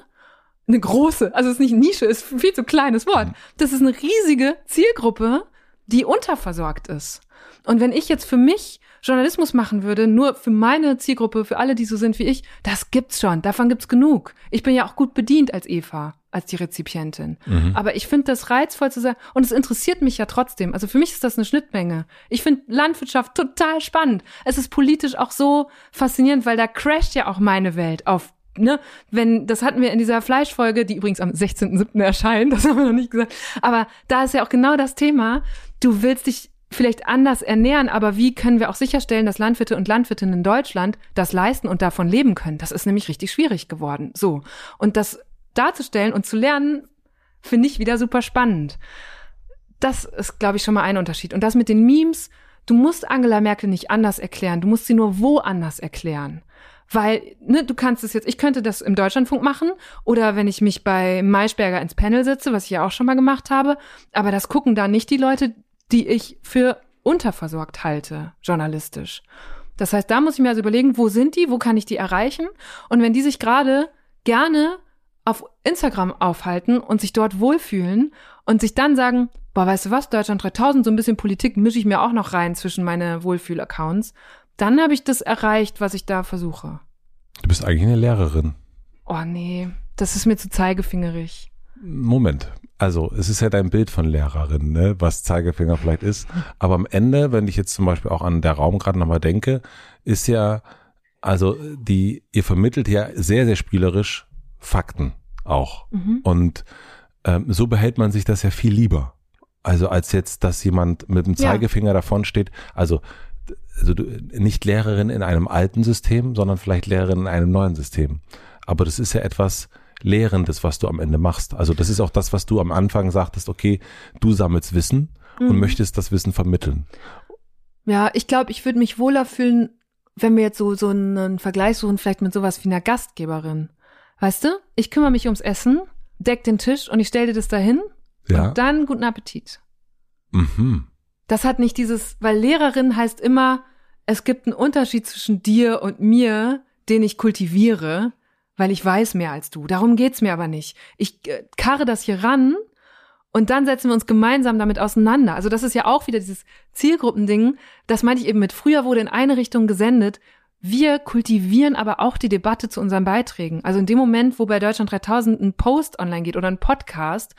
Speaker 1: eine große, also es ist nicht Nische, ist ein viel zu kleines Wort. Mhm. Das ist eine riesige Zielgruppe, die unterversorgt ist. Und wenn ich jetzt für mich Journalismus machen würde, nur für meine Zielgruppe, für alle, die so sind wie ich, das gibt's schon, davon gibt's genug. Ich bin ja auch gut bedient als Eva, als die Rezipientin. Mhm. Aber ich finde das reizvoll zu sagen, und es interessiert mich ja trotzdem. Also für mich ist das eine Schnittmenge. Ich finde Landwirtschaft total spannend. Es ist politisch auch so faszinierend, weil da crasht ja auch meine Welt auf ne, wenn, das hatten wir in dieser Fleischfolge, die übrigens am 16.07. erscheint, das haben wir noch nicht gesagt, aber da ist ja auch genau das Thema, du willst dich vielleicht anders ernähren, aber wie können wir auch sicherstellen, dass Landwirte und Landwirtinnen in Deutschland das leisten und davon leben können? Das ist nämlich richtig schwierig geworden. So. Und das darzustellen und zu lernen, finde ich wieder super spannend. Das ist, glaube ich, schon mal ein Unterschied. Und das mit den Memes, du musst Angela Merkel nicht anders erklären, du musst sie nur wo anders erklären Weil, ne, du kannst es jetzt, ich könnte das im Deutschlandfunk machen oder wenn ich mich bei Maischberger ins Panel sitze, was ich ja auch schon mal gemacht habe, aber das gucken da nicht die Leute, die ich für unterversorgt halte, journalistisch. Das heißt, da muss ich mir also überlegen, wo sind die, wo kann ich die erreichen? Und wenn die sich gerade gerne auf Instagram aufhalten und sich dort wohlfühlen und sich dann sagen, boah, weißt du was, Deutschland 3000, so ein bisschen Politik mische ich mir auch noch rein zwischen meine Wohlfühl-Accounts, dann habe ich das erreicht, was ich da versuche.
Speaker 2: Du bist eigentlich eine Lehrerin.
Speaker 1: Oh nee, das ist mir zu zeigefingerig.
Speaker 2: Moment. Also, es ist ja dein Bild von Lehrerin, ne, was Zeigefinger vielleicht ist. Aber am Ende, wenn ich jetzt zum Beispiel auch an der Raum gerade nochmal denke, ist ja, also die, ihr vermittelt ja sehr, sehr spielerisch Fakten auch. Mhm. Und ähm, so behält man sich das ja viel lieber. Also als jetzt, dass jemand mit dem Zeigefinger ja. davon steht. Also, also du, nicht Lehrerin in einem alten System, sondern vielleicht Lehrerin in einem neuen System. Aber das ist ja etwas Lehrendes, was du am Ende machst. Also das ist auch das, was du am Anfang sagtest, okay, du sammelst Wissen mhm. und möchtest das Wissen vermitteln.
Speaker 1: Ja, ich glaube, ich würde mich wohler fühlen, wenn wir jetzt so, so einen Vergleich suchen, vielleicht mit sowas wie einer Gastgeberin. Weißt du, ich kümmere mich ums Essen, deck den Tisch und ich stelle dir das dahin ja. und dann guten Appetit. Mhm. Das hat nicht dieses, weil Lehrerin heißt immer, es gibt einen Unterschied zwischen dir und mir, den ich kultiviere, weil ich weiß mehr als du. Darum geht's mir aber nicht. Ich äh, karre das hier ran und dann setzen wir uns gemeinsam damit auseinander. Also das ist ja auch wieder dieses Zielgruppending. Das meinte ich eben mit früher wurde in eine Richtung gesendet wir kultivieren aber auch die Debatte zu unseren Beiträgen. Also in dem Moment, wo bei Deutschland 3000 ein Post online geht oder ein Podcast,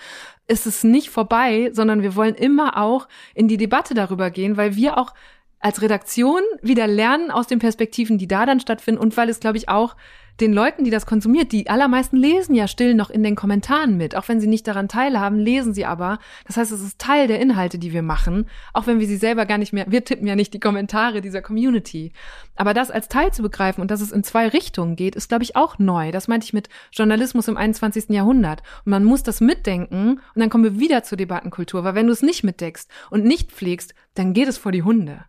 Speaker 1: ist es nicht vorbei, sondern wir wollen immer auch in die Debatte darüber gehen, weil wir auch als Redaktion wieder lernen aus den Perspektiven, die da dann stattfinden und weil es, glaube ich, auch den Leuten, die das konsumiert, die allermeisten lesen ja still noch in den Kommentaren mit. Auch wenn sie nicht daran teilhaben, lesen sie aber. Das heißt, es ist Teil der Inhalte, die wir machen, auch wenn wir sie selber gar nicht mehr, wir tippen ja nicht die Kommentare dieser Community. Aber das als Teil zu begreifen und dass es in zwei Richtungen geht, ist, glaube ich, auch neu. Das meinte ich mit Journalismus im 21. Jahrhundert. Und man muss das mitdenken und dann kommen wir wieder zur Debattenkultur, weil wenn du es nicht mitdeckst und nicht pflegst, dann geht es vor die Hunde.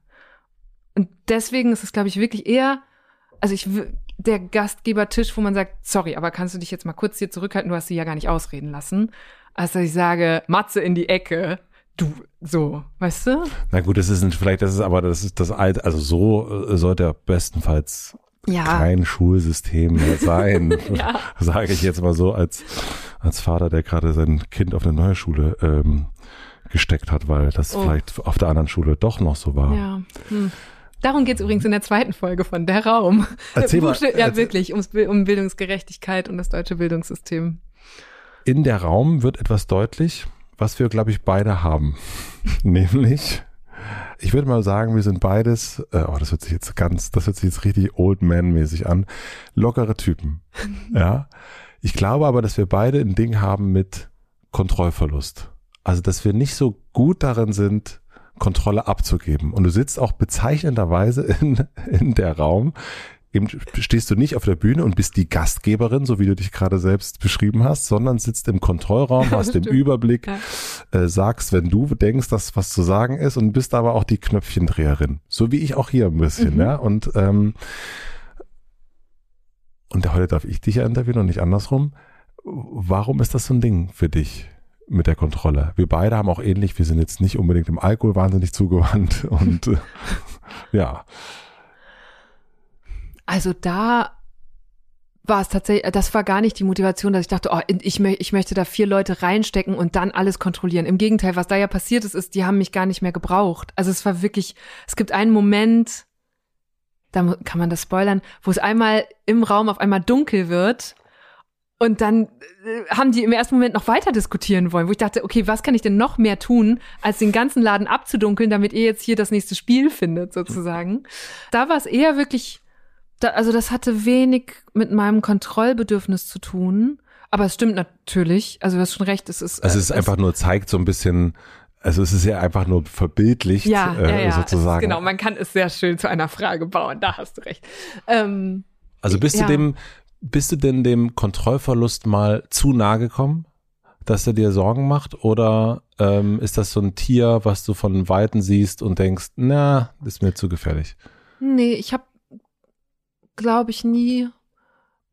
Speaker 1: Und deswegen ist es, glaube ich, wirklich eher, also ich, der Gastgebertisch, wo man sagt, sorry, aber kannst du dich jetzt mal kurz hier zurückhalten, du hast sie ja gar nicht ausreden lassen. Also ich sage, Matze in die Ecke, du, so, weißt du?
Speaker 2: Na gut, das ist vielleicht, das ist aber, das ist das alte, also so äh, sollte er bestenfalls ja. kein Schulsystem mehr sein, ja. sage ich jetzt mal so als, als Vater, der gerade sein Kind auf eine neue Schule ähm, gesteckt hat, weil das oh. vielleicht auf der anderen Schule doch noch so war.
Speaker 1: Ja. Hm. Darum geht es übrigens in der zweiten Folge von Der Raum.
Speaker 2: Erzähl mal,
Speaker 1: ja, erzähl. wirklich, ums, um Bildungsgerechtigkeit und das deutsche Bildungssystem.
Speaker 2: In Der Raum wird etwas deutlich, was wir, glaube ich, beide haben. Nämlich, ich würde mal sagen, wir sind beides, äh, oh, das hört sich jetzt ganz, das hört sich jetzt richtig Old Man-mäßig an, lockere Typen. ja. Ich glaube aber, dass wir beide ein Ding haben mit Kontrollverlust. Also, dass wir nicht so gut darin sind, Kontrolle abzugeben. Und du sitzt auch bezeichnenderweise in, in der Raum. Eben stehst du nicht auf der Bühne und bist die Gastgeberin, so wie du dich gerade selbst beschrieben hast, sondern sitzt im Kontrollraum, hast den Überblick, ja. äh, sagst, wenn du denkst, dass was zu sagen ist und bist aber auch die Knöpfchendreherin. So wie ich auch hier ein bisschen, mhm. ja. Und, ähm, und heute darf ich dich ja interviewen und nicht andersrum. Warum ist das so ein Ding für dich? Mit der Kontrolle. Wir beide haben auch ähnlich, wir sind jetzt nicht unbedingt im Alkohol wahnsinnig zugewandt und äh, ja.
Speaker 1: Also da war es tatsächlich, das war gar nicht die Motivation, dass ich dachte, oh, ich, ich möchte da vier Leute reinstecken und dann alles kontrollieren. Im Gegenteil, was da ja passiert ist, ist, die haben mich gar nicht mehr gebraucht. Also es war wirklich, es gibt einen Moment, da kann man das spoilern, wo es einmal im Raum auf einmal dunkel wird und dann äh, haben die im ersten Moment noch weiter diskutieren wollen, wo ich dachte, okay, was kann ich denn noch mehr tun, als den ganzen Laden abzudunkeln, damit ihr jetzt hier das nächste Spiel findet, sozusagen. Da war es eher wirklich, da, also das hatte wenig mit meinem Kontrollbedürfnis zu tun. Aber es stimmt natürlich, also du hast schon recht, es ist.
Speaker 2: Also es ist äh, einfach nur zeigt so ein bisschen, also es ist ja einfach nur verbildlicht,
Speaker 1: ja, äh, ja, ja,
Speaker 2: sozusagen.
Speaker 1: Ist, genau, man kann es sehr schön zu einer Frage bauen, da hast du recht. Ähm,
Speaker 2: also bist ja. du dem, bist du denn dem Kontrollverlust mal zu nahe gekommen, dass er dir Sorgen macht? Oder ähm, ist das so ein Tier, was du von Weitem siehst und denkst, na, ist mir zu gefährlich?
Speaker 1: Nee, ich habe glaube ich, nie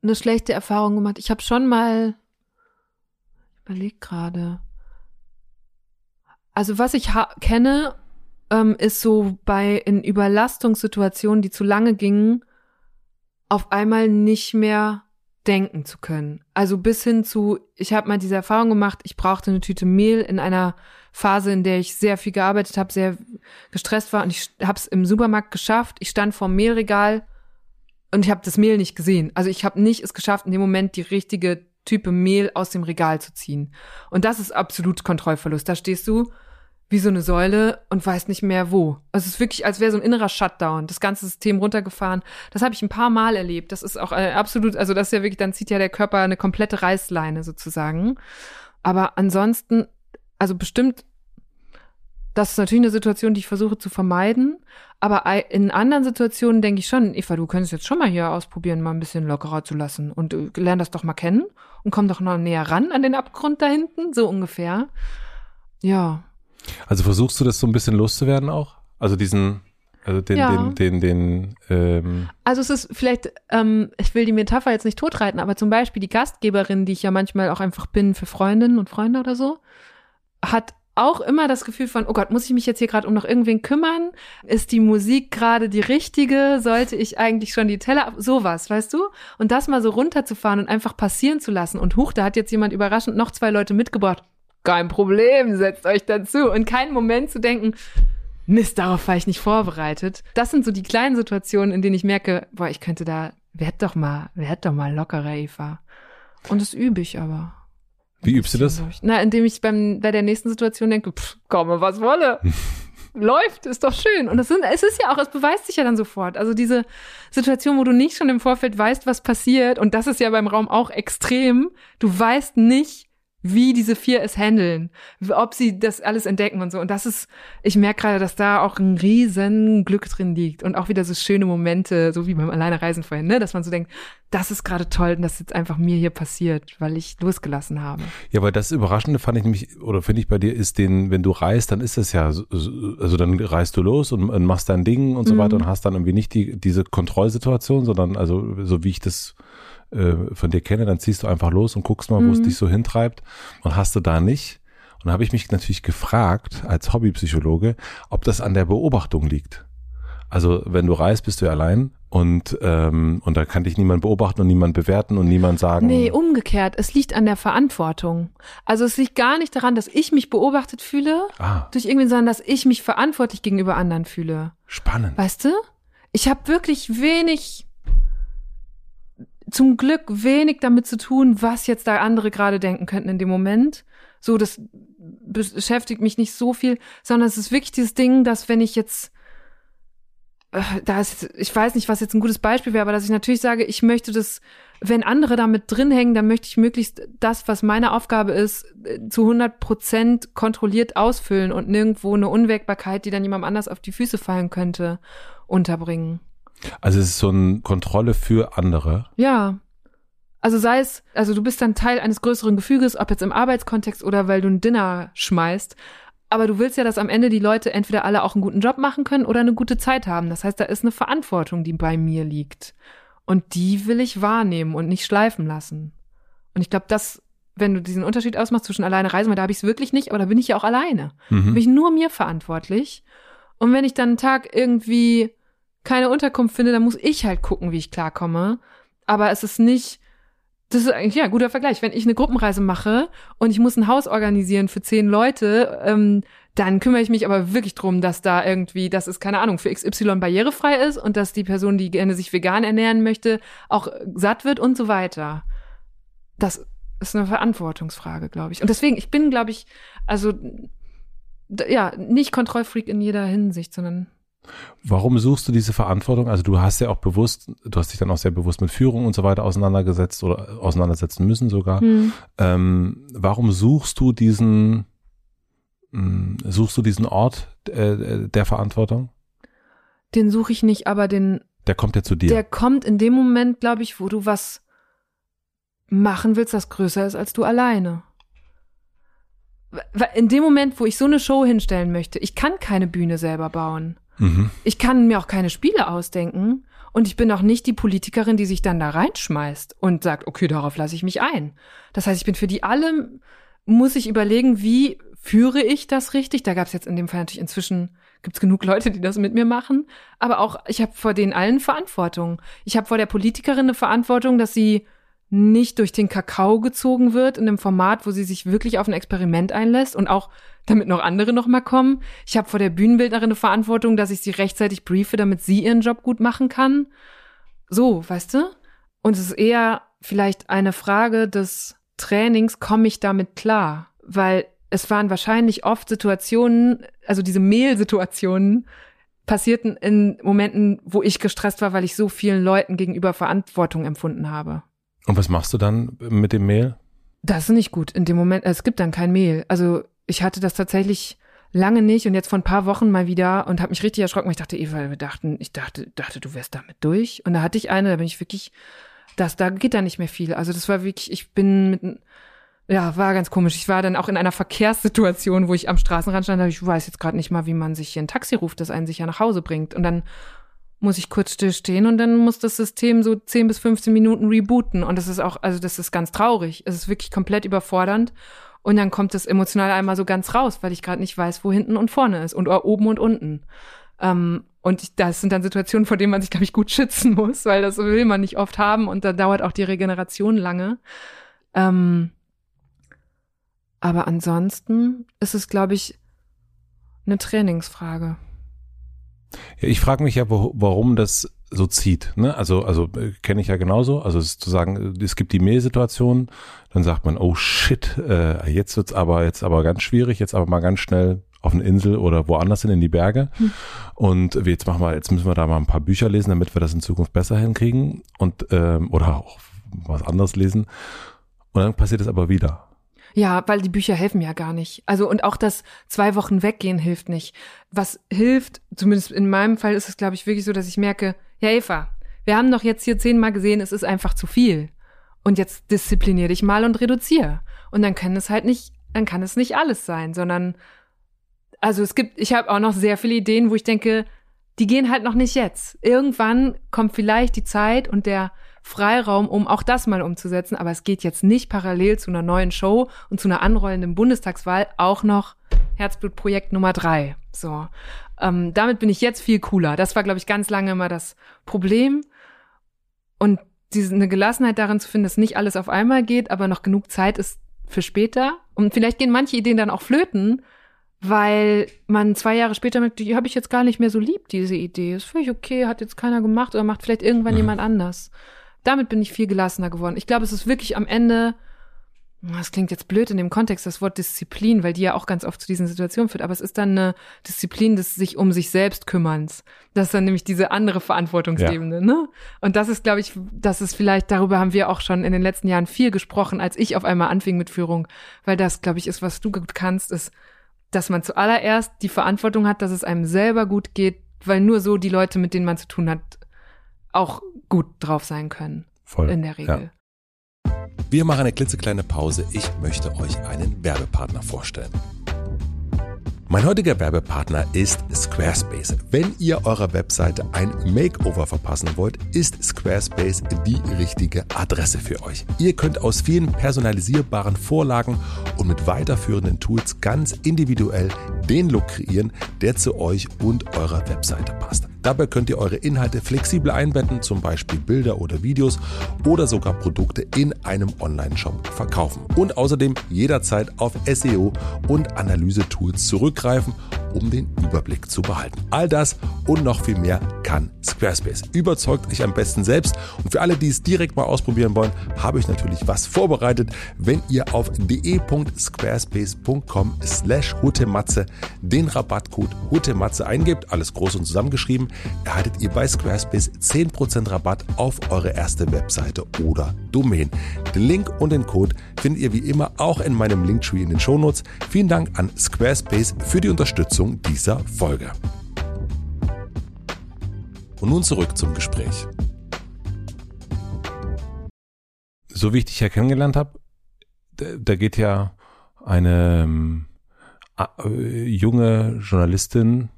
Speaker 1: eine schlechte Erfahrung gemacht. Ich habe schon mal, ich überleg gerade. Also was ich kenne, ähm, ist so bei in Überlastungssituationen, die zu lange gingen, auf einmal nicht mehr denken zu können. Also bis hin zu, ich habe mal diese Erfahrung gemacht, ich brauchte eine Tüte Mehl in einer Phase, in der ich sehr viel gearbeitet habe, sehr gestresst war und ich habe es im Supermarkt geschafft. Ich stand vor dem Mehlregal und ich habe das Mehl nicht gesehen. Also ich habe nicht es geschafft, in dem Moment die richtige Type Mehl aus dem Regal zu ziehen. Und das ist absolut Kontrollverlust. Da stehst du wie so eine Säule und weiß nicht mehr wo. Also es ist wirklich, als wäre so ein innerer Shutdown, das ganze System runtergefahren. Das habe ich ein paar Mal erlebt. Das ist auch äh, absolut, also das ist ja wirklich, dann zieht ja der Körper eine komplette Reißleine sozusagen. Aber ansonsten, also bestimmt, das ist natürlich eine Situation, die ich versuche zu vermeiden. Aber in anderen Situationen denke ich schon, Eva, du könntest jetzt schon mal hier ausprobieren, mal ein bisschen lockerer zu lassen und äh, lern das doch mal kennen und komm doch noch näher ran an den Abgrund da hinten, so ungefähr. Ja,
Speaker 2: also versuchst du das so ein bisschen loszuwerden auch? Also diesen, also den, ja. den, den, den, ähm
Speaker 1: Also es ist vielleicht, ähm, ich will die Metapher jetzt nicht totreiten, aber zum Beispiel die Gastgeberin, die ich ja manchmal auch einfach bin für Freundinnen und Freunde oder so, hat auch immer das Gefühl von, oh Gott, muss ich mich jetzt hier gerade um noch irgendwen kümmern? Ist die Musik gerade die richtige? Sollte ich eigentlich schon die Teller ab? Sowas, weißt du? Und das mal so runterzufahren und einfach passieren zu lassen. Und huch, da hat jetzt jemand überraschend noch zwei Leute mitgebracht kein Problem, setzt euch dazu. Und keinen Moment zu denken, Mist, darauf war ich nicht vorbereitet. Das sind so die kleinen Situationen, in denen ich merke, boah, ich könnte da, werd doch mal, werd doch mal lockerer, Eva. Und das übe ich aber.
Speaker 2: Wie übst du das?
Speaker 1: Na, indem ich beim, bei der nächsten Situation denke, pff, komme, was wolle. Läuft, ist doch schön. Und das sind, es ist ja auch, es beweist sich ja dann sofort. Also diese Situation, wo du nicht schon im Vorfeld weißt, was passiert, und das ist ja beim Raum auch extrem, du weißt nicht, wie diese vier es handeln, ob sie das alles entdecken und so. Und das ist, ich merke gerade, dass da auch ein riesen Glück drin liegt und auch wieder so schöne Momente, so wie beim Alleinereisen vorhin, ne, dass man so denkt, das ist gerade toll, dass das jetzt einfach mir hier passiert, weil ich losgelassen habe.
Speaker 2: Ja, weil das Überraschende fand ich nämlich, oder finde ich bei dir, ist den, wenn du reist, dann ist es ja, also dann reist du los und, und machst dein Ding und so mhm. weiter und hast dann irgendwie nicht die, diese Kontrollsituation, sondern also so wie ich das äh, von dir kenne, dann ziehst du einfach los und guckst mal, wo es mhm. dich so hintreibt und hast du da nicht. Und da habe ich mich natürlich gefragt, als Hobbypsychologe, ob das an der Beobachtung liegt. Also wenn du reist, bist du ja allein und, ähm, und da kann dich niemand beobachten und niemand bewerten und niemand sagen.
Speaker 1: Nee, umgekehrt. Es liegt an der Verantwortung. Also es liegt gar nicht daran, dass ich mich beobachtet fühle, ah. durch irgendwie, sondern dass ich mich verantwortlich gegenüber anderen fühle.
Speaker 2: Spannend.
Speaker 1: Weißt du? Ich habe wirklich wenig zum Glück wenig damit zu tun, was jetzt da andere gerade denken könnten in dem Moment. So, das beschäftigt mich nicht so viel, sondern es ist wirklich dieses Ding, dass wenn ich jetzt äh, da ist, ich weiß nicht, was jetzt ein gutes Beispiel wäre, aber dass ich natürlich sage, ich möchte das, wenn andere damit drin hängen, dann möchte ich möglichst das, was meine Aufgabe ist, äh, zu 100 Prozent kontrolliert ausfüllen und nirgendwo eine Unwägbarkeit, die dann jemandem anders auf die Füße fallen könnte, unterbringen.
Speaker 2: Also es ist so eine Kontrolle für andere.
Speaker 1: Ja. Also sei es, also du bist dann Teil eines größeren Gefüges, ob jetzt im Arbeitskontext oder weil du ein Dinner schmeißt. Aber du willst ja, dass am Ende die Leute entweder alle auch einen guten Job machen können oder eine gute Zeit haben. Das heißt, da ist eine Verantwortung, die bei mir liegt. Und die will ich wahrnehmen und nicht schleifen lassen. Und ich glaube, das, wenn du diesen Unterschied ausmachst zwischen alleine reisen, weil da habe ich es wirklich nicht, aber da bin ich ja auch alleine. Mhm. Bin ich nur mir verantwortlich. Und wenn ich dann einen Tag irgendwie keine Unterkunft finde, dann muss ich halt gucken, wie ich klarkomme. Aber es ist nicht, das ist eigentlich ja ein guter Vergleich. Wenn ich eine Gruppenreise mache und ich muss ein Haus organisieren für zehn Leute, ähm, dann kümmere ich mich aber wirklich drum, dass da irgendwie, dass es keine Ahnung für XY barrierefrei ist und dass die Person, die gerne sich vegan ernähren möchte, auch satt wird und so weiter. Das ist eine Verantwortungsfrage, glaube ich. Und deswegen, ich bin, glaube ich, also ja, nicht Kontrollfreak in jeder Hinsicht, sondern
Speaker 2: Warum suchst du diese Verantwortung? Also du hast ja auch bewusst, du hast dich dann auch sehr bewusst mit Führung und so weiter auseinandergesetzt oder auseinandersetzen müssen sogar. Hm. Ähm, warum suchst du diesen, mh, hm, suchst du diesen Ort äh, der Verantwortung?
Speaker 1: Den suche ich nicht, aber den.
Speaker 2: Der kommt ja zu dir.
Speaker 1: Der kommt in dem Moment, glaube ich, wo du was machen willst, das größer ist als du alleine. In dem Moment, wo ich so eine Show hinstellen möchte, ich kann keine Bühne selber bauen. Mhm. Ich kann mir auch keine Spiele ausdenken. Und ich bin auch nicht die Politikerin, die sich dann da reinschmeißt und sagt, okay, darauf lasse ich mich ein. Das heißt, ich bin für die alle, muss ich überlegen, wie führe ich das richtig? Da gab es jetzt in dem Fall natürlich inzwischen gibt's genug Leute, die das mit mir machen. Aber auch, ich habe vor denen allen Verantwortung. Ich habe vor der Politikerin eine Verantwortung, dass sie nicht durch den Kakao gezogen wird in einem Format, wo sie sich wirklich auf ein Experiment einlässt und auch damit noch andere noch mal kommen. Ich habe vor der Bühnenbildnerin eine Verantwortung, dass ich sie rechtzeitig briefe, damit sie ihren Job gut machen kann. So, weißt du? Und es ist eher vielleicht eine Frage des Trainings, komme ich damit klar? Weil es waren wahrscheinlich oft Situationen, also diese Mehlsituationen, passierten in Momenten, wo ich gestresst war, weil ich so vielen Leuten gegenüber Verantwortung empfunden habe.
Speaker 2: Und was machst du dann mit dem Mehl?
Speaker 1: Das ist nicht gut. In dem Moment, es gibt dann kein Mehl. Also ich hatte das tatsächlich lange nicht und jetzt vor ein paar Wochen mal wieder und habe mich richtig erschrocken, ich dachte, Eva, wir dachten, ich dachte, dachte, du wärst damit durch. Und da hatte ich eine, da bin ich wirklich, das, da geht da nicht mehr viel. Also das war wirklich, ich bin mit, ja, war ganz komisch. Ich war dann auch in einer Verkehrssituation, wo ich am Straßenrand stand, ich weiß jetzt gerade nicht mal, wie man sich hier ein Taxi ruft, das einen sicher nach Hause bringt. Und dann muss ich kurz stillstehen und dann muss das System so 10 bis 15 Minuten rebooten. Und das ist auch, also das ist ganz traurig. Es ist wirklich komplett überfordernd. Und dann kommt das emotional einmal so ganz raus, weil ich gerade nicht weiß, wo hinten und vorne ist und oben und unten. Ähm, und ich, das sind dann Situationen, vor denen man sich, glaube ich, gut schützen muss, weil das will man nicht oft haben und da dauert auch die Regeneration lange. Ähm, aber ansonsten ist es, glaube ich, eine Trainingsfrage.
Speaker 2: Ja, ich frage mich ja, wo, warum das so zieht. Ne? Also, also äh, kenne ich ja genauso. Also es ist zu sagen, es gibt die Mehlsituation, dann sagt man, oh shit, äh, jetzt wird's aber jetzt aber ganz schwierig, jetzt aber mal ganz schnell auf eine Insel oder woanders hin in die Berge. Hm. Und jetzt machen wir, jetzt müssen wir da mal ein paar Bücher lesen, damit wir das in Zukunft besser hinkriegen und ähm, oder auch was anderes lesen. Und dann passiert es aber wieder.
Speaker 1: Ja, weil die Bücher helfen ja gar nicht. Also und auch das zwei Wochen weggehen hilft nicht. Was hilft, zumindest in meinem Fall ist es, glaube ich, wirklich so, dass ich merke, ja Eva, wir haben doch jetzt hier zehnmal gesehen, es ist einfach zu viel. Und jetzt disziplinier dich mal und reduzier. Und dann kann es halt nicht, dann kann es nicht alles sein, sondern also es gibt, ich habe auch noch sehr viele Ideen, wo ich denke, die gehen halt noch nicht jetzt. Irgendwann kommt vielleicht die Zeit und der Freiraum, um auch das mal umzusetzen. Aber es geht jetzt nicht parallel zu einer neuen Show und zu einer anrollenden Bundestagswahl auch noch Herzblutprojekt Nummer drei. So, ähm, damit bin ich jetzt viel cooler. Das war, glaube ich, ganz lange immer das Problem. Und diese eine Gelassenheit darin zu finden, dass nicht alles auf einmal geht, aber noch genug Zeit ist für später. Und vielleicht gehen manche Ideen dann auch flöten, weil man zwei Jahre später merkt, die habe ich jetzt gar nicht mehr so lieb, diese Idee. Ist völlig okay, hat jetzt keiner gemacht oder macht vielleicht irgendwann mhm. jemand anders damit bin ich viel gelassener geworden. Ich glaube, es ist wirklich am Ende, das klingt jetzt blöd in dem Kontext, das Wort Disziplin, weil die ja auch ganz oft zu diesen Situationen führt, aber es ist dann eine Disziplin des sich um sich selbst kümmerns. Das ist dann nämlich diese andere Verantwortungsebene, ja. ne? Und das ist, glaube ich, das ist vielleicht, darüber haben wir auch schon in den letzten Jahren viel gesprochen, als ich auf einmal anfing mit Führung, weil das, glaube ich, ist, was du gut kannst, ist, dass man zuallererst die Verantwortung hat, dass es einem selber gut geht, weil nur so die Leute, mit denen man zu tun hat, auch gut drauf sein können. Voll. In der Regel.
Speaker 2: Ja. Wir machen eine klitzekleine Pause. Ich möchte euch einen Werbepartner vorstellen. Mein heutiger Werbepartner ist Squarespace. Wenn ihr eurer Webseite ein Makeover verpassen wollt, ist Squarespace die richtige Adresse für euch. Ihr könnt aus vielen personalisierbaren Vorlagen und mit weiterführenden Tools ganz individuell den Look kreieren, der zu euch und eurer Webseite passt. Dabei könnt ihr eure Inhalte flexibel einbetten, zum Beispiel Bilder oder Videos oder sogar Produkte in einem Online-Shop verkaufen. Und außerdem jederzeit auf SEO und Analyse-Tools zurückgreifen, um den Überblick zu behalten. All das und noch viel mehr kann Squarespace. Überzeugt euch am besten selbst. Und für alle, die es direkt mal ausprobieren wollen, habe ich natürlich was vorbereitet. Wenn ihr auf de.squarespace.com slash hutematze den Rabattcode hutematze eingebt, alles groß und zusammengeschrieben, erhaltet ihr bei Squarespace 10% Rabatt auf eure erste Webseite oder Domain. Den Link und den Code findet ihr wie immer auch in meinem Linktree in den Shownotes. Vielen Dank an Squarespace für die Unterstützung dieser Folge. Und nun zurück zum Gespräch. So wie ich dich ja kennengelernt habe, da geht ja eine äh, junge Journalistin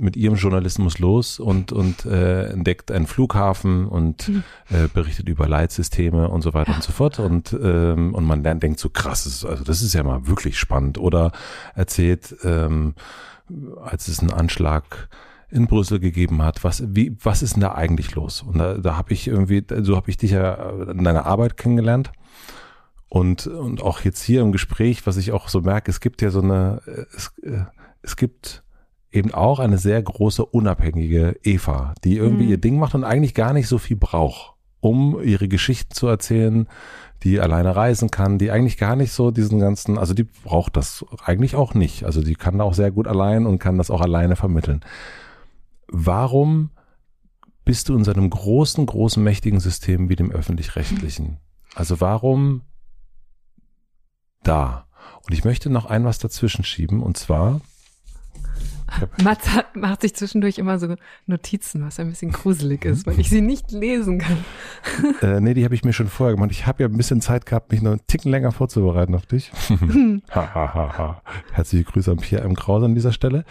Speaker 2: mit ihrem Journalismus los und, und äh, entdeckt einen Flughafen und mhm. äh, berichtet über Leitsysteme und so weiter und so fort. Und, ähm, und man lernt, denkt so krass, ist, also das ist ja mal wirklich spannend. Oder erzählt, ähm, als es einen Anschlag in Brüssel gegeben hat, was, wie, was ist denn da eigentlich los? Und da, da habe ich irgendwie, so habe ich dich ja in deiner Arbeit kennengelernt. Und, und auch jetzt hier im Gespräch, was ich auch so merke, es gibt ja so eine, es, äh, es gibt eben auch eine sehr große unabhängige Eva, die irgendwie mhm. ihr Ding macht und eigentlich gar nicht so viel braucht, um ihre Geschichten zu erzählen, die alleine reisen kann, die eigentlich gar nicht so diesen ganzen, also die braucht das eigentlich auch nicht. Also die kann da auch sehr gut allein und kann das auch alleine vermitteln. Warum bist du in so einem großen, großen, mächtigen System wie dem öffentlich-rechtlichen? Also warum da? Und ich möchte noch ein was dazwischen schieben und zwar
Speaker 1: Mats hat, macht sich zwischendurch immer so Notizen, was ein bisschen gruselig ist, weil ich sie nicht lesen kann.
Speaker 2: Äh, nee, die habe ich mir schon vorher gemacht. Ich habe ja ein bisschen Zeit gehabt, mich noch einen Ticken länger vorzubereiten auf dich. ha, ha, ha, ha. Herzliche Grüße an Pierre M. Krause an dieser Stelle.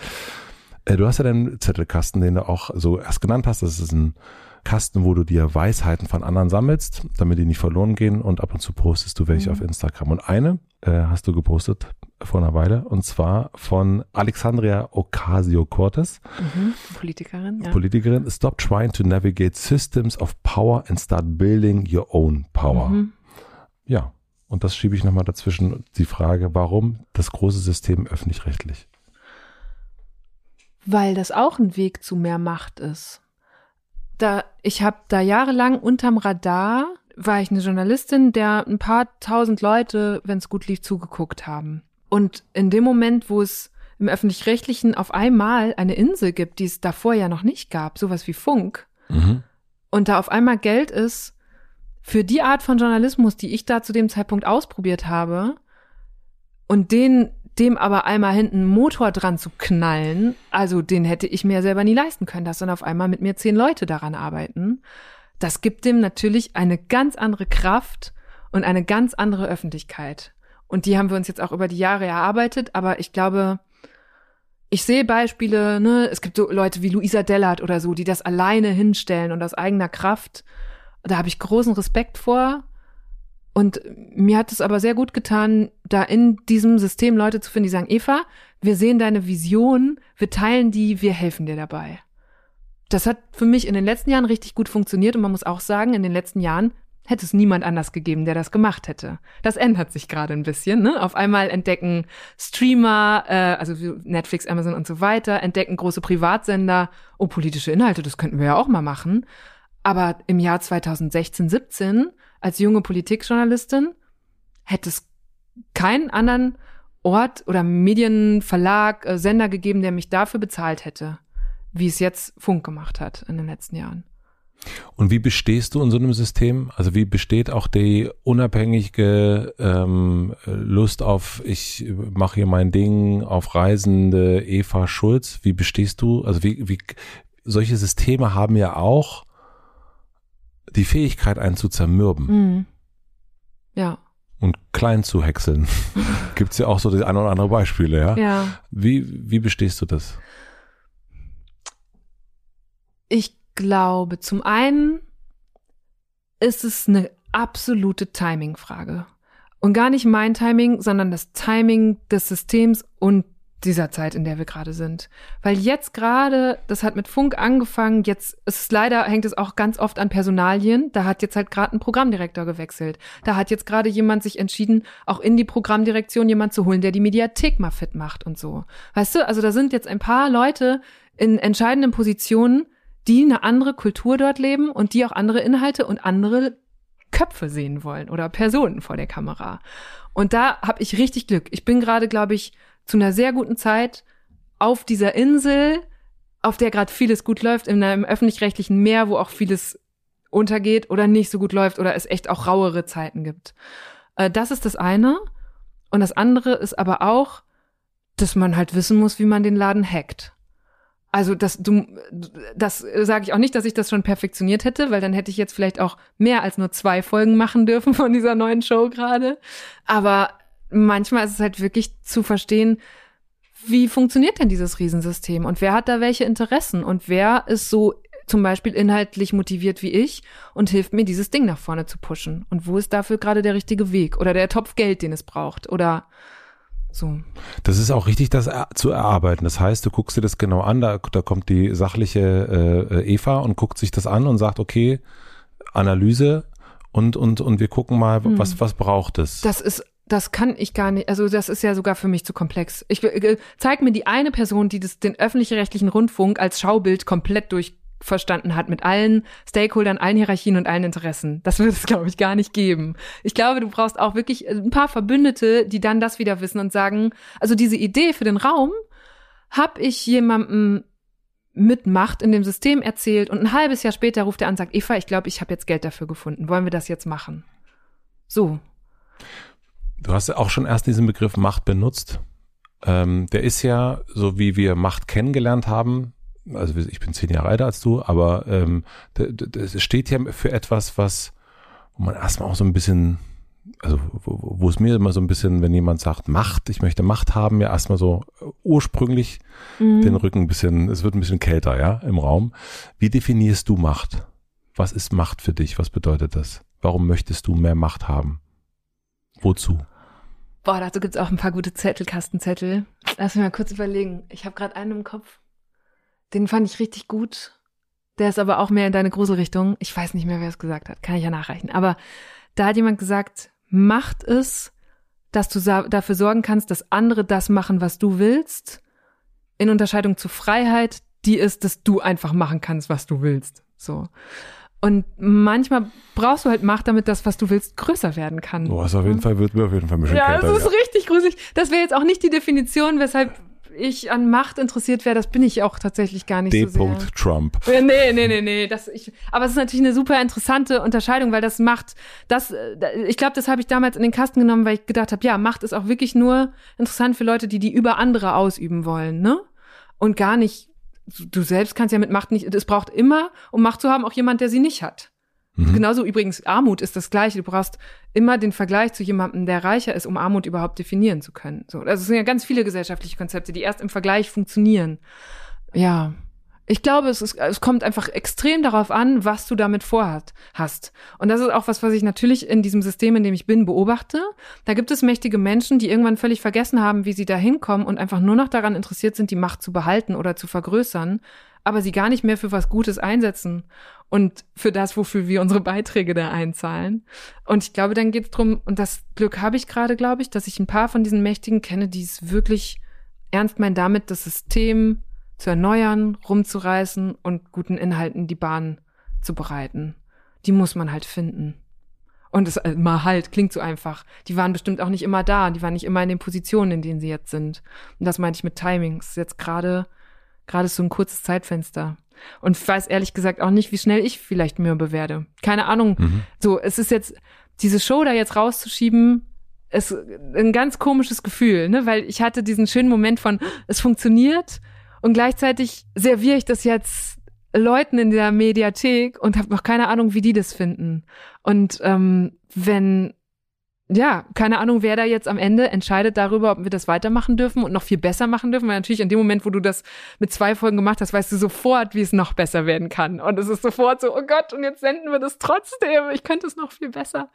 Speaker 2: Äh, du hast ja deinen Zettelkasten, den du auch so erst genannt hast. Das ist ein Kasten, wo du dir Weisheiten von anderen sammelst, damit die nicht verloren gehen und ab und zu postest du welche mhm. auf Instagram. Und eine äh, hast du gepostet vor einer Weile und zwar von Alexandria Ocasio-Cortez.
Speaker 1: Mhm. Politikerin, ja.
Speaker 2: Politikerin. Stop trying to navigate systems of power and start building your own power. Mhm. Ja, und das schiebe ich nochmal dazwischen die Frage, warum das große System öffentlich-rechtlich?
Speaker 1: Weil das auch ein Weg zu mehr Macht ist da, ich habe da jahrelang unterm Radar, war ich eine Journalistin, der ein paar tausend Leute, wenn es gut lief, zugeguckt haben. Und in dem Moment, wo es im öffentlich-rechtlichen auf einmal eine Insel gibt, die es davor ja noch nicht gab, sowas wie Funk, mhm. und da auf einmal Geld ist für die Art von Journalismus, die ich da zu dem Zeitpunkt ausprobiert habe, und den dem aber einmal hinten einen Motor dran zu knallen, also den hätte ich mir selber nie leisten können, dass dann auf einmal mit mir zehn Leute daran arbeiten. Das gibt dem natürlich eine ganz andere Kraft und eine ganz andere Öffentlichkeit. Und die haben wir uns jetzt auch über die Jahre erarbeitet, aber ich glaube, ich sehe Beispiele, ne, es gibt so Leute wie Luisa Dellert oder so, die das alleine hinstellen und aus eigener Kraft. Da habe ich großen Respekt vor. Und mir hat es aber sehr gut getan, da in diesem System Leute zu finden, die sagen, Eva, wir sehen deine Vision, wir teilen die, wir helfen dir dabei. Das hat für mich in den letzten Jahren richtig gut funktioniert und man muss auch sagen, in den letzten Jahren hätte es niemand anders gegeben, der das gemacht hätte. Das ändert sich gerade ein bisschen. Ne? Auf einmal entdecken Streamer, äh, also Netflix, Amazon und so weiter, entdecken große Privatsender, oh, politische Inhalte, das könnten wir ja auch mal machen. Aber im Jahr 2016, 17 als junge Politikjournalistin hätte es keinen anderen Ort oder Medienverlag, äh, Sender gegeben, der mich dafür bezahlt hätte, wie es jetzt Funk gemacht hat in den letzten Jahren.
Speaker 2: Und wie bestehst du in so einem System? Also wie besteht auch die unabhängige ähm, Lust auf, ich mache hier mein Ding, auf reisende Eva Schulz? Wie bestehst du? Also wie, wie solche Systeme haben ja auch die Fähigkeit, einen zu zermürben. Mhm.
Speaker 1: Ja.
Speaker 2: Und klein zu häckseln. Gibt's ja auch so die ein oder andere Beispiele, ja?
Speaker 1: Ja.
Speaker 2: Wie, wie bestehst du das?
Speaker 1: Ich glaube, zum einen ist es eine absolute Timing-Frage. Und gar nicht mein Timing, sondern das Timing des Systems und dieser Zeit, in der wir gerade sind. Weil jetzt gerade, das hat mit Funk angefangen, jetzt ist leider, hängt es auch ganz oft an Personalien. Da hat jetzt halt gerade ein Programmdirektor gewechselt. Da hat jetzt gerade jemand sich entschieden, auch in die Programmdirektion jemand zu holen, der die Mediathek mal fit macht und so. Weißt du, also da sind jetzt ein paar Leute in entscheidenden Positionen, die eine andere Kultur dort leben und die auch andere Inhalte und andere Köpfe sehen wollen oder Personen vor der Kamera. Und da habe ich richtig Glück. Ich bin gerade, glaube ich, zu einer sehr guten Zeit auf dieser Insel, auf der gerade vieles gut läuft, in einem öffentlich-rechtlichen Meer, wo auch vieles untergeht oder nicht so gut läuft oder es echt auch rauere Zeiten gibt. Äh, das ist das eine. Und das andere ist aber auch, dass man halt wissen muss, wie man den Laden hackt. Also das, du, das sage ich auch nicht, dass ich das schon perfektioniert hätte, weil dann hätte ich jetzt vielleicht auch mehr als nur zwei Folgen machen dürfen von dieser neuen Show gerade. Aber manchmal ist es halt wirklich zu verstehen, wie funktioniert denn dieses Riesensystem und wer hat da welche Interessen und wer ist so zum Beispiel inhaltlich motiviert wie ich und hilft mir, dieses Ding nach vorne zu pushen. Und wo ist dafür gerade der richtige Weg oder der Topf Geld, den es braucht oder so.
Speaker 2: Das ist auch richtig, das zu erarbeiten. Das heißt, du guckst dir das genau an, da, da kommt die sachliche äh, Eva und guckt sich das an und sagt, okay, Analyse und, und, und wir gucken mal, hm. was, was braucht es.
Speaker 1: Das ist das kann ich gar nicht, also das ist ja sogar für mich zu komplex. Ich äh, zeig mir die eine Person, die das, den öffentlich-rechtlichen Rundfunk als Schaubild komplett durch verstanden hat mit allen Stakeholdern, allen Hierarchien und allen Interessen. Das wird es, glaube ich, gar nicht geben. Ich glaube, du brauchst auch wirklich ein paar Verbündete, die dann das wieder wissen und sagen, also diese Idee für den Raum habe ich jemandem mit Macht in dem System erzählt und ein halbes Jahr später ruft er an und sagt, Eva, ich glaube, ich habe jetzt Geld dafür gefunden. Wollen wir das jetzt machen? So.
Speaker 2: Du hast ja auch schon erst diesen Begriff Macht benutzt. Ähm, der ist ja, so wie wir Macht kennengelernt haben, also ich bin zehn Jahre älter als du, aber ähm, das steht ja für etwas, was, wo man erstmal auch so ein bisschen, also wo, wo es mir immer so ein bisschen, wenn jemand sagt Macht, ich möchte Macht haben, ja erstmal so ursprünglich mhm. den Rücken ein bisschen, es wird ein bisschen kälter, ja, im Raum. Wie definierst du Macht? Was ist Macht für dich? Was bedeutet das? Warum möchtest du mehr Macht haben? Wozu?
Speaker 1: Boah, dazu gibt's auch ein paar gute Zettelkastenzettel. Lass mich mal kurz überlegen. Ich habe gerade einen im Kopf. Den fand ich richtig gut. Der ist aber auch mehr in deine Gruselrichtung. Ich weiß nicht mehr, wer es gesagt hat. Kann ich ja nachreichen. Aber da hat jemand gesagt, macht es, dass du dafür sorgen kannst, dass andere das machen, was du willst. In Unterscheidung zu Freiheit, die ist, dass du einfach machen kannst, was du willst. So. Und manchmal brauchst du halt Macht, damit das, was du willst, größer werden kann.
Speaker 2: Boah, ist auf jeden Fall, wird mir auf jeden Fall ein bisschen
Speaker 1: Ja,
Speaker 2: kälter,
Speaker 1: das ist ja. richtig gruselig. Das wäre jetzt auch nicht die Definition, weshalb ich an Macht interessiert wäre, das bin ich auch tatsächlich gar nicht
Speaker 2: D.
Speaker 1: so sehr.
Speaker 2: Trump.
Speaker 1: Nee, nee, nee, nee. Das, ich, aber es ist natürlich eine super interessante Unterscheidung, weil das macht, das, äh, ich glaube, das habe ich damals in den Kasten genommen, weil ich gedacht habe, ja, Macht ist auch wirklich nur interessant für Leute, die die über andere ausüben wollen, ne? Und gar nicht, du selbst kannst ja mit Macht nicht, es braucht immer, um Macht zu haben, auch jemand, der sie nicht hat. Mhm. Genauso übrigens Armut ist das gleiche. Du brauchst immer den Vergleich zu jemandem, der reicher ist, um Armut überhaupt definieren zu können. So, also es sind ja ganz viele gesellschaftliche Konzepte, die erst im Vergleich funktionieren. Ja. Ich glaube, es, ist, es kommt einfach extrem darauf an, was du damit vorhat, hast. Und das ist auch was, was ich natürlich in diesem System, in dem ich bin, beobachte. Da gibt es mächtige Menschen, die irgendwann völlig vergessen haben, wie sie da hinkommen und einfach nur noch daran interessiert sind, die Macht zu behalten oder zu vergrößern, aber sie gar nicht mehr für was Gutes einsetzen und für das, wofür wir unsere Beiträge da einzahlen. Und ich glaube, dann geht es darum, und das Glück habe ich gerade, glaube ich, dass ich ein paar von diesen Mächtigen kenne, die es wirklich ernst meinen, damit das System zu erneuern, rumzureißen und guten Inhalten die Bahn zu bereiten. Die muss man halt finden. Und es äh, mal halt klingt so einfach. Die waren bestimmt auch nicht immer da, die waren nicht immer in den Positionen, in denen sie jetzt sind. Und das meine ich mit Timings. Jetzt gerade gerade so ein kurzes Zeitfenster. Und ich weiß ehrlich gesagt auch nicht, wie schnell ich vielleicht mürbe werde. Keine Ahnung. Mhm. So, es ist jetzt, diese Show da jetzt rauszuschieben, ist ein ganz komisches Gefühl, ne? Weil ich hatte diesen schönen Moment von, es funktioniert und gleichzeitig serviere ich das jetzt Leuten in der Mediathek und habe noch keine Ahnung, wie die das finden. Und ähm, wenn ja, keine Ahnung, wer da jetzt am Ende entscheidet darüber, ob wir das weitermachen dürfen und noch viel besser machen dürfen, weil natürlich in dem Moment, wo du das mit zwei Folgen gemacht hast, weißt du sofort, wie es noch besser werden kann. Und es ist sofort so, oh Gott, und jetzt senden wir das trotzdem. Ich könnte es noch viel besser.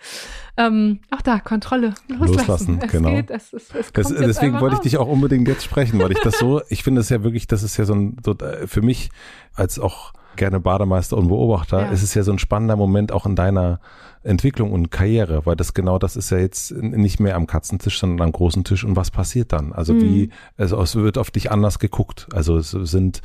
Speaker 1: Ähm, auch da, Kontrolle. Loslassen,
Speaker 2: loslassen es genau. Geht, es, es, es das, deswegen wollte ich dich auch unbedingt jetzt sprechen, weil ich das so, ich finde es ja wirklich, das ist ja so ein, so, äh, für mich als auch gerne Bademeister und Beobachter, ja. ist es ja so ein spannender Moment auch in deiner Entwicklung und Karriere, weil das genau das ist ja jetzt nicht mehr am Katzentisch, sondern am großen Tisch. Und was passiert dann? Also mhm. wie, also es wird auf dich anders geguckt. Also es sind,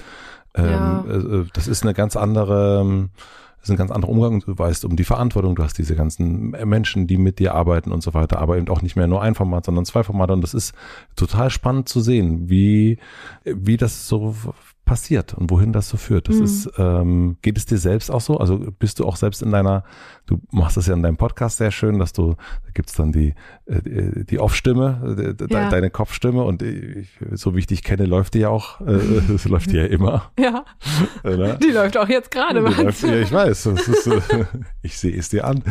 Speaker 2: ähm, ja. äh, das ist eine ganz andere, das ist ein ganz anderer Umgang. Du weißt um die Verantwortung, du hast diese ganzen Menschen, die mit dir arbeiten und so weiter, aber eben auch nicht mehr nur ein Format, sondern zwei Formate. Und das ist total spannend zu sehen, wie, wie das so passiert und wohin das so führt. Das mhm. ist, ähm, geht es dir selbst auch so? Also bist du auch selbst in deiner, du machst das ja in deinem Podcast sehr schön, dass du, da gibt's dann die, äh, die Off-Stimme, ja. deine Kopfstimme und ich, so wie ich dich kenne, läuft die ja auch, äh, das läuft die ja immer.
Speaker 1: Ja. Die läuft auch jetzt gerade.
Speaker 2: Ja, ich weiß. Ist, äh, ich sehe es dir an.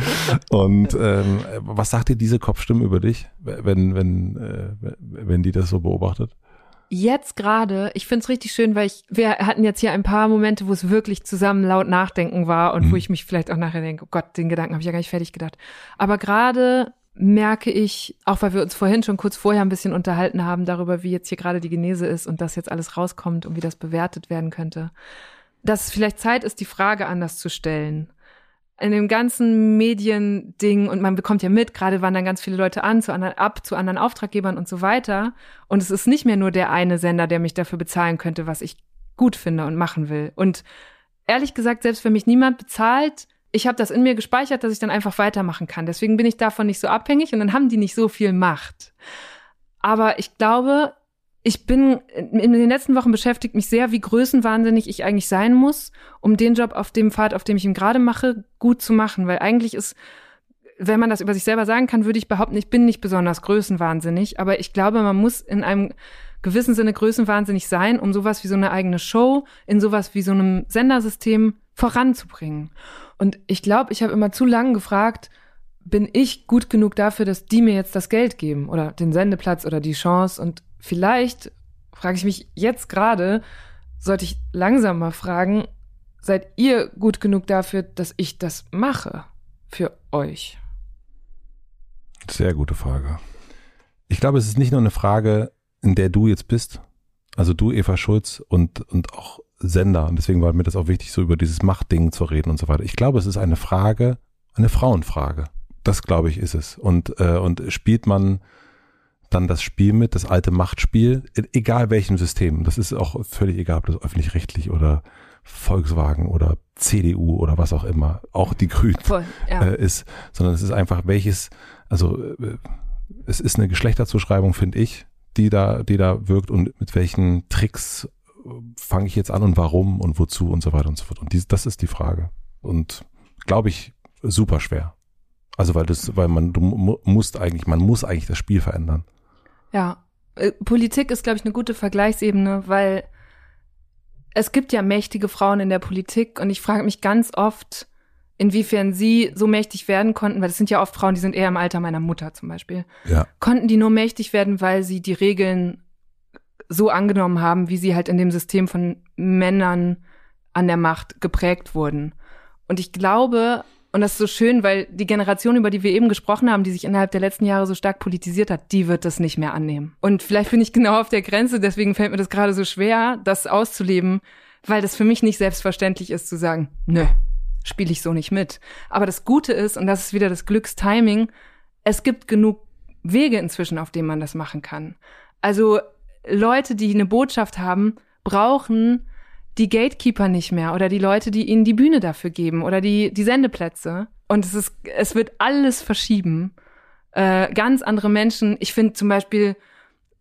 Speaker 2: Und ähm, was sagt dir diese Kopfstimme über dich, wenn, wenn, äh, wenn die das so beobachtet?
Speaker 1: Jetzt gerade, ich find's richtig schön, weil ich, wir hatten jetzt hier ein paar Momente, wo es wirklich zusammen laut nachdenken war und mhm. wo ich mich vielleicht auch nachher denke, oh Gott, den Gedanken habe ich ja gar nicht fertig gedacht. Aber gerade merke ich, auch weil wir uns vorhin schon kurz vorher ein bisschen unterhalten haben darüber, wie jetzt hier gerade die Genese ist und dass jetzt alles rauskommt und wie das bewertet werden könnte, dass es vielleicht Zeit ist, die Frage anders zu stellen in dem ganzen Mediending und man bekommt ja mit, gerade wandern ganz viele Leute an, zu anderen, ab, zu anderen Auftraggebern und so weiter. Und es ist nicht mehr nur der eine Sender, der mich dafür bezahlen könnte, was ich gut finde und machen will. Und ehrlich gesagt, selbst wenn mich niemand bezahlt, ich habe das in mir gespeichert, dass ich dann einfach weitermachen kann. Deswegen bin ich davon nicht so abhängig und dann haben die nicht so viel Macht. Aber ich glaube, ich bin in den letzten Wochen beschäftigt mich sehr, wie größenwahnsinnig ich eigentlich sein muss, um den Job auf dem Pfad, auf dem ich ihn gerade mache, gut zu machen. Weil eigentlich ist, wenn man das über sich selber sagen kann, würde ich behaupten, ich bin nicht besonders größenwahnsinnig. Aber ich glaube, man muss in einem gewissen Sinne größenwahnsinnig sein, um sowas wie so eine eigene Show in sowas wie so einem Sendersystem voranzubringen. Und ich glaube, ich habe immer zu lange gefragt, bin ich gut genug dafür, dass die mir jetzt das Geld geben oder den Sendeplatz oder die Chance und vielleicht frage ich mich jetzt gerade, sollte ich langsam mal fragen, seid ihr gut genug dafür, dass ich das mache für euch?
Speaker 2: Sehr gute Frage. Ich glaube, es ist nicht nur eine Frage, in der du jetzt bist, also du, Eva Schulz und, und auch Sender. Und deswegen war mir das auch wichtig, so über dieses Machtding zu reden und so weiter. Ich glaube, es ist eine Frage, eine Frauenfrage. Das glaube ich ist es. Und, äh, und spielt man dann das Spiel mit, das alte Machtspiel, egal welchem System. Das ist auch völlig egal, ob das öffentlich-rechtlich oder Volkswagen oder CDU oder was auch immer, auch die Grünen ja. äh, ist, sondern es ist einfach welches, also äh, es ist eine Geschlechterzuschreibung, finde ich, die da, die da wirkt und mit welchen Tricks äh, fange ich jetzt an und warum und wozu und so weiter und so fort. Und dies, das ist die Frage. Und glaube ich, super schwer. Also weil das, weil man, du musst eigentlich, man muss eigentlich das Spiel verändern.
Speaker 1: Ja, äh, Politik ist, glaube ich, eine gute Vergleichsebene, weil es gibt ja mächtige Frauen in der Politik und ich frage mich ganz oft, inwiefern sie so mächtig werden konnten, weil es sind ja oft Frauen, die sind eher im Alter meiner Mutter zum Beispiel. Ja. Konnten die nur mächtig werden, weil sie die Regeln so angenommen haben, wie sie halt in dem System von Männern an der Macht geprägt wurden. Und ich glaube, und das ist so schön, weil die Generation, über die wir eben gesprochen haben, die sich innerhalb der letzten Jahre so stark politisiert hat, die wird das nicht mehr annehmen. Und vielleicht bin ich genau auf der Grenze, deswegen fällt mir das gerade so schwer, das auszuleben, weil das für mich nicht selbstverständlich ist zu sagen, nö, spiele ich so nicht mit. Aber das Gute ist, und das ist wieder das Glückstiming, es gibt genug Wege inzwischen, auf denen man das machen kann. Also Leute, die eine Botschaft haben, brauchen die Gatekeeper nicht mehr oder die Leute, die ihnen die Bühne dafür geben oder die, die Sendeplätze. Und es ist, es wird alles verschieben. Äh, ganz andere Menschen. Ich finde zum Beispiel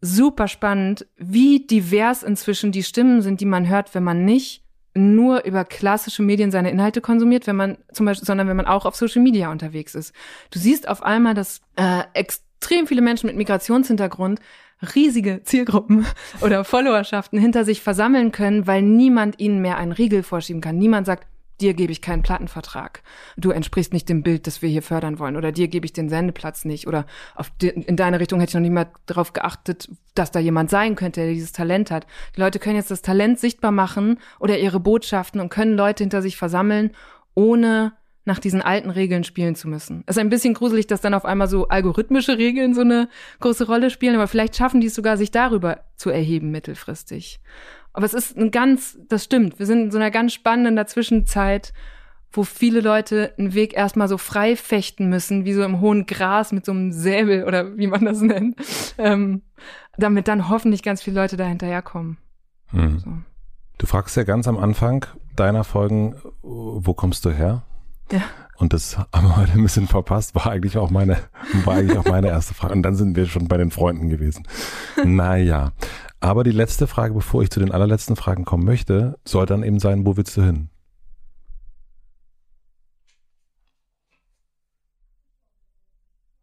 Speaker 1: super spannend, wie divers inzwischen die Stimmen sind, die man hört, wenn man nicht nur über klassische Medien seine Inhalte konsumiert, wenn man zum Beispiel, sondern wenn man auch auf Social Media unterwegs ist. Du siehst auf einmal, dass äh, extrem viele Menschen mit Migrationshintergrund riesige Zielgruppen oder Followerschaften hinter sich versammeln können, weil niemand ihnen mehr einen Riegel vorschieben kann. Niemand sagt, dir gebe ich keinen Plattenvertrag. Du entsprichst nicht dem Bild, das wir hier fördern wollen. Oder dir gebe ich den Sendeplatz nicht. Oder die, in deine Richtung hätte ich noch nie mal darauf geachtet, dass da jemand sein könnte, der dieses Talent hat. Die Leute können jetzt das Talent sichtbar machen oder ihre Botschaften und können Leute hinter sich versammeln, ohne nach diesen alten Regeln spielen zu müssen. Es ist ein bisschen gruselig, dass dann auf einmal so algorithmische Regeln so eine große Rolle spielen, aber vielleicht schaffen die es sogar, sich darüber zu erheben mittelfristig. Aber es ist ein ganz, das stimmt, wir sind in so einer ganz spannenden Dazwischenzeit, wo viele Leute einen Weg erstmal so frei fechten müssen, wie so im hohen Gras mit so einem Säbel oder wie man das nennt, ähm, damit dann hoffentlich ganz viele Leute da hinterherkommen.
Speaker 2: Hm. So. Du fragst ja ganz am Anfang deiner Folgen, wo kommst du her? Ja. Und das haben wir heute ein bisschen verpasst, war eigentlich auch meine, war eigentlich auch meine erste Frage. Und dann sind wir schon bei den Freunden gewesen. Naja. Aber die letzte Frage, bevor ich zu den allerletzten Fragen kommen möchte, soll dann eben sein, wo willst du hin?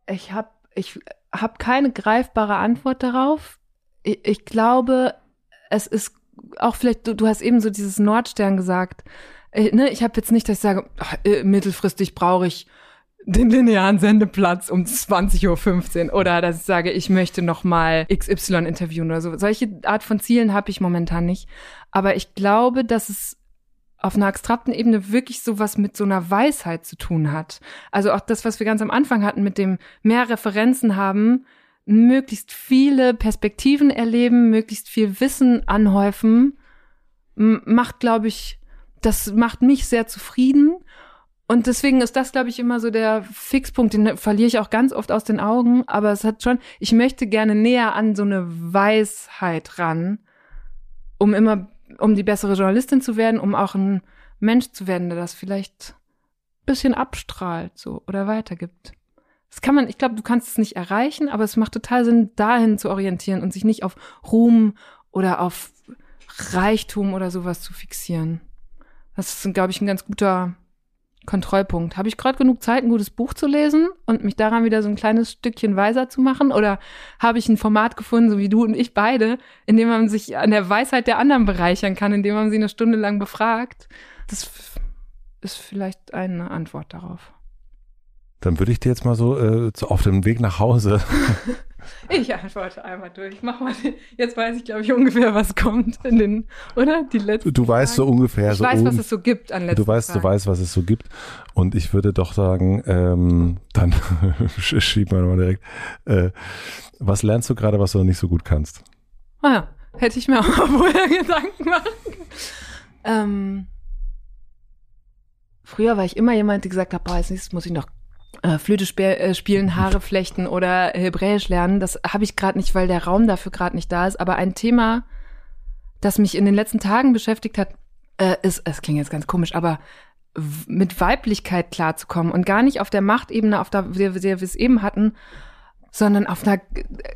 Speaker 1: Ich habe ich hab keine greifbare Antwort darauf. Ich, ich glaube, es ist auch vielleicht, du, du hast eben so dieses Nordstern gesagt äh, ne, ich habe jetzt nicht, dass ich sage, ach, äh, mittelfristig brauche ich den linearen Sendeplatz um 20.15 Uhr oder dass ich sage, ich möchte noch mal XY interviewen oder so. Solche Art von Zielen habe ich momentan nicht. Aber ich glaube, dass es auf einer abstrakten Ebene wirklich sowas mit so einer Weisheit zu tun hat. Also auch das, was wir ganz am Anfang hatten, mit dem mehr Referenzen haben, möglichst viele Perspektiven erleben, möglichst viel Wissen anhäufen, macht, glaube ich, das macht mich sehr zufrieden und deswegen ist das, glaube ich, immer so der Fixpunkt, den verliere ich auch ganz oft aus den Augen. Aber es hat schon, ich möchte gerne näher an so eine Weisheit ran, um immer, um die bessere Journalistin zu werden, um auch ein Mensch zu werden, der das vielleicht bisschen abstrahlt, so, oder weitergibt. Das kann man, ich glaube, du kannst es nicht erreichen, aber es macht total Sinn, dahin zu orientieren und sich nicht auf Ruhm oder auf Reichtum oder sowas zu fixieren. Das ist, glaube ich, ein ganz guter Kontrollpunkt. Habe ich gerade genug Zeit, ein gutes Buch zu lesen und mich daran wieder so ein kleines Stückchen weiser zu machen? Oder habe ich ein Format gefunden, so wie du und ich beide, in dem man sich an der Weisheit der anderen bereichern kann, indem man sie eine Stunde lang befragt? Das ist vielleicht eine Antwort darauf.
Speaker 2: Dann würde ich dir jetzt mal so, äh, so auf dem Weg nach Hause
Speaker 1: Ich antworte einmal durch. Mach mal den. Jetzt weiß ich, glaube ich, ungefähr, was kommt in den, oder? Die letzten.
Speaker 2: Du weißt Fragen. so ungefähr.
Speaker 1: Ich
Speaker 2: so
Speaker 1: weiß, was es so gibt an letzten
Speaker 2: Du weißt, Fragen. du weißt, was es so gibt. Und ich würde doch sagen, ähm, dann schieben wir nochmal direkt. Äh, was lernst du gerade, was du noch nicht so gut kannst?
Speaker 1: Ah ja, hätte ich mir auch vorher Gedanken machen ähm, Früher war ich immer jemand, der gesagt hat, boah, als nächstes muss ich noch Flöte sp äh, spielen, Haare flechten oder Hebräisch lernen. Das habe ich gerade nicht, weil der Raum dafür gerade nicht da ist. Aber ein Thema, das mich in den letzten Tagen beschäftigt hat, äh, ist, es klingt jetzt ganz komisch, aber mit Weiblichkeit klarzukommen und gar nicht auf der Machtebene, auf der wir, wir es eben hatten, sondern auf einer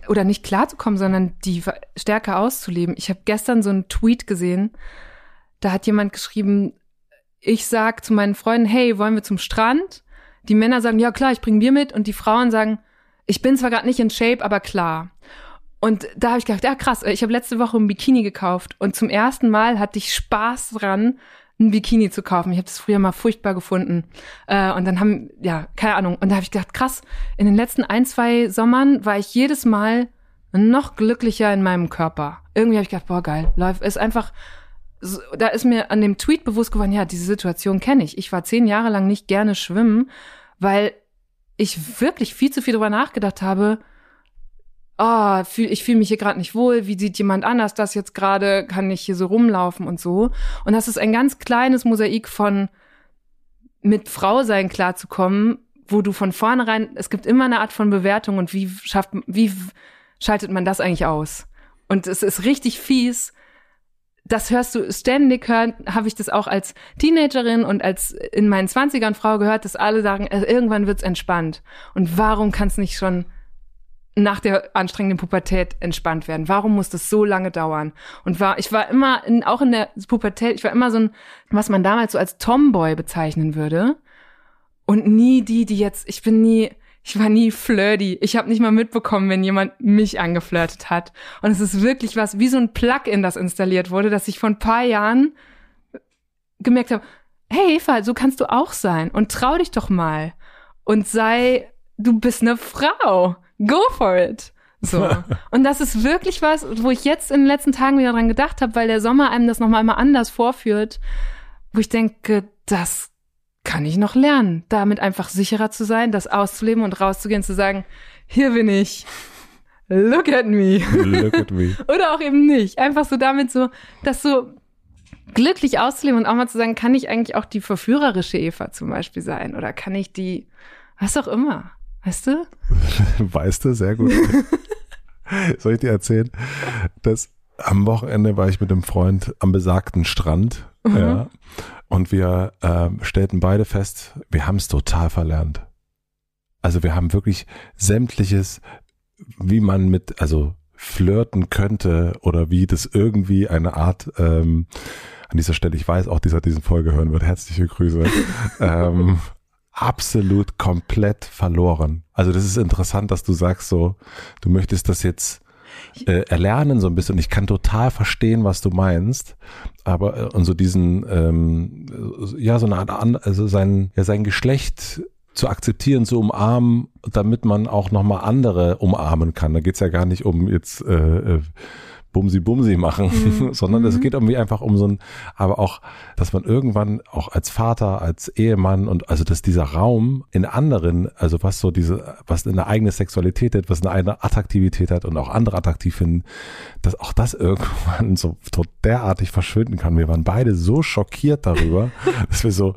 Speaker 1: oder nicht klarzukommen, sondern die Stärke auszuleben. Ich habe gestern so einen Tweet gesehen, da hat jemand geschrieben, ich sag zu meinen Freunden, hey, wollen wir zum Strand? Die Männer sagen, ja klar, ich bringe Bier mit und die Frauen sagen, ich bin zwar gerade nicht in Shape, aber klar. Und da habe ich gedacht, ja krass, ich habe letzte Woche ein Bikini gekauft und zum ersten Mal hatte ich Spaß dran, ein Bikini zu kaufen. Ich habe das früher mal furchtbar gefunden. Äh, und dann haben, ja, keine Ahnung. Und da habe ich gedacht, krass, in den letzten ein, zwei Sommern war ich jedes Mal noch glücklicher in meinem Körper. Irgendwie habe ich gedacht, boah, geil, läuft, ist einfach, da ist mir an dem Tweet bewusst geworden, ja, diese Situation kenne ich. Ich war zehn Jahre lang nicht gerne schwimmen, weil ich wirklich viel zu viel drüber nachgedacht habe. Oh, fühl, ich fühle mich hier gerade nicht wohl. Wie sieht jemand anders das jetzt gerade? Kann ich hier so rumlaufen und so? Und das ist ein ganz kleines Mosaik von mit Frau sein klarzukommen, wo du von vornherein, es gibt immer eine Art von Bewertung und wie schafft, wie schaltet man das eigentlich aus? Und es ist richtig fies, das hörst du ständig hören, habe ich das auch als Teenagerin und als in meinen Zwanzigern Frau gehört, dass alle sagen, also irgendwann wird's entspannt. Und warum kann es nicht schon nach der anstrengenden Pubertät entspannt werden? Warum muss das so lange dauern? Und war, ich war immer, in, auch in der Pubertät, ich war immer so ein, was man damals so als Tomboy bezeichnen würde. Und nie die, die jetzt, ich bin nie, ich war nie flirty. Ich habe nicht mal mitbekommen, wenn jemand mich angeflirtet hat. Und es ist wirklich was, wie so ein Plugin, das installiert wurde, dass ich vor ein paar Jahren gemerkt habe, hey Eva, so kannst du auch sein und trau dich doch mal und sei, du bist eine Frau. Go for it. So. Und das ist wirklich was, wo ich jetzt in den letzten Tagen wieder dran gedacht habe, weil der Sommer einem das nochmal mal anders vorführt, wo ich denke, das kann ich noch lernen, damit einfach sicherer zu sein, das auszuleben und rauszugehen, zu sagen, hier bin ich. Look at me. Look at me. Oder auch eben nicht. Einfach so damit so, das so glücklich auszuleben und auch mal zu sagen, kann ich eigentlich auch die verführerische Eva zum Beispiel sein? Oder kann ich die, was auch immer. Weißt du?
Speaker 2: weißt du, sehr gut. Soll ich dir erzählen, dass am Wochenende war ich mit einem Freund am besagten Strand. Mhm. Ja. Und wir äh, stellten beide fest, wir haben es total verlernt. Also wir haben wirklich sämtliches, wie man mit, also flirten könnte oder wie das irgendwie eine Art, ähm, an dieser Stelle, ich weiß auch, dieser diesen Folge hören wird, herzliche Grüße, ähm, absolut komplett verloren. Also das ist interessant, dass du sagst so, du möchtest das jetzt äh, erlernen so ein bisschen. Ich kann total verstehen, was du meinst. Aber äh, und so diesen, ähm, ja, so eine Art, an, also sein, ja, sein Geschlecht zu akzeptieren, zu umarmen, damit man auch nochmal andere umarmen kann. Da geht's ja gar nicht um jetzt äh, äh Bumsi Bumsi machen, mhm. sondern es mhm. geht irgendwie einfach um so ein, aber auch, dass man irgendwann auch als Vater, als Ehemann und also dass dieser Raum in anderen, also was so diese, was eine eigene Sexualität hat, was eine eigene Attraktivität hat und auch andere attraktiv finden, dass auch das irgendwann so derartig verschwinden kann. Wir waren beide so schockiert darüber, dass wir so,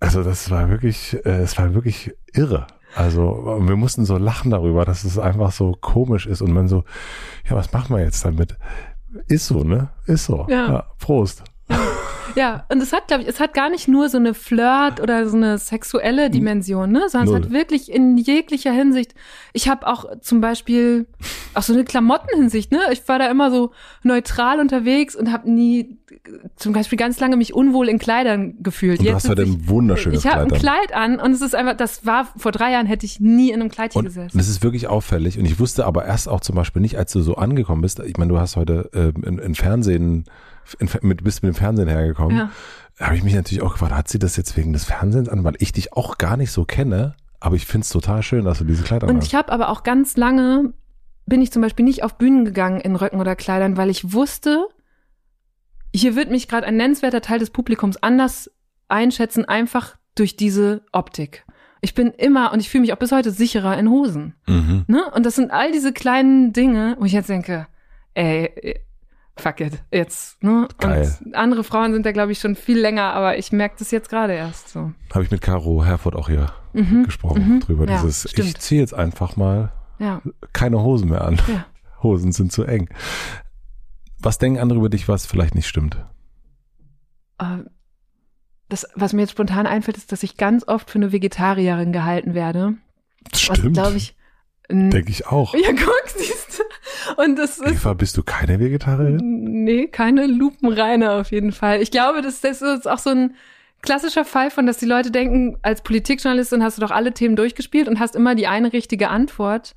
Speaker 2: also das war wirklich, äh, es war wirklich irre. Also wir mussten so lachen darüber, dass es einfach so komisch ist und man so, ja, was machen wir jetzt damit? Ist so, ne? Ist so. Ja. ja Prost.
Speaker 1: Ja, und es hat, glaube ich, es hat gar nicht nur so eine Flirt oder so eine sexuelle Dimension, ne? Sondern Null. es hat wirklich in jeglicher Hinsicht. Ich habe auch zum Beispiel auch so eine Klamottenhinsicht, ne? Ich war da immer so neutral unterwegs und habe nie zum Beispiel ganz lange mich unwohl in Kleidern gefühlt.
Speaker 2: Und du hast heute ein wunderschönes
Speaker 1: Kleid Ich habe ein Kleid an und es ist einfach, das war vor drei Jahren hätte ich nie in einem Kleidchen
Speaker 2: und
Speaker 1: gesessen.
Speaker 2: Das ist wirklich auffällig und ich wusste aber erst auch zum Beispiel nicht, als du so angekommen bist. Ich meine, du hast heute äh, in, in Fernsehen in, mit, bist mit dem Fernsehen hergekommen. Ja. Habe ich mich natürlich auch gefragt, hat sie das jetzt wegen des Fernsehens an, weil ich dich auch gar nicht so kenne, aber ich finde es total schön, dass du diese Kleider
Speaker 1: Und hast. ich habe aber auch ganz lange, bin ich zum Beispiel nicht auf Bühnen gegangen in Röcken oder Kleidern, weil ich wusste, hier wird mich gerade ein nennenswerter Teil des Publikums anders einschätzen, einfach durch diese Optik. Ich bin immer und ich fühle mich auch bis heute sicherer in Hosen. Mhm. Ne? Und das sind all diese kleinen Dinge, wo ich jetzt denke, ey, fuck it, jetzt. Ne? Geil. Und andere Frauen sind da, glaube ich, schon viel länger, aber ich merke das jetzt gerade erst so.
Speaker 2: Habe ich mit Caro Herford auch hier mhm. gesprochen mhm. drüber. Ja, dieses, stimmt. ich ziehe jetzt einfach mal ja. keine Hosen mehr an. Ja. Hosen sind zu eng. Was denken andere über dich, was vielleicht nicht stimmt?
Speaker 1: Uh, das, was mir jetzt spontan einfällt, ist, dass ich ganz oft für eine Vegetarierin gehalten werde.
Speaker 2: Stimmt. glaube ich. Denke ich auch.
Speaker 1: Ja, guck, siehst du. Und das
Speaker 2: ist. Eva, bist du keine Vegetarierin?
Speaker 1: Nee, keine Lupenreine auf jeden Fall. Ich glaube, das, das ist auch so ein klassischer Fall von, dass die Leute denken, als Politikjournalistin hast du doch alle Themen durchgespielt und hast immer die eine richtige Antwort.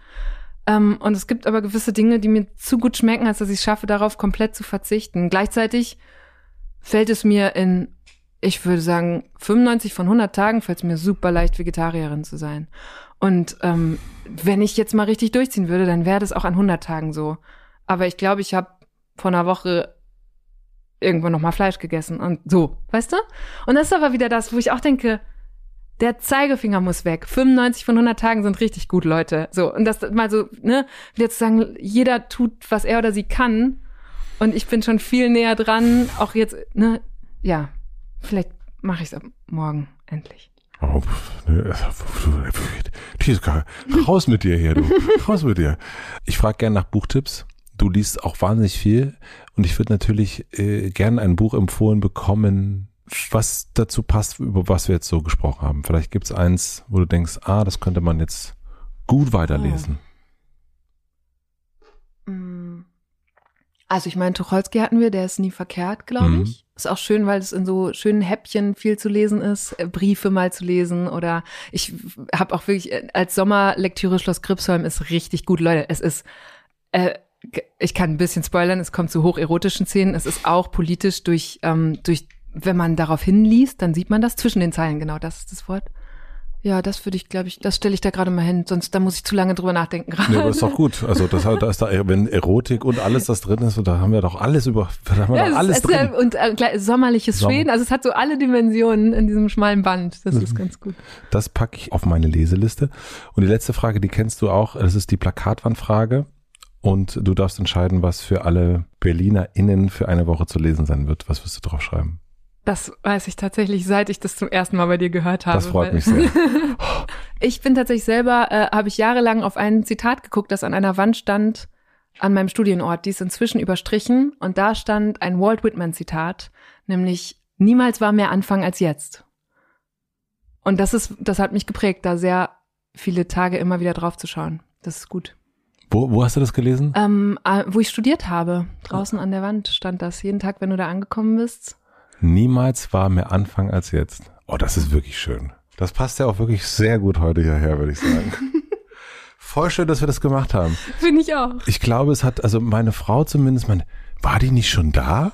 Speaker 1: Ähm, und es gibt aber gewisse Dinge, die mir zu gut schmecken, als dass ich es schaffe, darauf komplett zu verzichten. Gleichzeitig fällt es mir in, ich würde sagen, 95 von 100 Tagen fällt es mir super leicht, Vegetarierin zu sein. Und ähm, wenn ich jetzt mal richtig durchziehen würde, dann wäre das auch an 100 Tagen so. Aber ich glaube, ich habe vor einer Woche irgendwann noch mal Fleisch gegessen und so, weißt du? Und das ist aber wieder das, wo ich auch denke, der Zeigefinger muss weg. 95 von 100 Tagen sind richtig gut, Leute. So und das mal so, ne, wieder zu sagen, jeder tut, was er oder sie kann. Und ich bin schon viel näher dran. Auch jetzt, ne, ja, vielleicht mache ich es morgen endlich. Oh,
Speaker 2: ne, raus mit dir hier, du. Raus mit dir. Ich frage gerne nach Buchtipps. Du liest auch wahnsinnig viel und ich würde natürlich äh, gerne ein Buch empfohlen bekommen, was dazu passt, über was wir jetzt so gesprochen haben. Vielleicht gibt's eins, wo du denkst, ah, das könnte man jetzt gut weiterlesen.
Speaker 1: Oh. Also ich meine, Tucholsky hatten wir, der ist nie verkehrt, glaube mhm. ich. Ist auch schön, weil es in so schönen Häppchen viel zu lesen ist, äh, Briefe mal zu lesen oder ich habe auch wirklich äh, als Sommerlektüre Schloss Gripsholm ist richtig gut, Leute. Es ist äh, ich kann ein bisschen spoilern, es kommt zu hocherotischen Szenen. Es ist auch politisch durch, ähm, durch, wenn man darauf hinliest, dann sieht man das zwischen den Zeilen, genau, das ist das Wort. Ja, das würde ich, glaube ich, das stelle ich da gerade mal hin, sonst da muss ich zu lange drüber nachdenken gerade.
Speaker 2: Ja, aber ist doch gut. Also das, da ist da, wenn Erotik und alles das drin ist, da haben wir doch alles über, da haben wir ja, doch alles ist, drin.
Speaker 1: Und äh, sommerliches Sommer. Schweden, also es hat so alle Dimensionen in diesem schmalen Band. Das ist mhm. ganz gut.
Speaker 2: Das packe ich auf meine Leseliste. Und die letzte Frage, die kennst du auch, das ist die Plakatwandfrage. Und du darfst entscheiden, was für alle BerlinerInnen für eine Woche zu lesen sein wird. Was wirst du drauf schreiben?
Speaker 1: Das weiß ich tatsächlich, seit ich das zum ersten Mal bei dir gehört habe.
Speaker 2: Das freut mich sehr.
Speaker 1: ich bin tatsächlich selber, äh, habe ich jahrelang auf ein Zitat geguckt, das an einer Wand stand an meinem Studienort. Die ist inzwischen überstrichen und da stand ein Walt Whitman Zitat, nämlich niemals war mehr Anfang als jetzt. Und das ist, das hat mich geprägt, da sehr viele Tage immer wieder drauf zu schauen. Das ist gut.
Speaker 2: Wo, wo hast du das gelesen?
Speaker 1: Ähm, äh, wo ich studiert habe. Draußen an der Wand stand das. Jeden Tag, wenn du da angekommen bist,
Speaker 2: Niemals war mehr Anfang als jetzt. Oh, das ist wirklich schön. Das passt ja auch wirklich sehr gut heute hierher, würde ich sagen. Voll schön, dass wir das gemacht haben.
Speaker 1: Finde ich auch.
Speaker 2: Ich glaube, es hat, also meine Frau zumindest, meine, war die nicht schon da?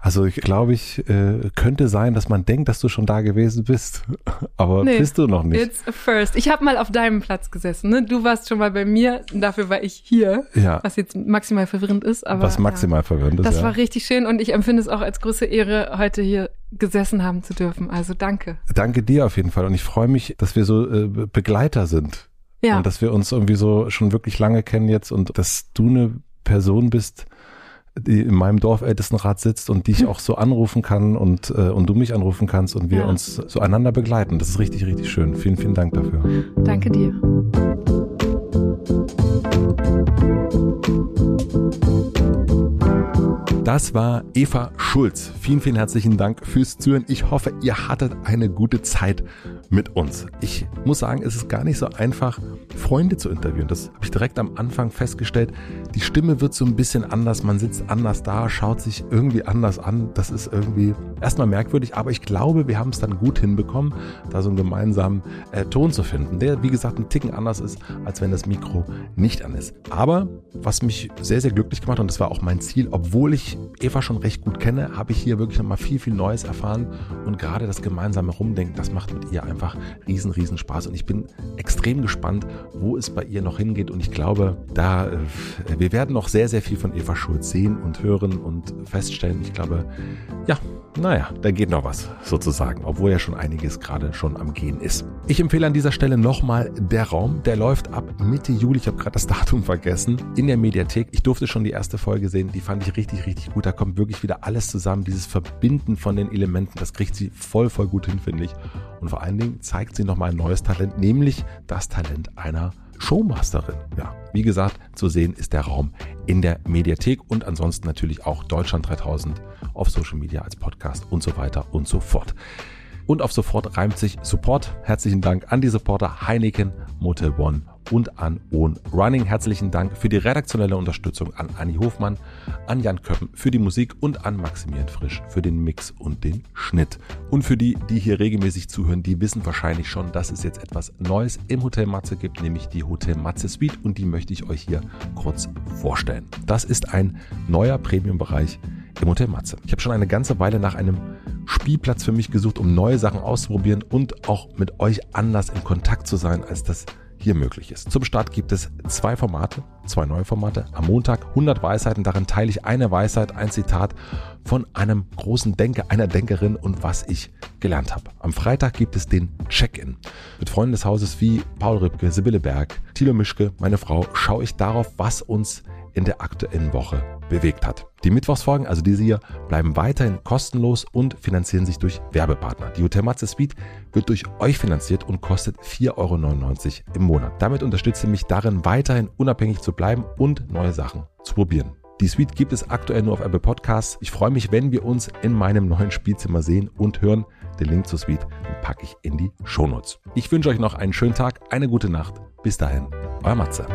Speaker 2: Also ich glaube, ich äh, könnte sein, dass man denkt, dass du schon da gewesen bist, aber nee, bist du noch nicht.
Speaker 1: It's a first. Ich habe mal auf deinem Platz gesessen. Ne? Du warst schon mal bei mir, dafür war ich hier. Ja. Was jetzt maximal verwirrend ist, aber
Speaker 2: was maximal ja, verwirrend ist.
Speaker 1: Das ja. war richtig schön und ich empfinde es auch als große Ehre, heute hier gesessen haben zu dürfen. Also danke.
Speaker 2: Danke dir auf jeden Fall und ich freue mich, dass wir so äh, Begleiter sind. Ja. Und dass wir uns irgendwie so schon wirklich lange kennen jetzt und dass du eine Person bist, die in meinem Dorfältestenrat sitzt und die ich auch so anrufen kann und, äh, und du mich anrufen kannst und wir ja. uns so einander begleiten. Das ist richtig, richtig schön. Vielen, vielen Dank dafür.
Speaker 1: Danke dir.
Speaker 2: Das war Eva Schulz. Vielen, vielen herzlichen Dank fürs Zuhören. Ich hoffe, ihr hattet eine gute Zeit mit uns. Ich muss sagen, es ist gar nicht so einfach, Freunde zu interviewen. Das habe ich direkt am Anfang festgestellt. Die Stimme wird so ein bisschen anders. Man sitzt anders da, schaut sich irgendwie anders an. Das ist irgendwie erstmal merkwürdig, aber ich glaube, wir haben es dann gut hinbekommen, da so einen gemeinsamen äh, Ton zu finden, der, wie gesagt, ein Ticken anders ist, als wenn das Mikro nicht an ist. Aber was mich sehr, sehr glücklich gemacht und das war auch mein Ziel, obwohl ich Eva schon recht gut kenne, habe ich hier wirklich nochmal viel, viel Neues erfahren. Und gerade das gemeinsame Rumdenken, das macht mit ihr einfach riesen, riesen Spaß. Und ich bin extrem gespannt, wo es bei ihr noch hingeht. Und ich glaube, da, äh, wir werden noch sehr, sehr viel von Eva Schulz sehen und hören und feststellen. Ich glaube, ja, naja, da geht noch was sozusagen, obwohl ja schon einiges gerade schon am Gehen ist. Ich empfehle an dieser Stelle nochmal der Raum, der läuft ab Mitte Juli, ich habe gerade das Datum vergessen, in der Mediathek. Ich durfte schon die erste Folge sehen, die fand ich richtig, richtig gut. Da kommt wirklich wieder alles zusammen, dieses Verbinden von den Elementen, das kriegt sie voll, voll gut hin, finde ich. Und vor allen Dingen zeigt sie nochmal ein neues Talent, nämlich das Talent einer Showmasterin. Ja, wie gesagt, zu sehen ist der Raum in der Mediathek und ansonsten natürlich auch Deutschland 3000 auf Social Media als Podcast und so weiter und so fort. Und auf sofort reimt sich Support. Herzlichen Dank an die Supporter Heineken, Motel One und an Own Running. Herzlichen Dank für die redaktionelle Unterstützung an Anni Hofmann, an Jan Köppen für die Musik und an Maximilian Frisch für den Mix und den Schnitt. Und für die, die hier regelmäßig zuhören, die wissen wahrscheinlich schon, dass es jetzt etwas Neues im Hotel Matze gibt, nämlich die Hotel Matze Suite und die möchte ich euch hier kurz vorstellen. Das ist ein neuer Premium-Bereich im Hotel Matze. Ich habe schon eine ganze Weile nach einem Spielplatz für mich gesucht, um neue Sachen auszuprobieren und auch mit euch anders in Kontakt zu sein, als das hier möglich ist. Zum Start gibt es zwei Formate, zwei neue Formate. Am Montag 100 Weisheiten, darin teile ich eine Weisheit, ein Zitat von einem großen Denker, einer Denkerin und was ich gelernt habe. Am Freitag gibt es den Check-in. Mit Freunden des Hauses wie Paul Rübke, Sibylle Berg, Thilo Mischke, meine Frau, schaue ich darauf, was uns in der aktuellen Woche bewegt hat. Die Mittwochsfolgen, also diese hier, bleiben weiterhin kostenlos und finanzieren sich durch Werbepartner. Die Hotel Matze Suite wird durch euch finanziert und kostet 4,99 Euro im Monat. Damit unterstützt ihr mich darin, weiterhin unabhängig zu bleiben und neue Sachen zu probieren. Die Suite gibt es aktuell nur auf Apple Podcasts. Ich freue mich, wenn wir uns in meinem neuen Spielzimmer sehen und hören. Den Link zur Suite packe ich in die Shownotes. Ich wünsche euch noch einen schönen Tag, eine gute Nacht. Bis dahin, euer Matze.